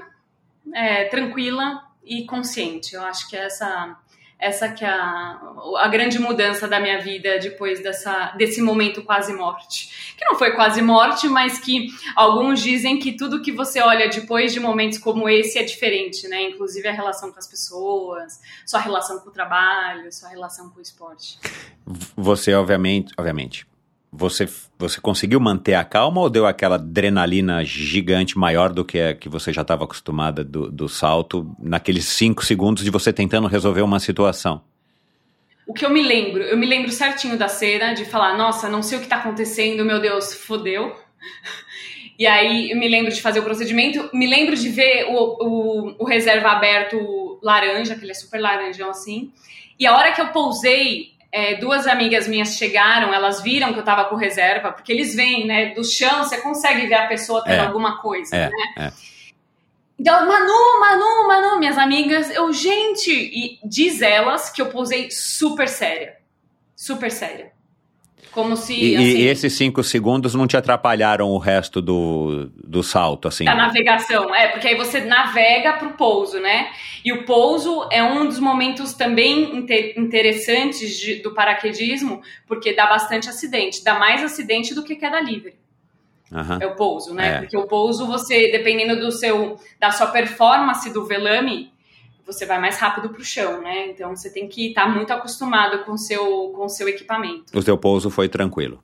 é, tranquila e consciente. Eu acho que essa, essa que é a, a grande mudança da minha vida depois dessa, desse momento quase morte. Que não foi quase morte, mas que alguns dizem que tudo que você olha depois de momentos como esse é diferente, né? Inclusive a relação com as pessoas, sua relação com o trabalho, sua relação com o esporte. Você, obviamente, obviamente, você, você conseguiu manter a calma ou deu aquela adrenalina gigante maior do que a que você já estava acostumada do, do salto, naqueles cinco segundos de você tentando resolver uma situação? O que eu me lembro, eu me lembro certinho da cena, de falar, nossa, não sei o que tá acontecendo, meu Deus, fodeu. E aí eu me lembro de fazer o procedimento, me lembro de ver o, o, o reserva aberto laranja, que ele é super laranjão assim. E a hora que eu pousei, é, duas amigas minhas chegaram, elas viram que eu tava com reserva, porque eles veem, né, do chão, você consegue ver a pessoa tendo É. alguma coisa, É, né? é. Então, Manu, Manu, Manu, minhas amigas, eu, gente, e diz elas que eu pousei super séria. Super séria. Como se, E, assim, e esses cinco segundos não te atrapalharam o resto do, do salto, assim? da navegação. É, porque aí você navega pro pouso, né? E o pouso é um dos momentos também inte- interessantes de- do paraquedismo, porque dá bastante acidente. Dá mais acidente do que queda livre. Aham. É o pouso, né? É. Porque o pouso, você, dependendo do seu, da sua performance do velame, você vai mais rápido pro chão, né? Então você tem que estar muito acostumado com o seu, com o seu equipamento. O teu pouso foi tranquilo.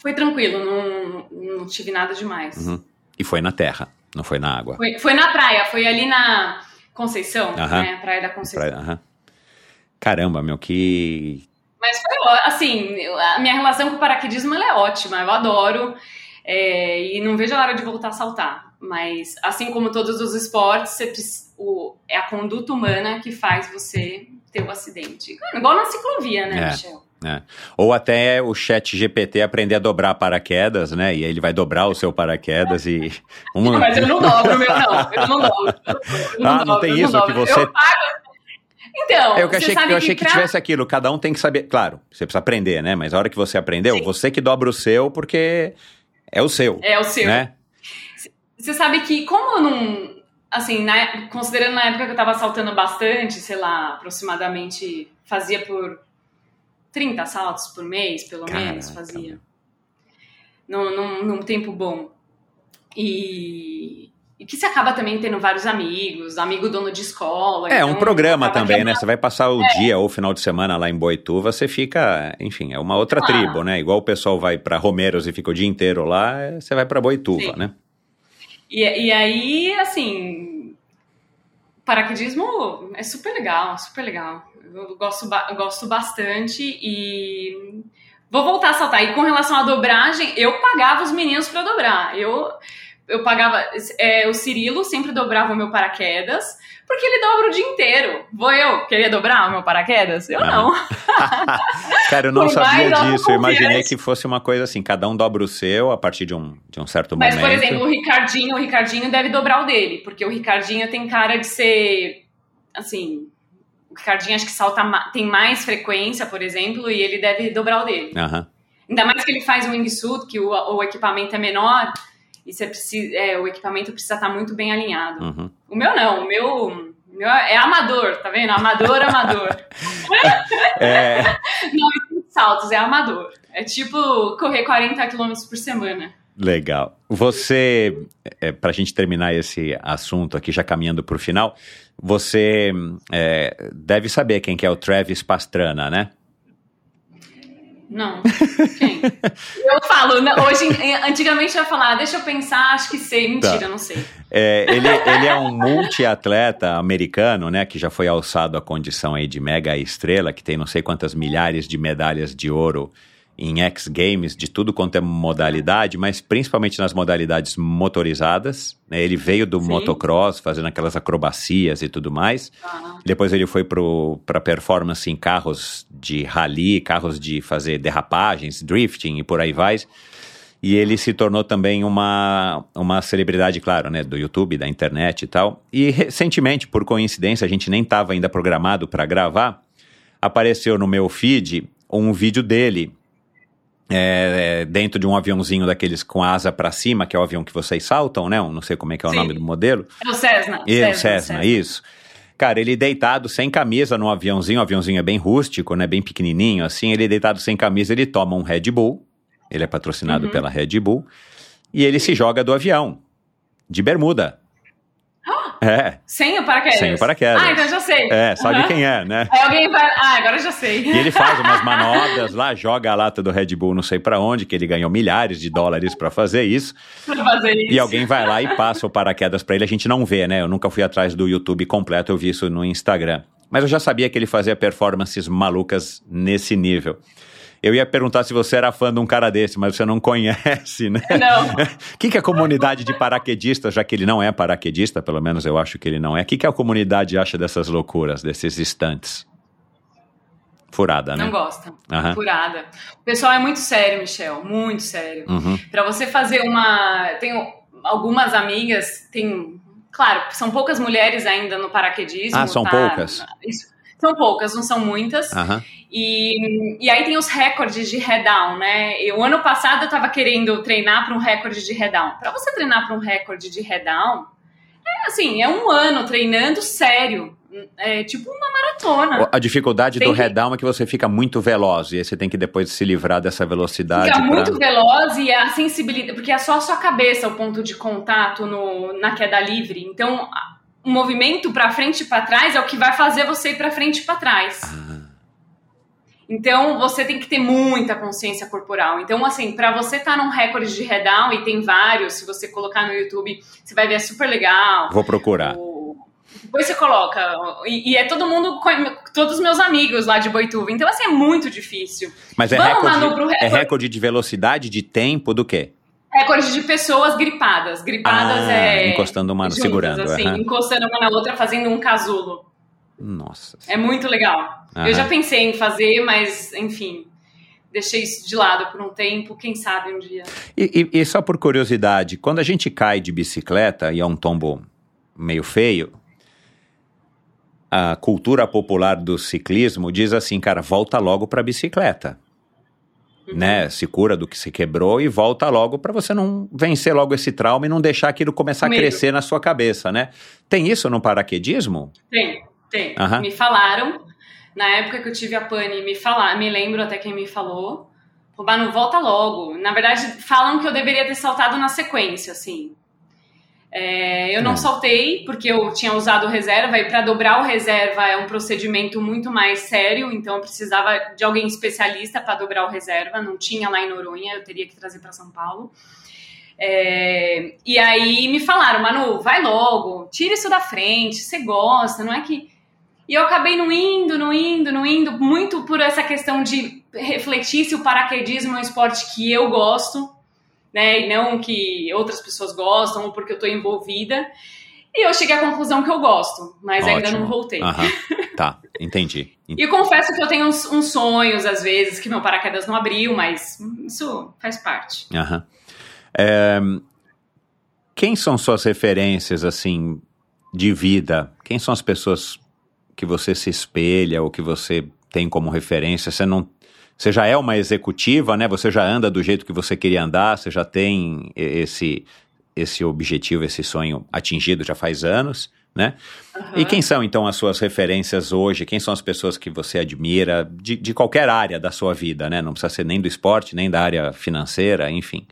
Foi tranquilo, não, não tive nada demais. Uhum. E foi na terra, não foi na água. Foi, foi na praia, foi ali na Conceição, Aham. né? Praia da Conceição. Pra- aham. Caramba, meu, que. Mas foi, assim, a minha relação com o paraquedismo é ótima, eu adoro. é, e não vejo a hora de voltar a saltar. Mas, assim como todos os esportes, você o- é a conduta humana que faz você ter o acidente. Igual na ciclovia, né, É. Michel? Ou até o chat GPT aprender a dobrar paraquedas, né? E aí ele vai dobrar o seu paraquedas e. Uma... Mas eu não dobro meu, não. Eu não dobro. Eu Ah, não dobro, tem eu isso dobro. que você- Eu pago... Então, Eu achei, que, eu achei que, pra- tivesse aquilo, cada um tem que saber. Claro, você precisa aprender, né? Mas a hora que você aprendeu, Sim. você que dobra o seu, porque é o seu. É o seu. Né? Você sabe que, como eu não. Assim, na- considerando na época que eu tava saltando bastante, sei lá, aproximadamente fazia por 30 saltos por mês, pelo menos, Caraca, fazia. Num, num, num tempo bom. E. e que você acaba também tendo vários amigos, amigo dono de escola. É, um então programa acaba também, é né? Você vai passar o dia ou o final de semana lá em Boituva, você fica, enfim, é uma outra Ah. tribo, né? Igual o pessoal vai pra Romeiros e fica o dia inteiro lá, é, você vai pra Boituva, Sim. né? E, e aí, assim, paraquedismo é super legal, super legal. Eu gosto, gosto bastante e vou voltar a saltar. E com relação à dobragem, eu pagava os meninos pra dobrar. Eu, eu pagava. é, o Cirilo sempre dobrava o meu paraquedas, porque ele dobra o dia inteiro. Vou eu querer dobrar o meu paraquedas? Eu Ah. não. Cara, eu não Por sabia disso. Eu imaginei que fosse uma coisa assim, cada um dobra o seu a partir de um, de um certo Mas, momento. por exemplo, o Ricardinho, o Ricardinho deve dobrar o dele, porque o Ricardinho tem cara de ser, assim, o Ricardinho acho que salta, tem mais frequência, por exemplo, e ele deve dobrar o dele. Aham. Ainda mais que ele faz um wingsuit, que o, o equipamento é menor, e você precisa, é, o equipamento precisa estar muito bem alinhado. uhum. O meu não, o meu, o meu é amador, tá vendo? Amador, amador. É, Saltos, é amador. É tipo correr 40 km por semana. legal. Você, é, pra gente terminar esse assunto aqui, já caminhando pro final, você é, deve saber quem que é o Travis Pastrana, né? Não. Quem? eu falo, não, hoje, antigamente eu ia falar, deixa eu pensar, acho que sei. Mentira, Tá. não sei. É, ele, ele é um multiatleta americano, né? Que já foi alçado à condição aí de mega estrela, que tem não sei quantas milhares de medalhas de ouro em X Games, de tudo quanto é modalidade, mas principalmente nas modalidades motorizadas. né? Ele veio do Sim. motocross, fazendo aquelas acrobacias e tudo mais. Ah, Depois ele foi para performance em carros de rally, carros de fazer derrapagens, drifting e por aí vai. E ele se tornou também uma, uma celebridade, claro, né, do YouTube, da internet e tal. E recentemente, por coincidência, a gente nem estava ainda programado para gravar, apareceu no meu feed um vídeo dele é, é, dentro de um aviãozinho daqueles com a asa para cima, que é o avião que vocês saltam, né? Um, Não sei como é que é o Sim. nome do modelo. é o Cessna. E o Cessna, isso. Cara, ele deitado sem camisa no aviãozinho, o aviãozinho é bem rústico, né? Bem pequenininho, assim. Ele deitado sem camisa, ele toma um Red Bull. Ele é patrocinado Uhum. pela Red Bull. E ele se joga do avião, de bermuda. É, Sem o paraquedas. Sem o paraquedas. Ah, então já sei. é, sabe Aham. quem é, né? Aí alguém vai. Ah, agora já sei. E ele faz umas manobras lá, joga a lata do Red Bull não sei pra onde, que ele ganhou milhares de dólares pra fazer isso. pra fazer isso. E alguém vai lá e passa o paraquedas pra ele, a gente não vê, né? Eu nunca fui atrás do YouTube completo, eu vi isso no Instagram. Mas eu já sabia que ele fazia performances malucas nesse nível. Eu ia perguntar se você era fã de um cara desse, mas você não conhece, né? Não. O que, que a comunidade de paraquedistas, já que ele não é paraquedista, pelo menos eu acho que ele não é, o que, que a comunidade acha dessas loucuras, desses instantes? Furada, né? Não gosta. Aham. Furada. O pessoal é muito sério, Michel. Muito sério. Uhum. Pra você fazer uma. Tenho algumas amigas, tem. Claro, são poucas mulheres ainda no paraquedismo. Ah, são tá? poucas? Isso. São poucas, não são muitas. E, e aí tem os recordes de head-down, né? E o ano passado eu tava querendo treinar para um recorde de head-down. Pra você treinar para um recorde de head-down, é assim, é um ano treinando sério. É tipo uma maratona. A dificuldade Tem do head-down é que você fica muito veloz, e aí você tem que depois se livrar dessa velocidade. Fica pra- muito veloz e a sensibilidade, porque é só a sua cabeça o ponto de contato no, na queda livre. Então, o movimento para frente e para trás é o que vai fazer você ir para frente e para trás. Ah, Então, você tem que ter muita consciência corporal. Então, assim, para você estar num recorde de head-down, e tem vários, se você colocar no YouTube, você vai ver, é super legal. Vou procurar. O- Depois você coloca, e, e é todo mundo, todos os meus amigos lá de Boituva. Então, assim, é muito difícil. Mas é Vamos, recorde, é recorde. recorde de velocidade, de tempo, do quê? Recorde de pessoas gripadas. Gripadas Ah, é. encostando uma, juntas, segurando. assim, encostando uma na outra, fazendo um casulo. Nossa. É muito legal. Eu já pensei em fazer, mas, enfim, deixei isso de lado por um tempo. Quem sabe um dia. E, e- e só por curiosidade, quando a gente cai de bicicleta e é um tombo meio feio, a cultura popular do ciclismo diz assim, cara, volta logo pra bicicleta. Uhum. Né? Se cura do que se quebrou e volta logo pra você não vencer logo esse trauma e não deixar aquilo começar a crescer na sua cabeça, né? Tem isso no paraquedismo? Tem, tem. Aham. Me falaram, na época que eu tive a pane, me falaram, me lembro até quem me falou. "Bah, não volta logo. Na verdade, falam que eu deveria ter saltado na sequência, assim. É, eu não É. saltei porque eu tinha usado reserva e para dobrar o reserva é um procedimento muito mais sério, então eu precisava de alguém especialista para dobrar o reserva, não tinha lá em Noronha, eu teria que trazer para São Paulo. É, e aí me falaram, Manu, vai logo, tira isso da frente, você gosta, não é que. E eu acabei não indo, não indo, não indo, muito por essa questão de refletir se o paraquedismo é um esporte que eu gosto, né, e não que outras pessoas gostam ou porque eu tô envolvida. E eu cheguei à conclusão que eu gosto, mas ainda Ótimo. não voltei. Aham. Tá, entendi. E confesso que eu tenho uns, uns sonhos, às vezes, que meu paraquedas não abriu, mas isso faz parte. Aham. É, quem são suas referências, assim, de vida? Quem são as pessoas que você se espelha ou que você tem como referência? Você não. Você já é uma executiva, né? Você já anda do jeito que você queria andar, você já tem esse, esse objetivo, esse sonho atingido já faz anos, né? E quem são, então, as suas referências hoje? Quem são as pessoas que você admira de, de qualquer área da sua vida, né? Não precisa ser nem do esporte, nem da área financeira, enfim.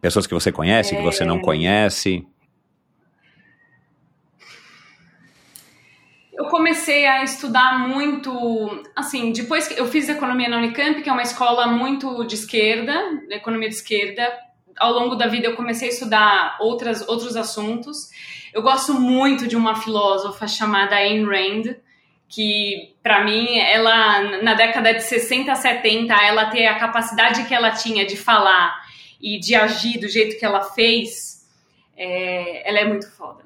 Pessoas que você conhece, que você não conhece. Eu comecei a estudar muito, assim, depois que eu fiz economia na Unicamp, que é uma escola muito de esquerda, economia de esquerda. Ao longo da vida eu comecei a estudar outras, outros assuntos. Eu gosto muito de uma filósofa chamada Ayn Rand, que para mim, ela na década de 60, 70, ela ter a capacidade que ela tinha de falar e de agir do jeito que ela fez, é, ela é muito foda.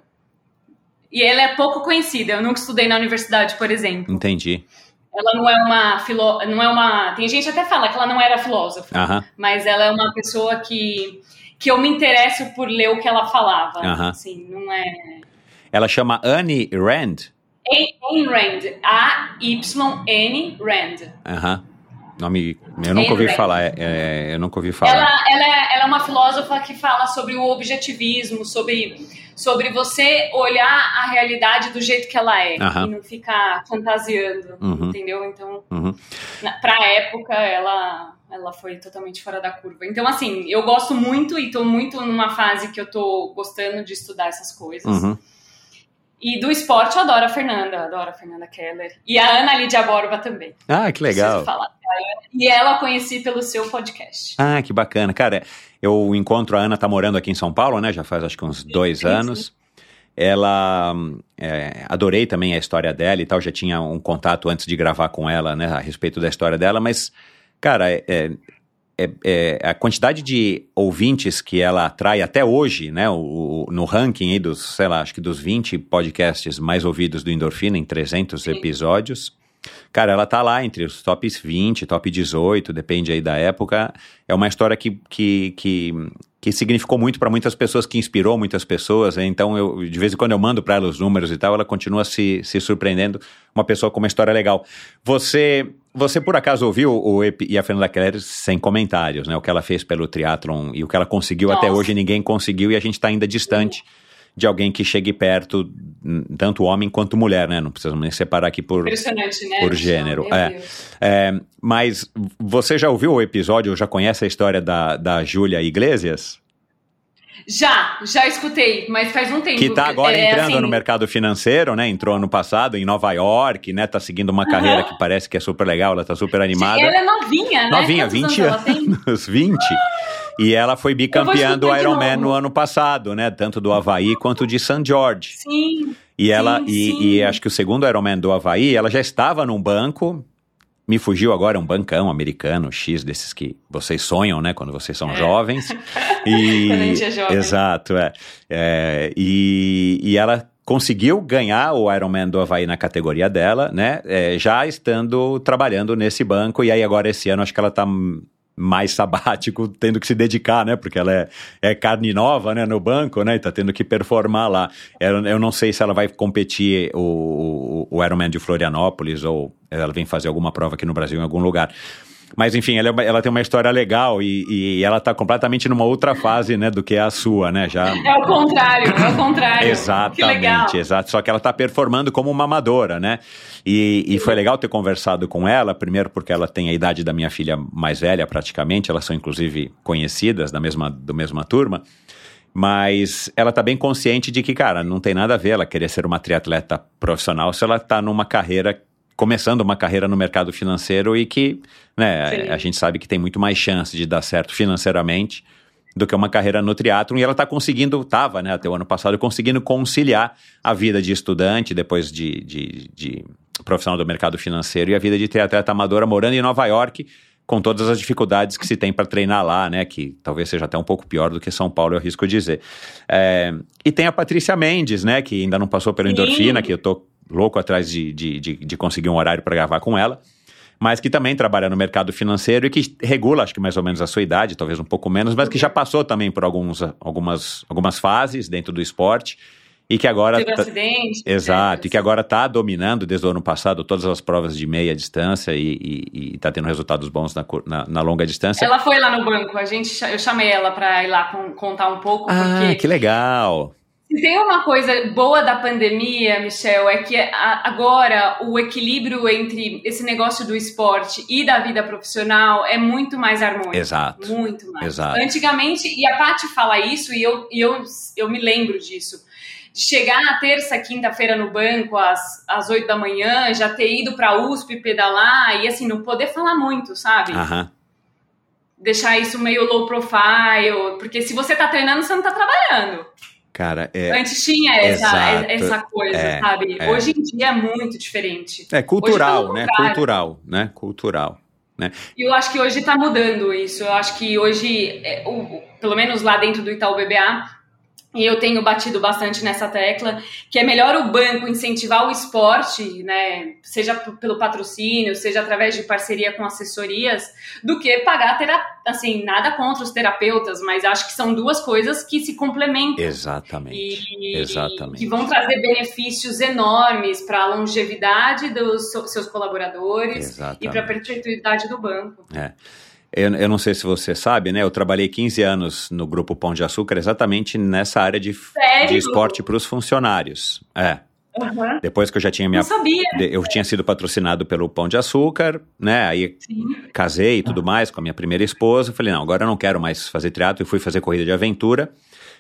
E ela é pouco conhecida. Eu nunca estudei na universidade, por exemplo. Entendi. Ela não é uma filó, não é uma. Tem gente até fala que ela não era filósofa, Aham. mas ela é uma pessoa que que eu me interesso por ler o que ela falava. Aham. Assim, não é. Ela chama Anne Rand. Ayn Rand, A Y N Rand. Aham. Nome. Eu nunca ouvi falar. é, é, eu nunca ouvi falar. Ela, ela, é, ela é uma filósofa que fala sobre o objetivismo, sobre, sobre você olhar a realidade do jeito que ela é Aham. e não ficar fantasiando, Uhum. entendeu? Então, Uhum. na, pra época, ela, ela foi totalmente fora da curva. Então, assim, eu gosto muito e tô muito numa fase que eu tô gostando de estudar essas coisas. Uhum. E do esporte, eu adoro a Fernanda, adoro a Fernanda Keller. E a Ana Lídia Borba também. Ah, que legal. Preciso falar. E ela eu conheci pelo seu podcast. Ah, que bacana. Cara, eu encontro a Ana, tá morando aqui em São Paulo, né? Já faz acho que uns dois sim, anos. Ela. é, adorei também a história dela e tal. Já tinha um contato antes de gravar com ela, né? A respeito da história dela, mas, cara, é, é- é- é- a quantidade de ouvintes que ela atrai até hoje, né? O, o- no ranking aí dos, sei lá, acho que dos 20 podcasts mais ouvidos do Endorfina em 300 Sim. episódios. Cara, ela tá lá entre os tops 20, top 18, depende aí da época. É uma história que, que, que, que significou muito para muitas pessoas, que inspirou muitas pessoas. né? Então, eu, de vez em quando eu mando para ela os números e tal, ela continua se, se surpreendendo. Uma pessoa com uma história legal. Você, você por acaso ouviu o EP e a Fernanda Keller sem comentários, né? O que ela fez pelo triatlon e o que ela conseguiu até Nossa. hoje, ninguém conseguiu e a gente está ainda distante de alguém que chegue perto, hum, tanto homem quanto mulher, né? Não precisamos nem separar aqui por, né? por gênero, é. É, mas você já ouviu o episódio, já conhece a história da, da Júlia Iglesias? Já, já escutei, mas faz um tempo. Que tá agora É, entrando assim, no mercado financeiro, né? Entrou ano passado em Nova York, né? Tá seguindo uma carreira que parece que é super legal, ela tá super animada. Ela é novinha, né? Novinha, Quantos 20 anos anos, 20. E ela foi bicampeã do Ironman no ano passado, né? Tanto do Havaí quanto de St. George. Sim. E ela, Sim, e, sim. e acho que o segundo Ironman do Havaí, ela já estava num banco, me fugiu agora, um bancão americano, X desses que vocês sonham, né, quando vocês são jovens. E, Quando a gente é jovem. Exato, é. É, e, e ela conseguiu ganhar o Ironman do Havaí na categoria dela, né, é, já estando trabalhando nesse banco, e aí agora esse ano acho que ela tá mais sabático, tendo que se dedicar, né? Porque ela é, é carne nova, né? No banco, né? E tá tendo que performar lá. Eu, eu não sei se ela vai competir o, o, o Ironman de Florianópolis ou ela vem fazer alguma prova aqui no Brasil em algum lugar. Mas enfim, ela, é ela tem uma história legal e, e ela tá completamente numa outra fase, né? Do que a sua, né? Já É o contrário, é o contrário. Exatamente, exato. Só que ela está performando como uma amadora, né? E, e foi legal ter conversado com ela, primeiro porque ela tem a idade da minha filha mais velha, praticamente, elas são inclusive conhecidas da mesma, da mesma turma. Mas ela tá bem consciente de que, cara, não tem nada a ver ela querer ser uma triatleta profissional se ela tá numa carreira, começando uma carreira no mercado financeiro e que, né, Sim. a, gente sabe que tem muito mais chance de dar certo financeiramente do que uma carreira no triatlon e ela tá conseguindo, tava, né, até o ano passado, conseguindo conciliar a vida de estudante, depois de, de, de profissional do mercado financeiro e a vida de triatleta amadora morando em Nova York, com todas as dificuldades que se tem para treinar lá, né? Que talvez seja até um pouco pior do que São Paulo, eu arrisco dizer. É, e tem a Patrícia Mendes, né? Que ainda não passou pelo Sim. Endorfina, que eu tô louco atrás de, de, de, de conseguir um horário para gravar com ela. Mas que também trabalha no mercado financeiro e que regula, acho que mais ou menos a sua idade, talvez um pouco menos, mas que já passou também por alguns, algumas, algumas fases dentro do esporte e que agora. Teve tá- acidente. Exato, etc. e que agora está dominando desde o ano passado todas as provas de meia distância e está tendo resultados bons na, na, na longa distância. Ela foi lá no banco, a gente, eu chamei ela para ir lá con- contar um pouco, Ah, porque que legal! Se tem uma coisa boa da pandemia, Michel, é que agora o equilíbrio entre esse negócio do esporte e da vida profissional é muito mais harmônico. Exato. Muito mais. Exato. Antigamente, e a Paty fala isso, e eu, e eu, eu me lembro disso. De chegar na terça, quinta-feira no banco, às, às 8 da manhã, já ter ido pra USP pedalar, e assim, não poder falar muito, sabe? Aham. Deixar isso meio low profile, porque se você tá treinando, você não tá trabalhando. Cara, é, Antes tinha essa, Exato. essa coisa, É, sabe? é. Hoje em dia é muito diferente. é cultural, pelo né? Cultural, né? Cultural. E eu acho que hoje tá mudando isso. Eu acho que hoje, é, o- pelo menos lá dentro do Itaú BBA, e eu tenho batido bastante nessa tecla, que é melhor o banco incentivar o esporte, né? Seja pelo patrocínio, seja através de parceria com assessorias, do que pagar terapia. Assim, nada contra os terapeutas, mas acho que são duas coisas que se complementam. Exatamente. E, Exatamente. que vão trazer benefícios enormes para a longevidade dos seus colaboradores e para a Exatamente. perpetuidade do banco. Eu, eu não sei se você sabe, né? Eu trabalhei 15 anos no Grupo Pão de Açúcar exatamente nessa área de, Sério? de esporte para os funcionários. É. Aham. Depois que eu já tinha minha Não sabia. De- Eu tinha sido patrocinado pelo Pão de Açúcar, né? Aí Sim. casei e tudo mais com a minha primeira esposa. Falei, não, agora eu não quero mais fazer teatro e fui fazer corrida de aventura.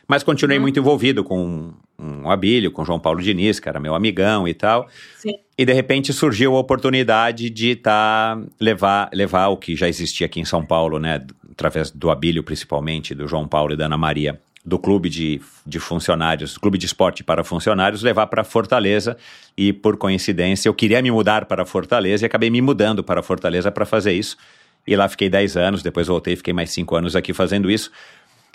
Mas continuei Uhum. muito envolvido com um, o Abílio, com o João Paulo Diniz, que era meu amigão e tal. Sim. E de repente surgiu a oportunidade de tá, levar, levar o que já existia aqui em São Paulo, né? Através do Abílio, principalmente, do João Paulo e da Ana Maria, do clube de, de funcionários, clube de esporte para funcionários, levar para Fortaleza. E por coincidência, eu queria me mudar para Fortaleza e acabei me mudando para Fortaleza para fazer isso. E lá fiquei 10 anos, depois voltei e fiquei mais 5 anos aqui fazendo isso.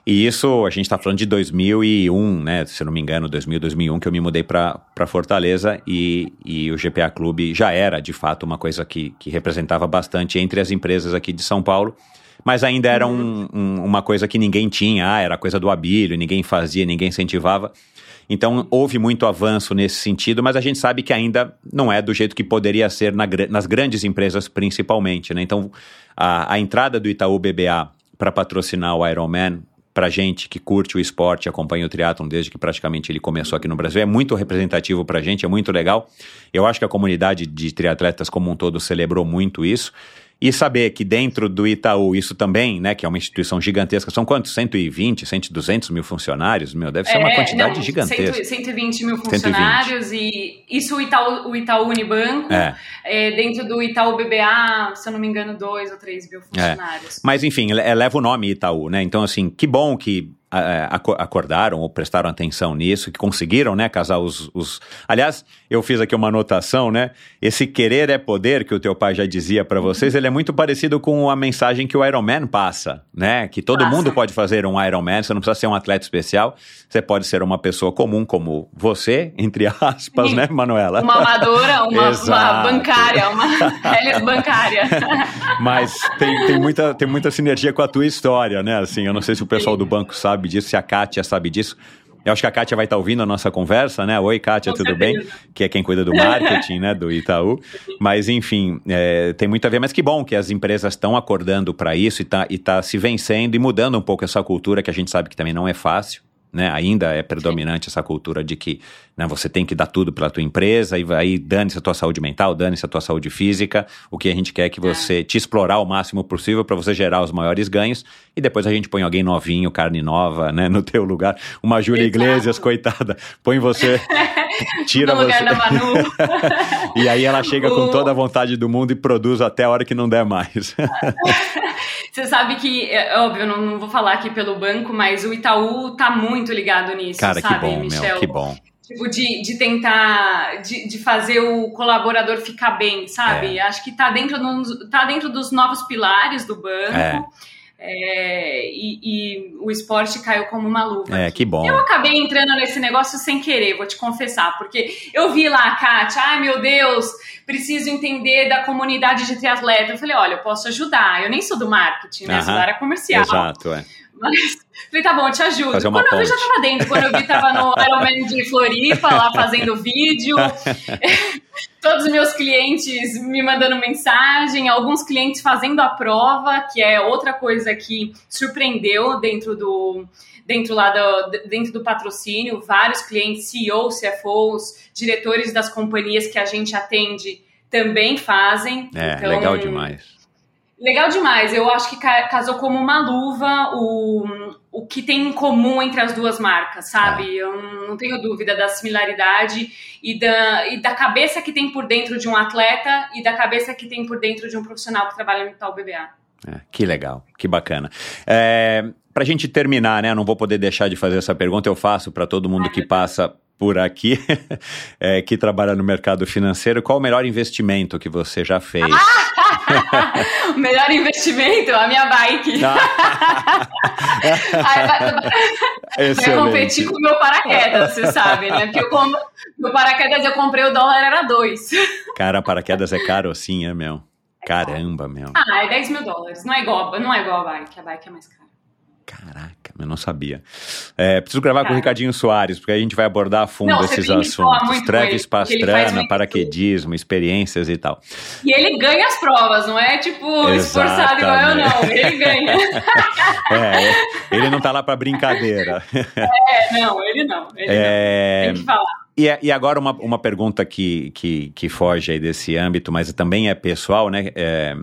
E isso, a gente está falando de 2001, né? Se eu não me engano, 2000, 2001, que eu me mudei para Fortaleza e, e o GPA Clube já era, de fato, uma coisa que, que representava bastante entre as empresas aqui de São Paulo. Mas ainda era um- um- uma coisa que ninguém tinha, ah, era coisa do Abílio, ninguém fazia, ninguém incentivava. Então houve muito avanço nesse sentido, mas a gente sabe que ainda não é do jeito que poderia ser na nas grandes empresas, principalmente. Né? Então a, a entrada do Itaú BBA para patrocinar o Ironman, para gente que curte o esporte, acompanha o triatlon desde que praticamente ele começou aqui no Brasil, é muito representativo para gente, é muito legal. Eu acho que a comunidade de triatletas como um todo celebrou muito isso. E saber que dentro do Itaú, isso também, né, que é uma instituição gigantesca, são quantos? 120, 100, 200 mil funcionários? Meu, deve ser uma É, quantidade não, gigantesca. 100, 120 mil funcionários e isso o Itaú, o Itaú Unibanco, É. é, dentro do Itaú BBA, se eu não me engano, 2 ou 3 mil funcionários. Mas enfim, le- leva o nome Itaú, né? Então, assim, que bom que acordaram ou prestaram atenção nisso, que conseguiram, né, casar os, os... Aliás, eu fiz aqui uma anotação, né? Esse querer é poder que o teu pai já dizia pra vocês, ele é muito parecido com a mensagem que o Iron Man passa, né? Que todo Passa. mundo pode fazer um Iron Man, você não precisa ser um atleta especial, você pode ser uma pessoa comum como você, entre aspas, Sim. né, Manuela? Uma amadora, uma, uma bancária, uma bancária. Mas tem, tem, muita, tem muita sinergia com a tua história, né? Assim, eu não sei se o pessoal do banco sabe disso, se a Kátia sabe disso. Eu acho que a Kátia vai estar ouvindo a nossa conversa, né? Oi, Kátia, Com tudo certeza. bem? Que é quem cuida do marketing, né? Do Itaú. Mas, enfim, é, tem muito a ver. Mas que bom que as empresas estão acordando para isso e tá, e tá se vencendo e mudando um pouco essa cultura que a gente sabe que também não é fácil, né, ainda é predominante essa cultura de que né, você tem que dar tudo pela tua empresa e aí dane-se a tua saúde mental, dane-se a tua saúde física. O que a gente quer é que você te explorar o máximo possível para você gerar os maiores ganhos e depois a gente põe alguém novinho, carne nova, né, no teu lugar. Uma Júlia. Iglesias, coitada, põe você, tira no lugar você. da Manu. e aí ela chega com O- toda a vontade do mundo e produz até a hora que não der mais. Você sabe que, é óbvio, eu não, não vou falar aqui pelo banco, mas o Itaú tá muito ligado nisso, Cara, sabe, que bom, Michel? meu, que bom. Tipo, de, de tentar, de, de fazer o colaborador ficar bem, sabe? Acho que tá dentro, dos- tá dentro dos novos pilares do banco. É, e, e o esporte caiu como uma luva. É, que bom. Eu acabei entrando nesse negócio sem querer, vou te confessar, porque eu vi lá a Kátia, ai meu Deus, preciso entender da comunidade de triatleta. Eu falei, olha, eu posso ajudar, eu nem sou do marketing, né? Sou Aham. da área comercial. Exato, é. Mas falei, tá bom, te ajudo. Fazer Quando eu vi, já ponte. tava dentro. Quando eu vi, tava no Ironman de Floripa, lá fazendo vídeo. Todos os meus clientes me mandando mensagem, alguns clientes fazendo a prova, que é outra coisa que surpreendeu dentro do dentro lá do, dentro do patrocínio, vários clientes, CEOs, CFOs, diretores das companhias que a gente atende também fazem. É, Então, legal demais. Legal demais. Eu acho que ca- casou como uma luva o, o que tem em comum entre as duas marcas, sabe? Eu não- tenho dúvida da similaridade e da, e da cabeça que tem por dentro de um atleta e da cabeça que tem por dentro de um profissional que trabalha no tal BBA. É, que legal, que bacana. É, pra gente terminar, né? Eu não vou poder deixar de fazer essa pergunta, eu faço para todo mundo que passa por aqui, é, que trabalha no mercado financeiro. Qual o melhor investimento que você já fez? o melhor investimento, a minha bike. Vai, vai Excelente. competir com o meu paraquedas, você sabe, né? Porque eu meu paraquedas eu comprei, o dólar era dois. Cara, paraquedas é caro assim, é, meu? Caramba, meu. Ah, é 10 mil dólares. Não é igual, não é igual a bike. A bike é mais cara. Caraca, eu não sabia. É, preciso gravar com o. Ricardinho Soares, porque a gente vai abordar a fundo Não, esses assuntos. faz Pastrana, paraquedismo, experiências e tal. E ele ganha as provas, não é tipo esforçado igual eu, não. Ele ganha. É, ele não tá lá pra brincadeira. É, não, ele não. Ele É, não. Tem que falar. E, e agora uma, uma pergunta que, que, que foge aí desse âmbito, mas também é pessoal, né? É,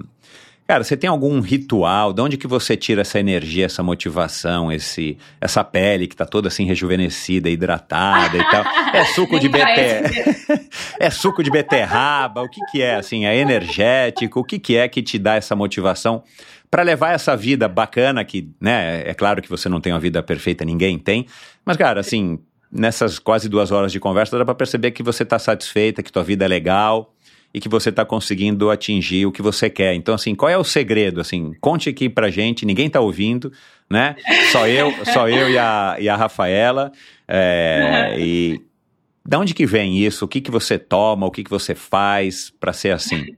cara, você tem algum ritual? De onde que você tira essa energia, essa motivação, esse, essa pele que tá toda assim rejuvenescida, hidratada e tal? É suco de beterraba? é suco de beterraba? O que que é, assim? É energético? O que que é que te dá essa motivação para levar essa vida bacana que, né? É claro que você não tem uma vida perfeita, ninguém tem. Mas, cara, assim, nessas quase duas horas de conversa, dá para perceber que você está satisfeita, que tua vida é legal e que você está conseguindo atingir o que você quer. Então, assim, qual é o segredo? Assim, conte aqui pra gente, ninguém tá ouvindo, né? Só eu, só eu e a, e a Rafaela. É, e da onde que vem isso? O que que você toma? O que que você faz para ser assim?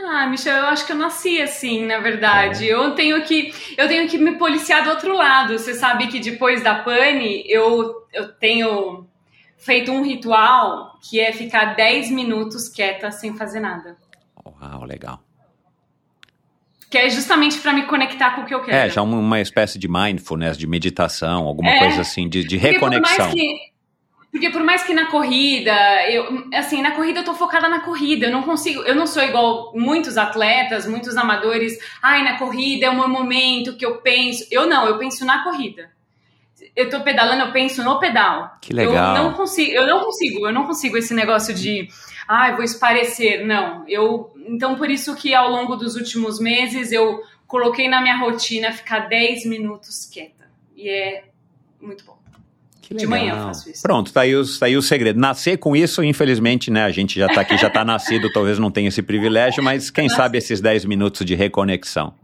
Ah, Michel, eu acho que eu nasci assim, na verdade. Eu tenho que eu tenho que me policiar do outro lado. Você sabe que depois da pane, eu, eu tenho feito um ritual que é ficar 10 minutos quieta sem fazer nada. Uau, legal. Que é justamente para me conectar com o que eu quero. É, já uma, espécie de mindfulness, de meditação, alguma É. coisa assim, de, de reconexão. que- Porque por mais que na corrida, eu, assim, na corrida eu tô focada na corrida, eu não consigo, eu não sou igual muitos atletas, muitos amadores, ai, na corrida é o meu momento que eu penso. Eu não, eu penso na corrida. Eu tô pedalando, eu penso no pedal. Que legal. Eu não consigo, eu não consigo, eu não consigo esse negócio de, ai, vou esparecer. Não, eu, então por isso que ao longo dos últimos meses eu coloquei na minha rotina ficar 10 minutos quieta. E é muito bom. De manhã eu faço isso. Pronto, tá aí, os, tá aí o segredo. Nascer com isso, infelizmente, né? A gente já tá aqui, já tá nascido, talvez não tenha esse privilégio, mas quem sabe esses 10 minutos de reconexão.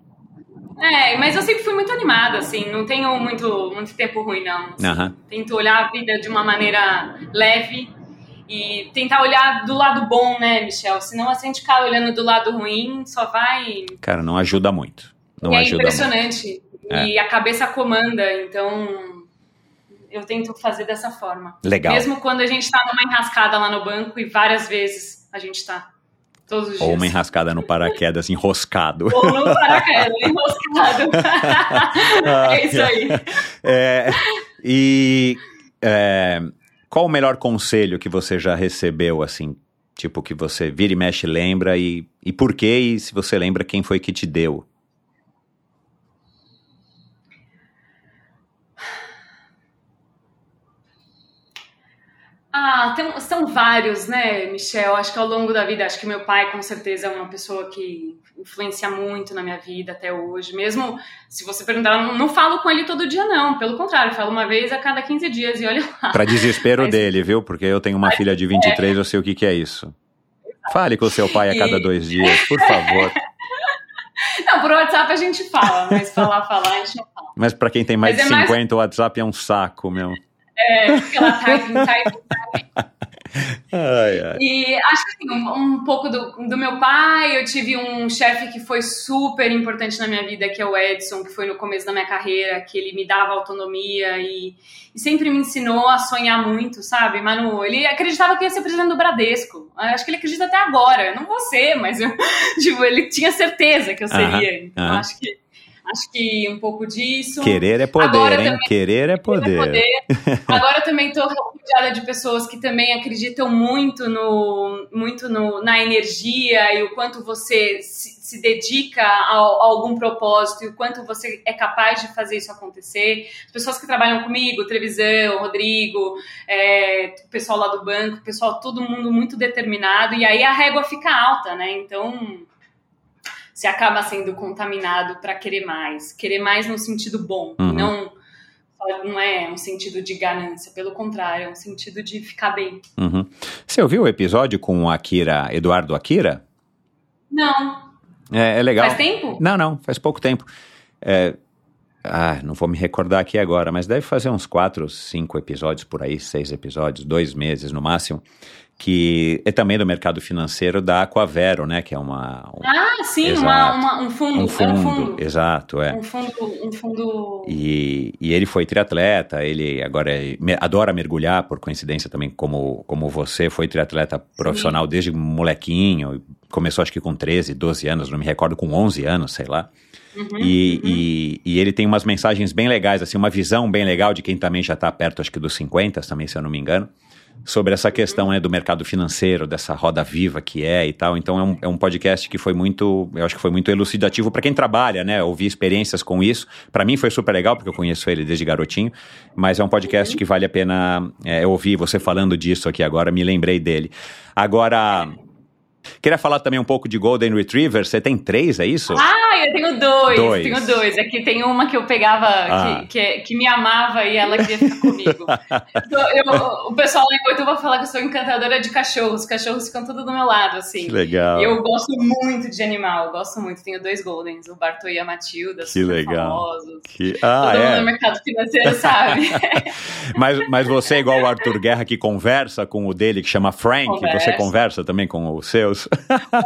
É, mas eu sempre fui muito animada, assim, não tenho muito, muito tempo ruim, não. assim. Tento olhar a vida de uma maneira leve e tentar olhar do lado bom, né, Michel? Senão, se a gente ficar olhando do lado ruim, só vai. Cara, não ajuda muito. Não e é ajuda muito. impressionante. É. E a cabeça comanda, então. Eu tento fazer dessa forma. Legal. Mesmo quando a gente tá numa enrascada lá no banco e várias vezes a gente tá. Todos os dias. Ou uma enrascada no paraquedas enroscado. Ou no paraquedas, enroscado. é isso aí. É, E é, qual o melhor conselho que você já recebeu, assim? Tipo, que você vira e mexe, lembra e, e por quê? E se você lembra, quem foi que te deu? Ah, tem, são vários, né, Michel? Acho que ao longo da vida, acho que meu pai com certeza é uma pessoa que influencia muito na minha vida até hoje. Mesmo se você perguntar, não, não falo com ele todo dia, não. Pelo contrário, falo uma vez a cada 15 dias e olha lá. Para desespero Mas- dele, viu? Porque eu tenho uma filha de 23, eu sei o que, que é isso. Fale com o seu pai a cada dois dias, por favor. Não, por WhatsApp a gente fala, mas falar, falar, a gente não fala. Mas para quem tem mais Mas de é mais- 50, o WhatsApp é um saco, meu. É, aquela typing, typing, Ai, ai. E acho que assim, um, um pouco do, do meu pai, eu tive um chefe que foi super importante na minha vida, que é o Edson, que foi no começo da minha carreira, que ele me dava autonomia e, e sempre me ensinou a sonhar muito, sabe, Manu? Ele acreditava que ia ser presidente do Bradesco. Acho que ele acredita até agora. Não vou ser, mas eu, tipo, ele tinha certeza que eu seria. Aham, então aham. acho que acho que um pouco disso. Querer é poder, Agora hein? também- Querer é poder. poder. Agora eu também estou rodeada de pessoas que também acreditam muito no muito no, na energia e o quanto você se, se dedica a, a algum propósito e o quanto você é capaz de fazer isso acontecer. As pessoas que trabalham comigo, Trevisão, Rodrigo, é, o pessoal lá do banco, o pessoal, todo mundo muito determinado e aí a régua fica alta, né? Então você acaba sendo contaminado para querer mais, querer mais no sentido bom, Uhum. não não é um sentido de ganância, pelo contrário, é um sentido de ficar bem. Uhum. Você ouviu o episódio com o Akira, Eduardo Akira? Não, É, é legal. faz tempo? Não, não, faz pouco tempo. É, ah, não vou me recordar aqui agora, mas deve fazer uns quatro, cinco episódios por aí, seis episódios, dois meses no máximo, que é também do mercado financeiro da Aquavero, né? Que é uma um, Ah, sim, uma, uma- um fundo, um é um fundo, fundo, exato, é. um fundo, um fundo. E, e ele foi triatleta, ele agora é- me- adora mergulhar, por coincidência também, como, como você, foi triatleta profissional desde molequinho, começou acho que com 13, 12 anos, não me recordo, com 11 anos, sei lá. Uhum, E, uhum. e, e ele tem umas mensagens bem legais, assim, uma visão bem legal de quem também já está perto, acho que dos 50 também, se eu não me engano, sobre essa questão né, do mercado financeiro, dessa roda viva que é e tal. Então é um, é um podcast que foi muito, eu acho que foi muito elucidativo para quem trabalha, né? Ouvir experiências com isso. Para mim foi super legal, porque eu conheço ele desde garotinho, mas é um podcast que vale a pena é, ouvir. Você falando disso aqui agora, me lembrei dele. Agora. Queria falar também um pouco de Golden Retriever. Você tem três, é isso? Ah, eu tenho dois, Dois. tenho dois. Aqui tem uma que eu pegava, Ah. que, que, que me amava e ela queria ficar comigo. Então, eu- o pessoal lá em Boituva vai falar que eu sou encantadora de cachorros. Os cachorros ficam tudo do meu lado, assim. Que legal. Eu gosto muito de animal, gosto muito. Tenho dois Goldens, o Bartô e a Matilda, Que legal. famosos. Que- Ah, Todo mundo é. no mercado financeiro sabe. Mas, mas você é igual o Arthur Guerra que conversa com o dele, que chama Frank. Conversa. Você conversa também com os seus?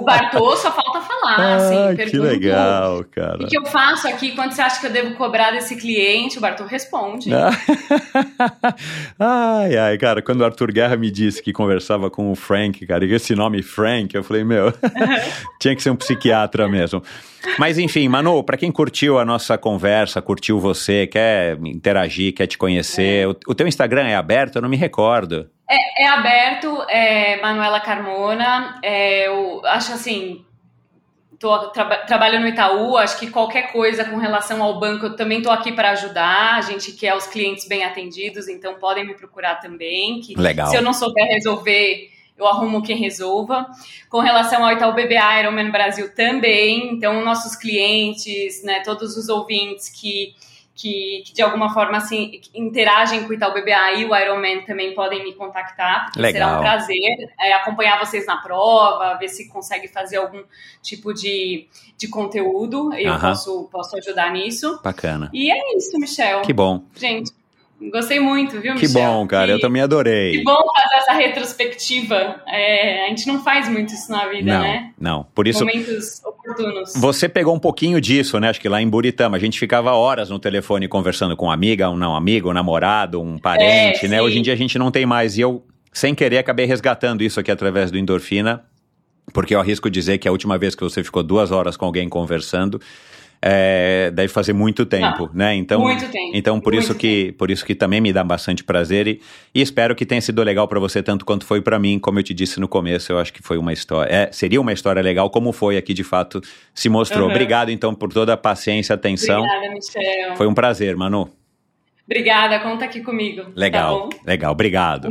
o Bartô só falta falar, assim. Ah, que pergunto, legal, O cara. que eu faço aqui? Quanto você acha que eu devo cobrar desse cliente? O Bartô responde. Ah. ai, ai, cara, quando o Arthur Guerra me disse que conversava com o Frank, cara, e esse nome Frank, eu falei, meu, tinha que ser um psiquiatra mesmo. Mas enfim, Manu, pra quem curtiu a nossa conversa, curtiu você, quer interagir, quer te conhecer, o, o teu Instagram é aberto? Eu não me recordo. É, é aberto, é Manuela Carmona. É, eu acho assim. Tô, traba- trabalho no Itaú, acho que qualquer coisa com relação ao banco eu também estou aqui para ajudar. A gente quer os clientes bem atendidos, então podem me procurar também. Que Legal. Se eu não souber resolver, eu arrumo quem resolva. Com relação ao Itaú BBA Ironman Brasil também, então nossos clientes, né, todos os ouvintes que, que, que de alguma forma assim, interagem com o Itaú BBA e o Ironman também podem me contactar, porque será Legal. um prazer é, acompanhar vocês na prova, ver se consegue fazer algum tipo de, de conteúdo, eu Aham. posso, posso ajudar nisso. Bacana. E é isso, Michel. Que bom. Gente, gostei muito, viu, Que Michel? bom, cara, eu Que- também adorei. que bom fazer essa retrospectiva. É, a gente não faz muito isso na vida, Não, né? não. Por isso, Momentos oportunos. Você pegou um pouquinho disso, né? Acho que lá em Buritama a gente ficava horas no telefone conversando com uma amiga, um não amigo, um namorado, um parente, É, né? sim. Hoje em dia a gente não tem mais. E eu, sem querer, acabei resgatando isso aqui através do Endorfina, porque eu arrisco dizer que a última vez que você ficou duas horas com alguém conversando é, deve fazer muito tempo, Não, né? Então, muito tempo, então por muito isso que por isso que também me dá bastante prazer e, e espero que tenha sido legal para você tanto quanto foi para mim. Como eu te disse no começo, eu acho que foi uma história, é, seria uma história legal, como foi aqui de fato se mostrou. Uhum. Obrigado então por toda a paciência, atenção. Obrigada, Michel. Foi um prazer, Manu. Obrigada, conta aqui comigo. tá Legal, bom? legal, obrigado.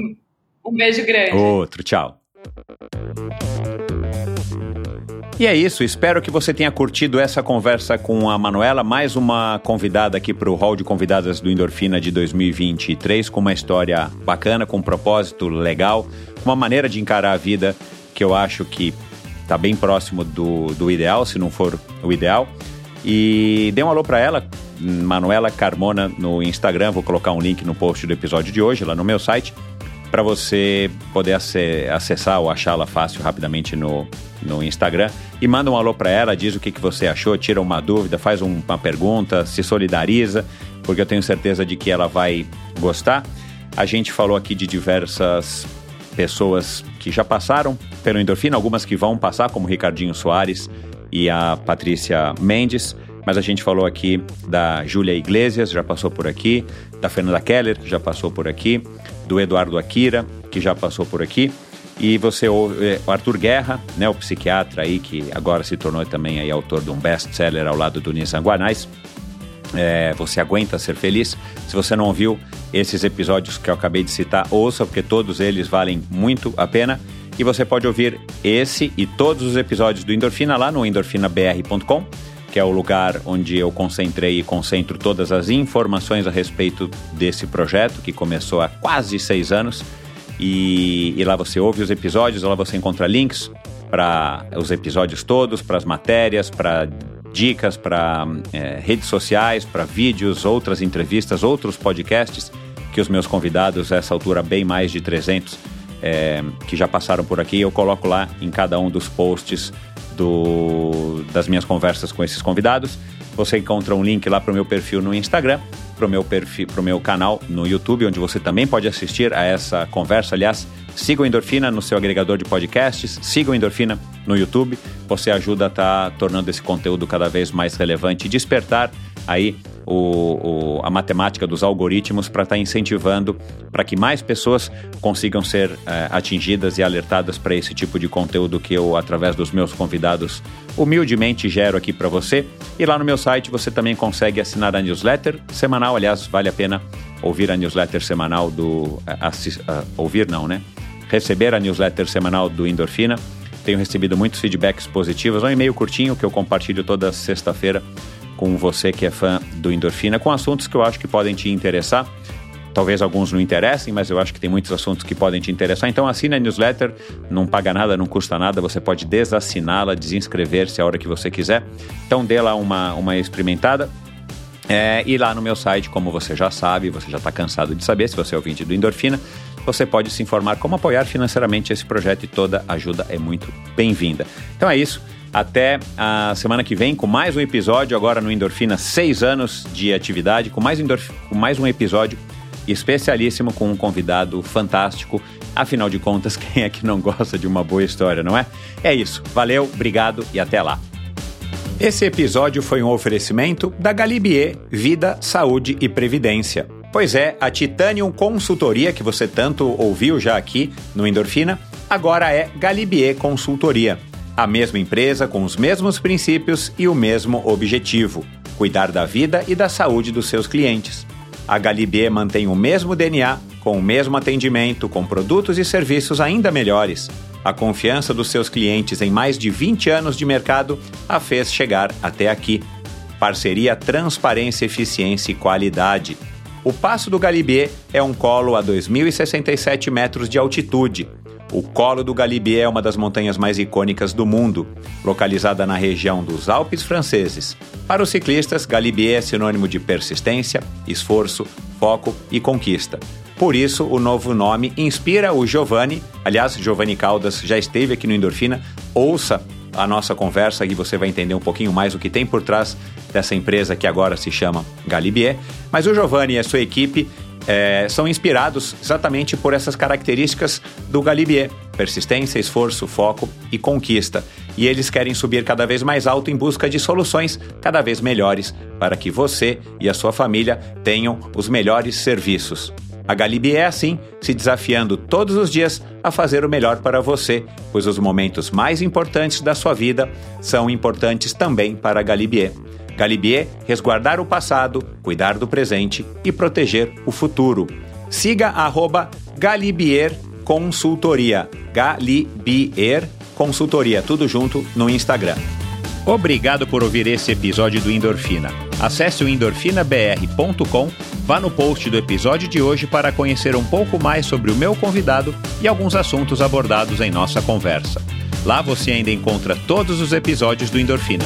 Um beijo grande. Outro, tchau. E é isso, espero que você tenha curtido essa conversa com a Manuela, mais uma convidada aqui para o hall de convidadas do Endorfina de 2023, com uma história bacana, com um propósito legal, uma maneira de encarar a vida que eu acho que está bem próximo do, do ideal, se não for o ideal. E dê um alô para ela, Manuela Carmona no Instagram, vou colocar um link no post do episódio de hoje, lá no meu site para você poder acessar ou achá-la fácil, rapidamente no, no Instagram. E manda um alô para ela, diz o que, que você achou, tira uma dúvida, faz um, uma pergunta, se solidariza, porque eu tenho certeza de que ela vai gostar. A gente falou aqui de diversas pessoas que já passaram pelo Endorfina, algumas que vão passar, como Ricardinho Soares e a Patrícia Mendes mas a gente falou aqui da Júlia Iglesias, já passou por aqui, da Fernanda Keller, já passou por aqui, do Eduardo Akira, que já passou por aqui, e você ouve o Arthur Guerra, né, o psiquiatra aí, que agora se tornou também aí autor de um best-seller ao lado do Nissan Guanais. É, você aguenta ser feliz. Se você não ouviu esses episódios que eu acabei de citar, ouça, porque todos eles valem muito a pena. E você pode ouvir esse e todos os episódios do Endorfina lá no endorfinabr.com que é o lugar onde eu concentrei e concentro todas as informações a respeito desse projeto, que começou há quase seis anos. E, e lá você ouve os episódios, lá você encontra links para os episódios todos, para as matérias, para dicas, para é, redes sociais, para vídeos, outras entrevistas, outros podcasts que os meus convidados, a essa altura bem mais de 300, é, que já passaram por aqui, eu coloco lá em cada um dos posts do, das minhas conversas com esses convidados. Você encontra um link lá para o meu perfil no Instagram, para o meu perfil, meu canal no YouTube, onde você também pode assistir a essa conversa. Aliás, siga o Endorfina no seu agregador de podcasts, siga o Endorfina no YouTube. Você ajuda a estar tá tornando esse conteúdo cada vez mais relevante e despertar aí o, o, a matemática dos algoritmos para estar tá incentivando para que mais pessoas consigam ser é, atingidas e alertadas para esse tipo de conteúdo que eu, através dos meus convidados, humildemente gero aqui para você. E lá no meu site você também consegue assinar a newsletter semanal. Aliás, vale a pena ouvir a newsletter semanal do. Assist, uh, ouvir não, né? Receber a newsletter semanal do Endorfina. Tenho recebido muitos feedbacks positivos. É um e-mail curtinho que eu compartilho toda sexta-feira com você que é fã do Endorfina, com assuntos que eu acho que podem te interessar. Talvez alguns não interessem, mas eu acho que tem muitos assuntos que podem te interessar. Então assina a newsletter, não paga nada, não custa nada, você pode desassiná-la, desinscrever-se a hora que você quiser. Então dê lá uma, uma experimentada. É, e lá no meu site, como você já sabe, você já está cansado de saber, se você é ouvinte do Endorfina, você pode se informar como apoiar financeiramente esse projeto e toda ajuda é muito bem-vinda. Então é isso. Até a semana que vem com mais um episódio, agora no Endorfina, seis anos de atividade, com mais, endorf... com mais um episódio especialíssimo com um convidado fantástico. Afinal de contas, quem é que não gosta de uma boa história, não é? É isso. Valeu, obrigado e até lá. Esse episódio foi um oferecimento da Galibier Vida, Saúde e Previdência. Pois é, a Titanium Consultoria, que você tanto ouviu já aqui no Endorfina, agora é Galibier Consultoria. A mesma empresa com os mesmos princípios e o mesmo objetivo: cuidar da vida e da saúde dos seus clientes. A Galibier mantém o mesmo DNA, com o mesmo atendimento, com produtos e serviços ainda melhores. A confiança dos seus clientes em mais de 20 anos de mercado a fez chegar até aqui. Parceria, transparência, eficiência e qualidade. O Passo do Galibier é um colo a 2.067 metros de altitude. O Colo do Galibier é uma das montanhas mais icônicas do mundo, localizada na região dos Alpes franceses. Para os ciclistas, Galibier é sinônimo de persistência, esforço, foco e conquista. Por isso, o novo nome inspira o Giovanni. Aliás, Giovanni Caldas já esteve aqui no Endorfina. Ouça a nossa conversa e você vai entender um pouquinho mais o que tem por trás dessa empresa que agora se chama Galibier. Mas o Giovanni e a sua equipe é, são inspirados exatamente por essas características do Galibier: persistência, esforço, foco e conquista. e eles querem subir cada vez mais alto em busca de soluções cada vez melhores para que você e a sua família tenham os melhores serviços. A Galibi é assim, se desafiando todos os dias a fazer o melhor para você, pois os momentos mais importantes da sua vida são importantes também para a Galibier. Galibier, resguardar o passado, cuidar do presente e proteger o futuro. Siga arroba Galibier Consultoria. Galibier Consultoria, tudo junto no Instagram. Obrigado por ouvir esse episódio do Endorfina. Acesse o endorfinabr.com, vá no post do episódio de hoje para conhecer um pouco mais sobre o meu convidado e alguns assuntos abordados em nossa conversa. Lá você ainda encontra todos os episódios do Endorfina.